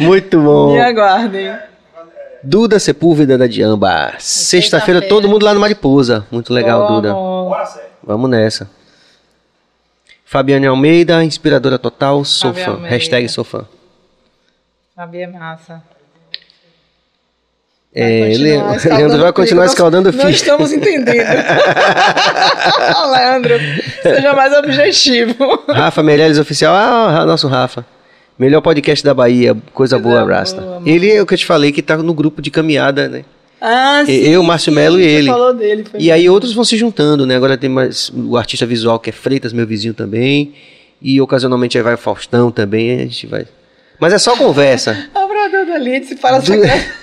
<laughs> Muito bom. Me aguardem. Duda Sepúlveda da Diamba. Sexta-feira, todo mundo lá no Mariposa. Muito legal, Ô, Duda. amor. Vamos nessa. Fabiane Almeida, inspiradora total, sou Fabi fã. Almeida. Hashtag sou fã. Fabi é massa. É, continuar Le- escaldando Leandro vai continuar escaldando o Não estamos entendendo. <laughs> Leandro, seja mais objetivo. Rafa Meirelles Oficial. Ah, nosso Rafa. Melhor podcast da Bahia. Coisa, boa, boa, Rasta. mano. ele é o que eu te falei, que tá no grupo de caminhada, né? Ah, sim, Eu, Márcio Melo e ele. falou dele. E aí outros vão se juntando, né? Agora tem mais o artista visual que é Freitas, meu vizinho também. E ocasionalmente aí vai o Faustão também, a gente vai. Mas é só conversa. <laughs> O brador da Lidse para Du- secretário. <laughs>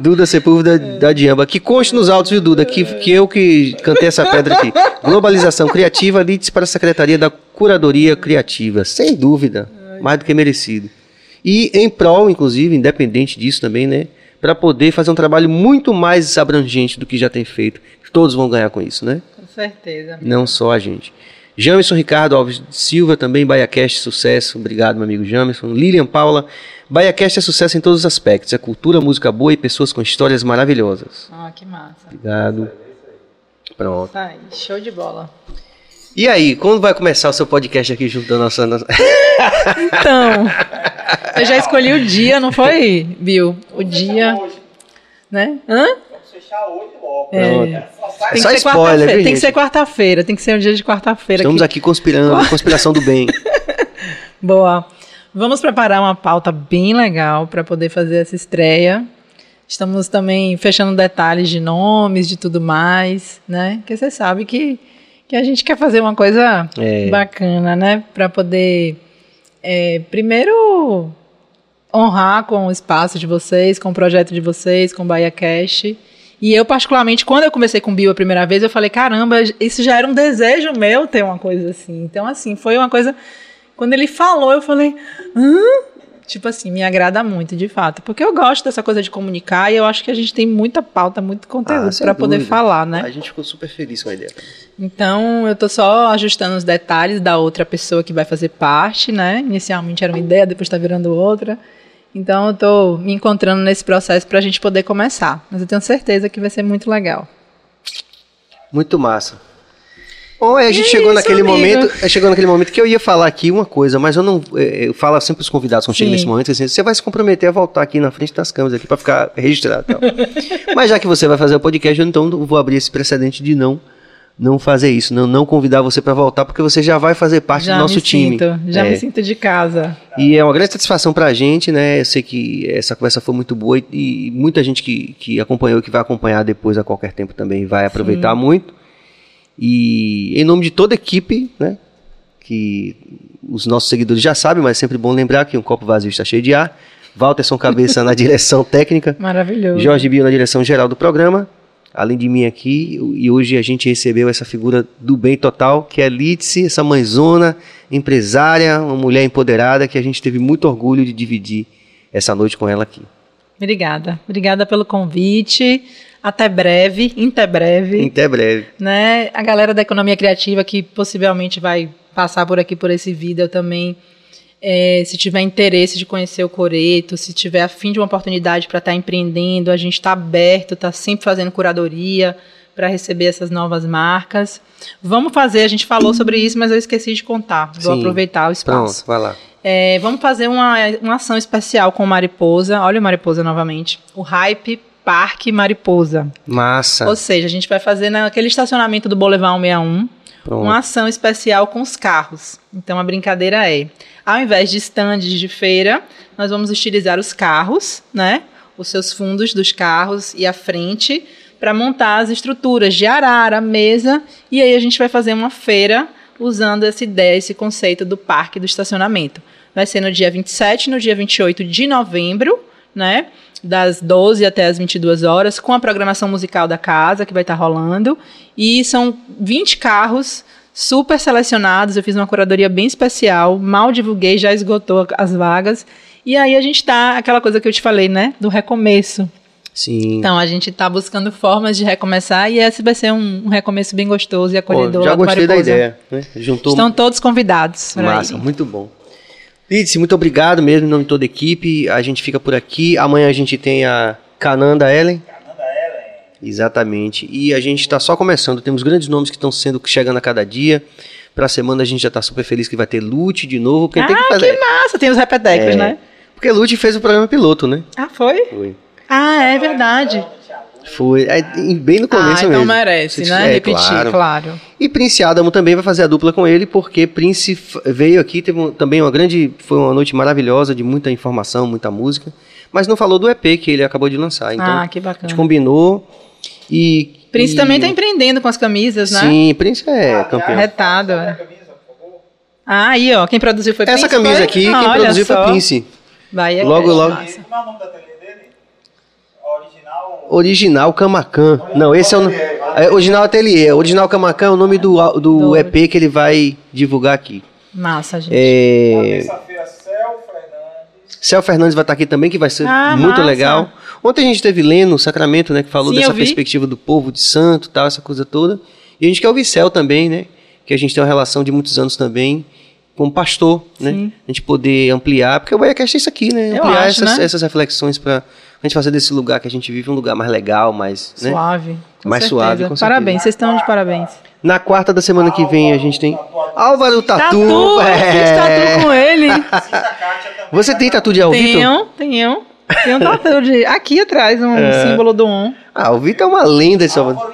Duda Sepúlveda da Diamba. Que conste nos autos, viu, Duda? Que, que eu que cantei essa pedra aqui. Globalização criativa, leads para a Secretaria da Curadoria Criativa. Sem dúvida. Mais do que merecido. E em prol, inclusive, independente disso também, né? Para poder fazer um trabalho muito mais abrangente do que já tem feito. Todos vão ganhar com isso, né? Com certeza. Não só a gente. Jamerson Ricardo Alves Silva, também BaiaCast, sucesso. Obrigado, meu amigo Jamerson. Lilian Paula, BaiaCast é sucesso em todos os aspectos. É cultura, música boa e pessoas com histórias maravilhosas. Ah, que massa. Obrigado. Pronto. Tá aí, show de bola. E aí, quando vai começar o seu podcast aqui junto da nossa... nossa- <laughs> Então, eu já escolhi o dia, não foi, Bill? O dia, Hoje. né? Hã? Hoje logo. É. Só sai Tem Só que ser spoiler, viu, Tem que ser quarta-feira. Tem que ser um dia de quarta-feira. Estamos que- aqui conspirando, <laughs> conspiração do bem. <laughs> Boa. Vamos preparar uma pauta bem legal para poder fazer essa estreia. Estamos também fechando detalhes de nomes, de tudo mais, né? Porque você sabe que, que a gente quer fazer uma coisa É. bacana, né? Para poder, é, primeiro, honrar com o espaço de vocês, com o projeto de vocês, com o Bahia Cash. E eu, particularmente, quando eu comecei com o Bio a primeira vez, eu falei, caramba, isso já era um desejo meu ter uma coisa assim. Então, assim, foi uma coisa... Quando ele falou, eu falei, hã? Tipo assim, me agrada muito, de fato. Porque eu gosto dessa coisa de comunicar e eu acho que a gente tem muita pauta, muito conteúdo Ah, para poder falar, né? A gente ficou super feliz com a ideia. Então, eu tô só ajustando os detalhes da outra pessoa que vai fazer parte, né? Inicialmente era uma ideia, depois tá virando outra. Então, eu tô me encontrando nesse processo pra gente poder começar. Mas eu tenho certeza que vai ser muito legal. Muito massa. Bom, a gente É chegou isso, naquele amigo. momento, chegou naquele momento que eu ia falar aqui uma coisa, mas eu não, é, eu falo sempre os convidados quando chegam nesse momento, assim, você vai se comprometer a voltar aqui na frente das câmeras aqui para ficar registrado, <laughs> mas já que você vai fazer o podcast, eu então vou abrir esse precedente de não não fazer isso, não, não convidar você para voltar, porque você já vai fazer parte já do nosso me time. sinto, já É. me sinto de casa. E é uma grande satisfação pra gente, né? Eu sei que essa conversa foi muito boa e, e muita gente que, que acompanhou, que vai acompanhar depois a qualquer tempo também vai aproveitar muito. E em nome de toda a equipe, né? Que os nossos seguidores já sabem, mas é sempre bom lembrar que um copo vazio está cheio de ar. Walterson Cabeça na <laughs> direção técnica. Maravilhoso. Jorge Bio na direção geral do programa, além de mim aqui, e hoje a gente recebeu essa figura do bem total, que é a Litsi, essa mãezona, empresária, uma mulher empoderada, que a gente teve muito orgulho de dividir essa noite com ela aqui. Obrigada. Obrigada pelo convite. Até breve, até breve. Até breve. né? A galera da economia criativa que possivelmente vai passar por aqui por esse vídeo eu também. É, se tiver interesse de conhecer o Coreto, se tiver a fim de uma oportunidade para estar empreendendo, a gente está aberto, está sempre fazendo curadoria para receber essas novas marcas. Vamos fazer, a gente falou sobre isso, mas eu esqueci de contar. Vou Sim. aproveitar o espaço. Pronto, vai lá. É, vamos fazer uma, uma ação especial com o Mariposa. Olha o Mariposa novamente. O Hype Parque Mariposa. Massa. Ou seja, a gente vai fazer naquele estacionamento do Boulevard 161 Pronto. uma ação especial com os carros. Então a brincadeira é, ao invés de estandes de feira, nós vamos utilizar os carros, né? Os seus fundos dos carros e a frente para montar as estruturas de arara, mesa, e aí a gente vai fazer uma feira usando essa ideia, esse conceito do parque do estacionamento. Vai ser no dia 27 e no dia 28 de novembro, né? Das 12 até as 22 horas, com a programação musical da casa que vai estar rolando. E são 20 carros super selecionados. Eu fiz uma curadoria bem especial, mal divulguei, já esgotou as vagas. E aí a gente tá, aquela coisa que eu te falei, né? Do recomeço. Sim. Então a gente tá buscando formas de recomeçar e esse vai ser um, um recomeço bem gostoso e Pô, acolhedor. já lá do gostei da ideia. Né? Juntou Estão todos convidados. Massa, ir. muito bom. Lidice, muito obrigado mesmo em nome de toda a equipe. A gente fica por aqui. Amanhã a gente tem a Cananda Ellen. Exatamente. E a gente está só começando. Temos grandes nomes que estão sendo chegando a cada dia. Para a semana a gente já está super feliz que vai ter Lute de novo. Quem tem que Ah, fazer. que massa! Tem os repetecos, É. né? Porque Lute fez o programa piloto, né? Ah, foi? Foi. Ah, é verdade. Foi. É, em- bem no começo ah, então mesmo. merece, né? é, Repetir, claro. claro. E Prince Adamo também vai fazer a dupla com ele, porque Prince veio aqui, teve um- também uma grande. Foi uma noite maravilhosa, de muita informação, muita música. Mas não falou do EP que ele acabou de lançar. Então, ah, que a bacana. gente combinou. E. Prince e- também tá empreendendo com as camisas, né? Sim, Prince é campeão. Retado, é. Ah, aí, ó. Quem produziu foi Essa Prince, camisa foi? aqui, Ah, quem produziu só. foi Prince. Bahia Logo, Cash, logo. massa. Como é o nome da ateliê dele? Original. Original Camacan. Não, esse é o. É, original Ateliê. Original Camacan é o nome do, do Do- EP que ele vai divulgar aqui. Massa, gente. É. Céu Fernandes. Vai estar aqui também, que vai ser Ah, muito massa. legal. Ontem a gente teve Leno, Sacramento, né, que falou Sim, dessa perspectiva do povo de santo, tal, essa coisa toda. E a gente quer ouvir Céu também, né, que a gente tem uma relação de muitos anos também com pastor, né, Sim. a gente poder ampliar, porque o BaiaCast é isso aqui, né, Eu ampliar acho, essas, né? essas reflexões para a gente fazer desse lugar que a gente vive um lugar mais legal, mais, né. Suave. com Mais certeza. suave, com certeza. Parabéns, vocês estão de parabéns. Na quarta da semana que vem a gente tem Álvaro Tatu. Tatu, eu fiz é. tatu com ele. <laughs> Você tem tatu de Alvito? Tenho, tenho. Tem um <laughs> tatu de... Aqui atrás, um É. símbolo do um. Ah, o Vitor é uma lenda de Salvador.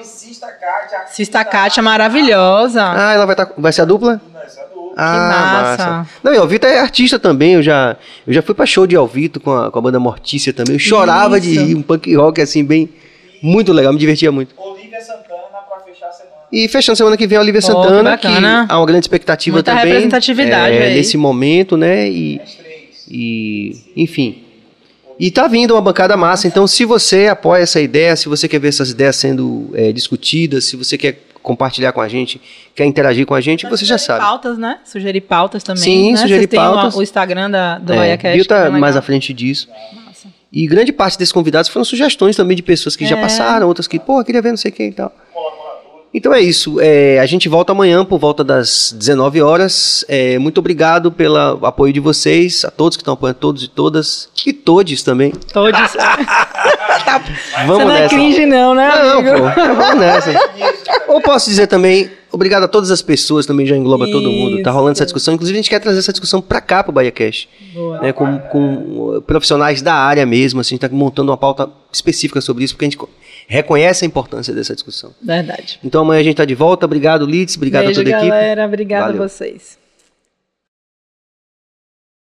Cista Kátia. Maravilhosa. Ah, ela vai, tá, vai ser a dupla? Nessa dupla. Ah, massa. Não, e Alvito é artista também. Eu já, eu já fui pra show de Alvito com a, com a banda Mortícia também. Eu chorava de Isso. rir, um punk rock assim, bem. Muito legal, me divertia muito. Olivia Santana pra fechar a semana. E fechando semana que vem a Olivia Oh, Santana, que bacana. há uma grande expectativa Muita também. representatividade é, aí. Nesse momento, né? E, e, enfim. E tá vindo uma bancada massa, então se você apoia essa ideia, se você quer ver essas ideias sendo é, discutidas, se você quer compartilhar com a gente, quer interagir com a gente, você já sabe. pautas, né? Sugerir pautas também. Sim, né? sugerir Vocês têm uma- pautas. o Instagram da, do É. Bill tá que é mais à frente disso. Massa. E grande parte desses convidados foram sugestões também de pessoas que já É. passaram, outras que, pô, queria ver não sei quem e tal. Então é isso. É, a gente volta amanhã por volta das 19 horas. É, muito obrigado pelo apoio de vocês, a todos que estão apoiando, todos e todas, e todes também. Todos. <laughs> Vamos Você não é nessa. cringe, não, né? Não, amigo? pô, vamos nessa. Ou posso dizer também, obrigado a todas as pessoas, também já engloba todo mundo. Tá rolando essa Isso. discussão. Inclusive, a gente quer trazer essa discussão pra cá, pro Bahia Cash. Boa. né, com, com profissionais da área mesmo, assim, a gente está montando uma pauta específica sobre isso, porque a gente reconhece a importância dessa discussão. Verdade. Então amanhã a gente está de volta. Obrigado, Litz. Obrigado Beijo, a toda a equipe. galera. Obrigada Valeu. a vocês.